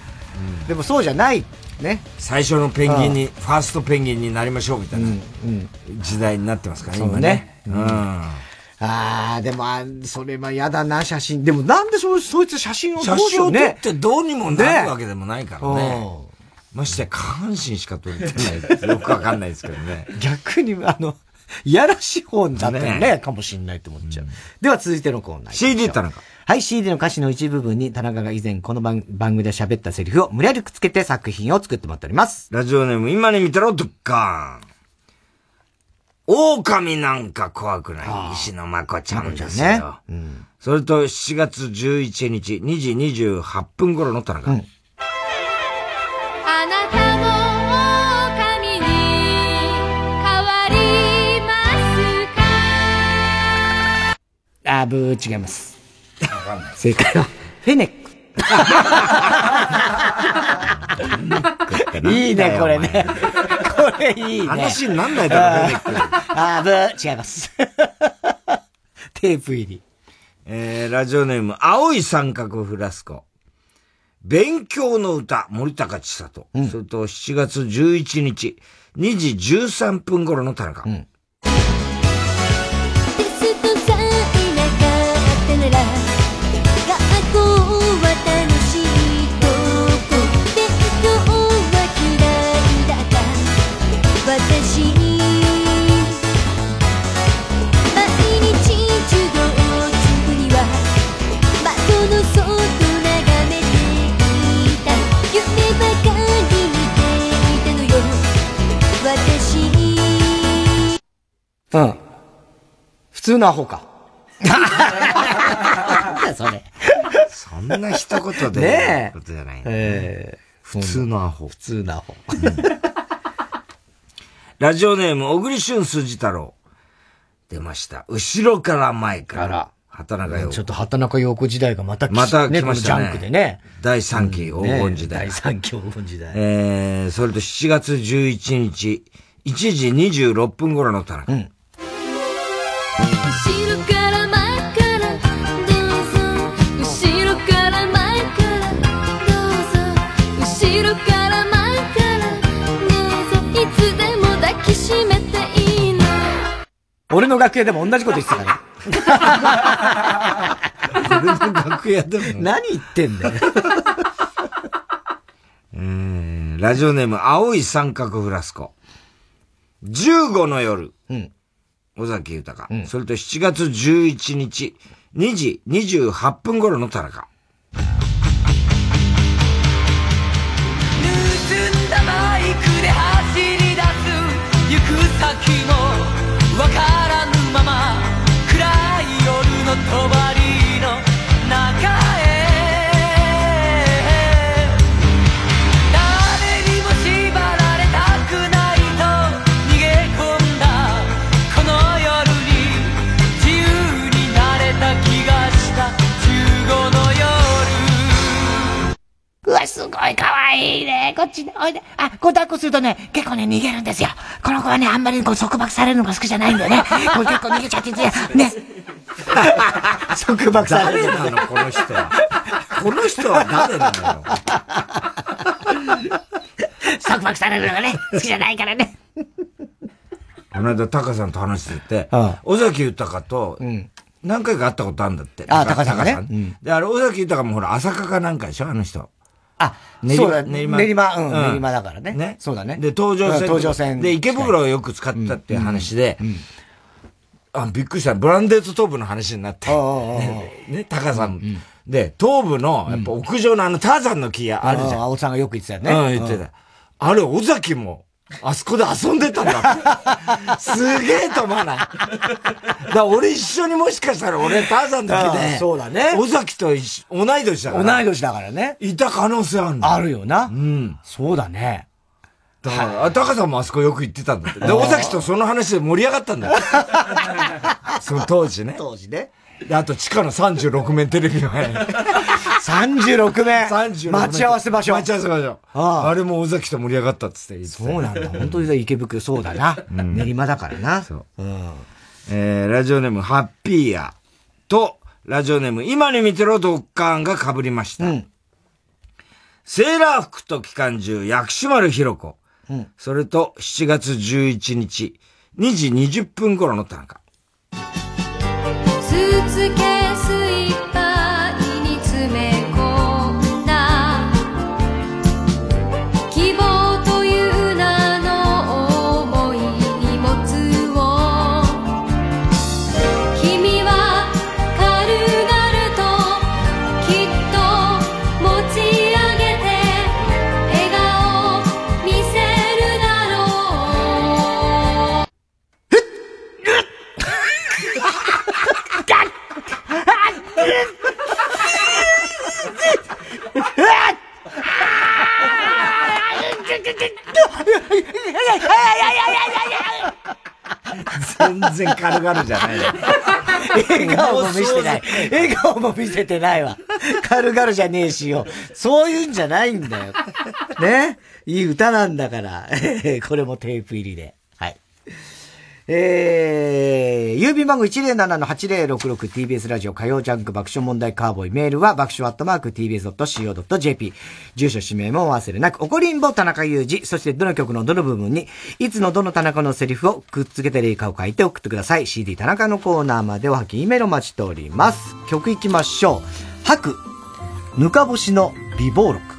でもそうじゃない。ね。最初のペンギンに、ファーストペンギンになりましょうみたいな時代になってますからね、今ね。そうん。ああ、でも、あそれは嫌だな、写真。でもなんでそ、そいつ写真を写真を撮ってどうにもなるわけででもないからね。ましてや下半身しか撮れてない。よくわかんないですけどね。逆に、あの、いやらしい本だったよねねかもしんないと思っちゃう。では続いてのコーナー。CD 田中。はい、CD の歌詞の一部分に田中が以前この番番組で喋ったセリフを無理やりくっつけて作品を作ってもらっております。ラジオネーム、今に見たろ、ドッカーン。狼なんか怖くない石野まこちゃんですよ。ねそれと7月11日2時28分頃の田中。あなたも狼に変わりますかあー、ブー、違い。正解は、フェネック。いいね、これね。これいいね。話になんないだろフェネックあー、ブー、違います。テープ入り。えー、ラジオネーム、青い三角フラスコ。勉強の歌、森高千里。それと7月11日、2時13分頃の田中。テスうん。普通のアホか。なんだそれ。そんな一言で。ねえことじゃない、え普通のアホ。普通のアホ。ラジオネーム、小栗旬筋太郎。出ました。後ろから前から。畑中陽子ちょっと畑中陽子時代がまた来また来ましたね。ジャンクでね。第3期黄金時代。ね第3期黄金時代。えー、それと7月11日、1時26分頃の田中。後ろ後ろから前からどうぞいつでも抱きしめていいの俺の楽屋でも同じこと言ってたから。俺の楽屋でも。何言ってんだよ。えー、ラジオネーム、青い三角フラスコ。15の夜。尾崎豊。それと7月11日、2時28分頃の田中。いね。こっちね、おいで。あ、こう抱っこするとね、結構ね、逃げるんですよ。この子はね、あんまりこう束縛されるのが好きじゃないんだよね。こう結構逃げちゃってて、ね。束縛される。誰なのこの人は。この人は誰なのよ。束縛されるのがね、好きじゃないからね。この間、タカさんと話してて、尾崎豊と、何回か会ったことあるんだって。あタカさんがねうんで、あれ、尾崎豊もほら、朝霞かなんかでしょあの人。あ、練そうだ、練練馬、うん、うん練馬だからね。ね。そうだね。で、東上線。東上線。で、池袋をよく使ったっていう話で、あ、びっくりした。ブランデーズ東部の話になって。ね、ね、タカさん。で、東部の、やっぱ屋上のあのターザンの木あるじゃん。青さんがよく言ってたよね。うん、言ってた。あれ、尾崎も、あそこで遊んでたんだ。すげえと思わない？だ俺一緒にもしかしたら俺ターザンの木あで、あそうだね尾崎と一緒同い年だから。同い年だからね。いた可能性あるの。あるよな。うん。そうだね。だから、あタカさんもあそこよく行ってたんだって。で、尾崎とその話で盛り上がったんだよ。その当時ね。当時ね。で、あと地下の36面テレビの前に。36面？36面待ち合わせ場所待ち合わせ場所。ああれも尾崎と盛り上がったっつって言ってたそうなんだ。本当に池袋、そうだな。練馬だからな。そう。うん。えー、ラジオネーム、ハッピーやと、ラジオネーム、今に見てろドッカーンが被りました。セーラー服と機関銃、薬師丸ひろ子。うんそれと、7月11日、2時20分頃の単価。続け全然軽々じゃない。笑顔も見せてない。笑顔も見せてないわ。軽々じゃねえしよ。そういうんじゃないんだよ。ね？いい歌なんだから。これもテープ入りで。えー、郵便番号 107-8066TBS ラジオ火曜ジャンク爆笑問題カーボーイ。メールは爆笑アットマーク TBS.CO.JP 住所氏名も忘れなく怒りんぼ田中裕二。そしてどの曲のどの部分にいつのどの田中のセリフをくっつけて例かを書いて送ってください。CD 田中のコーナーまでおはき E メールお待ちしております。曲いきましょう。白ぬか干しの美貌録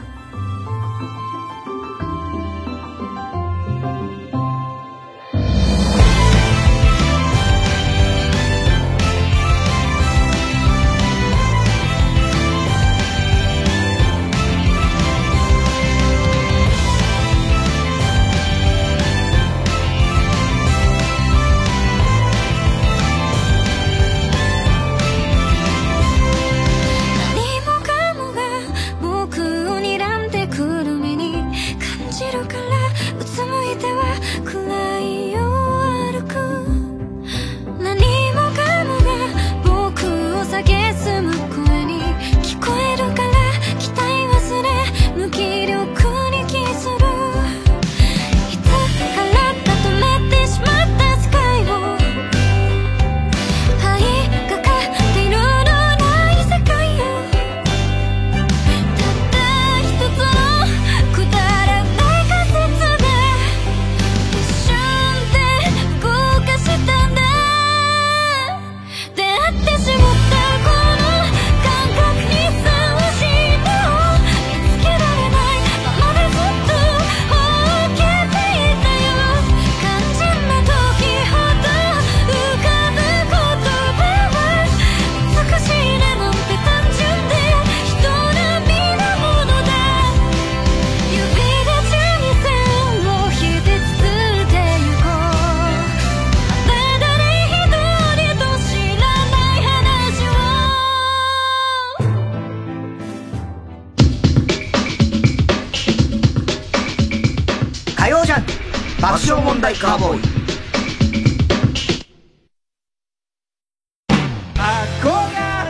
カーボーイ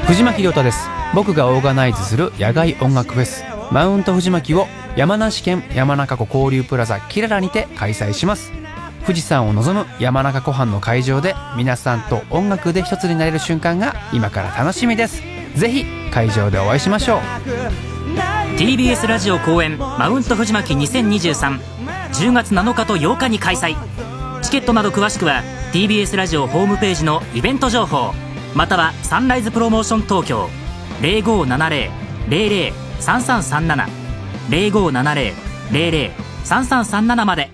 藤巻亮太です。僕がオーガナイズする野外音楽フェス。マウント藤巻を山梨県山中湖交流プラザキララにて開催します。富士山を望む山中湖畔の会場で皆さんと音楽で一つになれる瞬間が今から楽しみです。ぜひ会場でお会いしましょう。TBS ラジオ公演マウント藤巻2023 10月7日と8日に開催チケットなど詳しくは TBS ラジオホームページのイベント情報またはサンライズプロモーション東京0570-003337 0570-003337まで。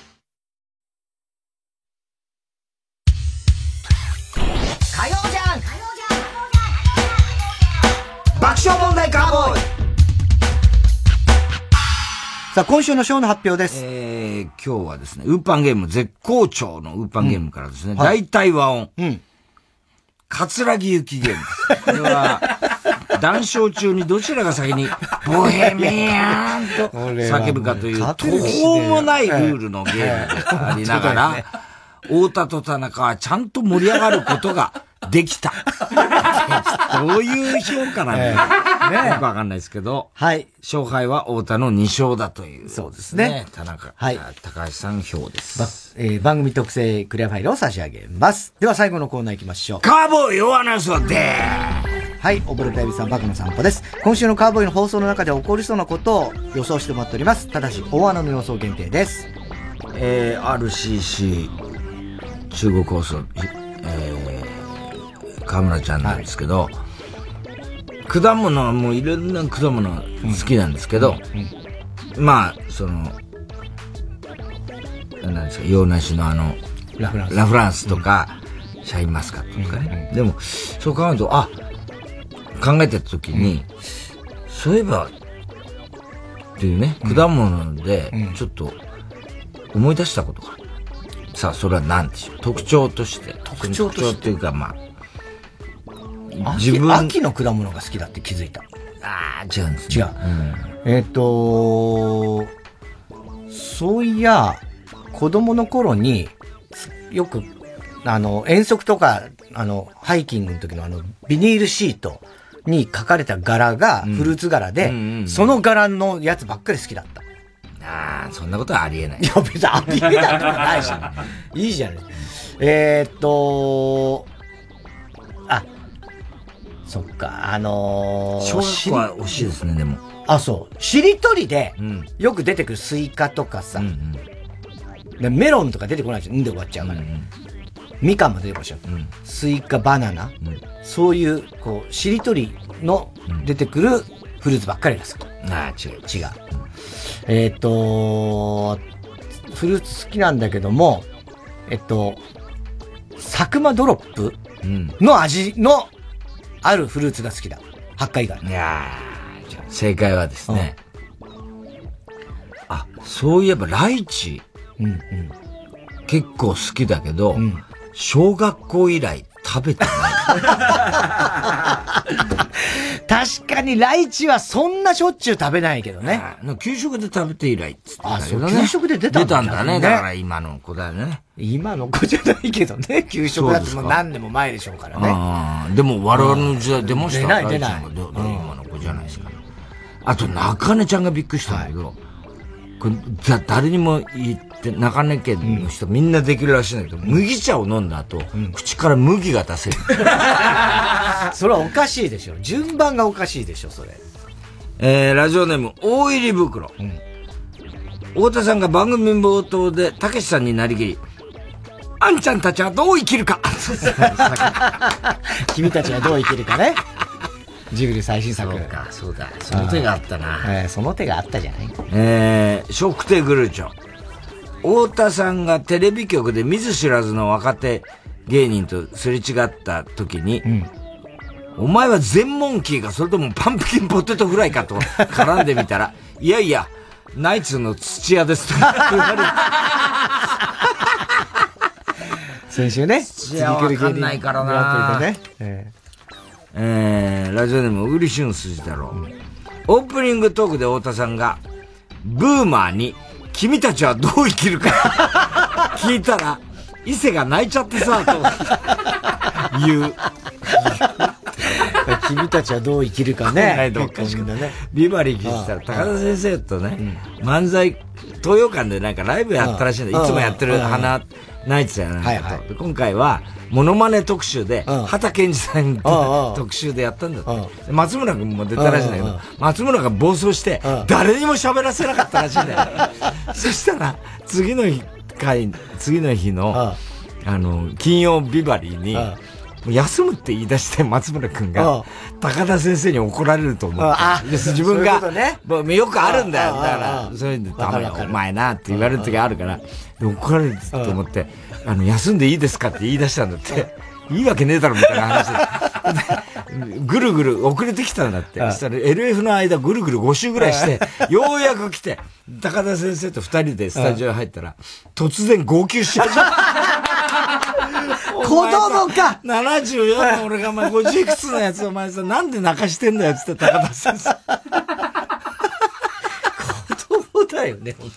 さあ、今週のショーの発表です。えー、今日はですね、ウーパンゲーム絶好調のウーパンゲームからですね、大体和音。うん。桂木行きゲームです。これは、談笑中にどちらが先に、ボヘミアンと叫ぶかという、途方もないルールのゲームでありながら、太田と田中はちゃんと盛り上がることができた。どういう評価なんだよ。ねよくわかんないですけど、はい。勝敗は太田の2勝だという。そうですね田中、はい高橋さん票です。ばえー番組特製クリアファイルを差し上げます。では最後のコーナー行きましょう。カーボーイ弱なそうではい、溺れたエビさん、バカの散歩です。今週のカーボーイの放送の中で起こりそうなことを予想してもらっております。ただし、大穴の予想限定です。えー、RCC 中国放送、えー、河村ちゃんなんですけど、果物はもういろんな果物が好きなんですけど、まあ、その、なんですか、洋梨のあの、ラフランス。ラフランスとか、シャインマスカットとかね。でも、そう考えると、あ、考えてた時に、そういえば、っていうね、果物で、ちょっと、思い出したことがある。さあ、それは何でしょう？特徴として。特徴として。っていうか、まあ、秋自分秋の果物が好きだって気づいた。ああ、違うんです違う。えっ、とそういや、子供の頃に、よく、あの、遠足とか、あの、ハイキングの時のあの、ビニールシートに書かれた柄がフルーツ柄で、その柄のやつばっかり好きだった。ああ、そんなことはありえない。いや、別にありえないとかないし。いいじゃない。えー、っと、あ、そっか、あのー、小学校は惜しいですね、でも。あ、そう。しりとりで、よく出てくるスイカとかさ、でメロンとか出てこないじゃん。んで終わっちゃうから。みかんも出てこないじゃん。スイカ、バナナ、そういう、こう、しりとりの出てくるフルーツばっかりが好き。ああ、違う。違う。えっ、と、フルーツ好きなんだけども、えっと、サクマドロップの味のあるフルーツが好きだ。八回以外。いやー、じゃあ正解はですね、あ、そういえばライチ、結構好きだけど、小学校以来食べてない。確かにライチはそんなしょっちゅう食べないけどね。給食で食べて以来っつってたあ、そう、けどね給食で出たんだ出たんだね。だから今の子だよね。今の子じゃないけどね。給食だってもう何年も前でしょうからね。でも我々の時代出ました？出ない出ない今の子じゃないですか。あと、中根ちゃんがびっくりしたんだけど、これだ誰にも言って、中根県の人みんなできるらしいんだけど、麦茶を飲んだ後、口から麦が出せる。それはおかしいでしょ。順番がおかしいでしょ、それ。えー、ラジオネーム、大入り袋。太田さんが番組冒頭で、たけしさんになりきり、あんちゃんたちはどう生きるか 君たちはどう生きるかね。ジブリ最新作。そうか、そうだ。その手があったな。えーその手があったじゃない。えー、食手グルーチョ。太田さんがテレビ局で見ず知らずの若手芸人とすれ違った時に、お前は全モンキーかそれともパンプキンポテトフライかと絡んでみたら、いやいや、ナイツの土屋ですと言われて。先週ね。土屋はわかんないからなね。ええー、ラジオネーム、うりしゅんすじ太郎。オープニングトークで太田さんが、ブーマーに、君たちはどう生きるか聞いたら、伊勢が泣いちゃってさ、と言う。君たちはどう生きるかね。どっかしかね。ビバリー聞いてたら、高田先生とね、漫才、東洋館でなんかライブやったらしいんだ。うんいつもやってるうん花、ナイツやなんかとはいはい。で今回は、モノマネ特集で、畑健二さんと特集でやったんだって。で松村君も出たらしいんだけうんうんど、松村が暴走して、誰にも喋らせなかったらしいんだよ。そしたら、次の日、回、次の日の、あの、金曜ビバリーに、もう休むって言い出して松村君うんが、高田先生に怒られると思うんあって。で自分そういうね、もうよくあるんだよ。うんだからそういうんで、ダメだ、お前なって言われる時あるから、で怒られると思って、あの、休んでいいですかって言い出したんだって。いいわけねえだろみたいな話で。で ぐるぐる遅れてきたんだって。そしたら LF の間ぐるぐる5周ぐらいして、ようやく来て、高田先生と二人でスタジオに入ったら、突然号泣しちゃう。子供か !74 の俺がお前50いくつのやつお前さ、なんで泣かしてんだよっつって高田先生。そうだよね、本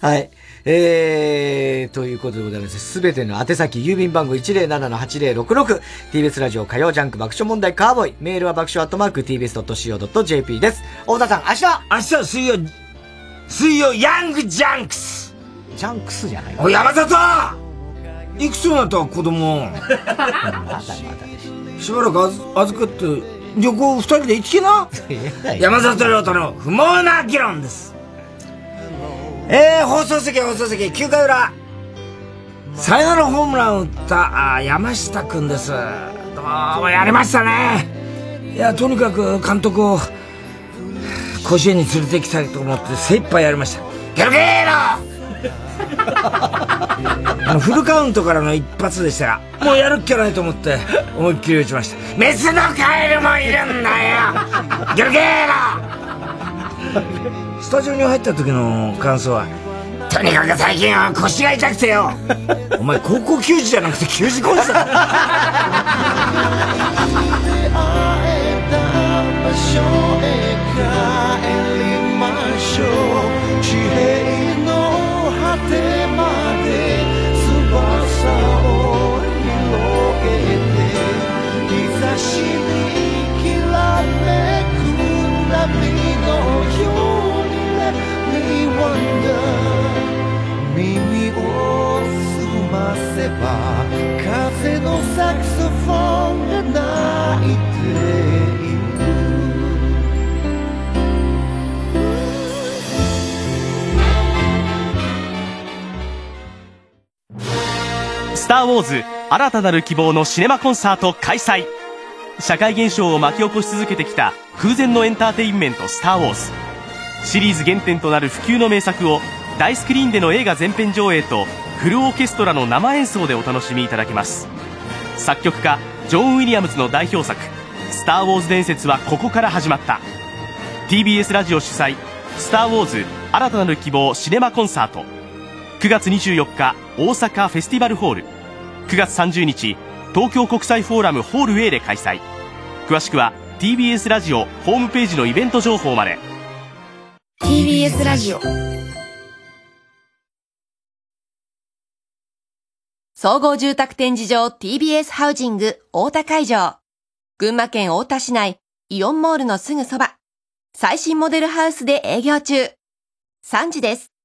当はい。えー、ということでございます。すべての宛先、郵便番号 107-8066TBS ラジオ火曜ジャンク爆笑問題カーボーイ。メールは爆笑アットマーク TBS.CO.JP です。太田さん、明日明日は水曜、水曜ヤングジャンクスジャンクスじゃないおい、山里いくつになった子供？しばらく預預かって、旅行二人で行きな？山里亮太の不毛な議論です。えー、放送席放送席、9回裏。サヨナラホームランを打った、あー山下くんです。どうもやりましたね。いや、とにかく監督を、甲子園に連れて行きたいと思って精一杯やりました。ゲルゲーロあのフルカウントからの一発でしたら、もうやるっきゃないと思って、思いっきり打ちました。メスのカエルもいるんだよ。ゲルゲーロスタジオに入った時の感想は、とにかく最近は腰が痛くてよ。お前高校球児じゃなくて球児コースだ場所へ帰りましょう。地平風のサクソフォンが鳴いてスター・ウォーズ新たなる希望のシネマコンサート開催。社会現象を巻き起こし続けてきた空前のエンターテインメント「スター・ウォーズ」シリーズ原点となる不朽の名作を大スクリーンでの映画全編上映とフルオーケストラの生演奏でお楽しみいただけます。作曲家ジョン・ウィリアムズの代表作「スター・ウォーズ伝説はここから始まった」TBS ラジオ主催「スター・ウォーズ新たなる希望シネマコンサート」9月24日大阪フェスティバルホール。9月30日東京国際フォーラムホール A で開催。詳しくは TBS ラジオホームページのイベント情報まで。TBS ラジオ。総合住宅展示場 TBS ハウジング大田会場。群馬県太田市内イオンモールのすぐそば。最新モデルハウスで営業中。3時です。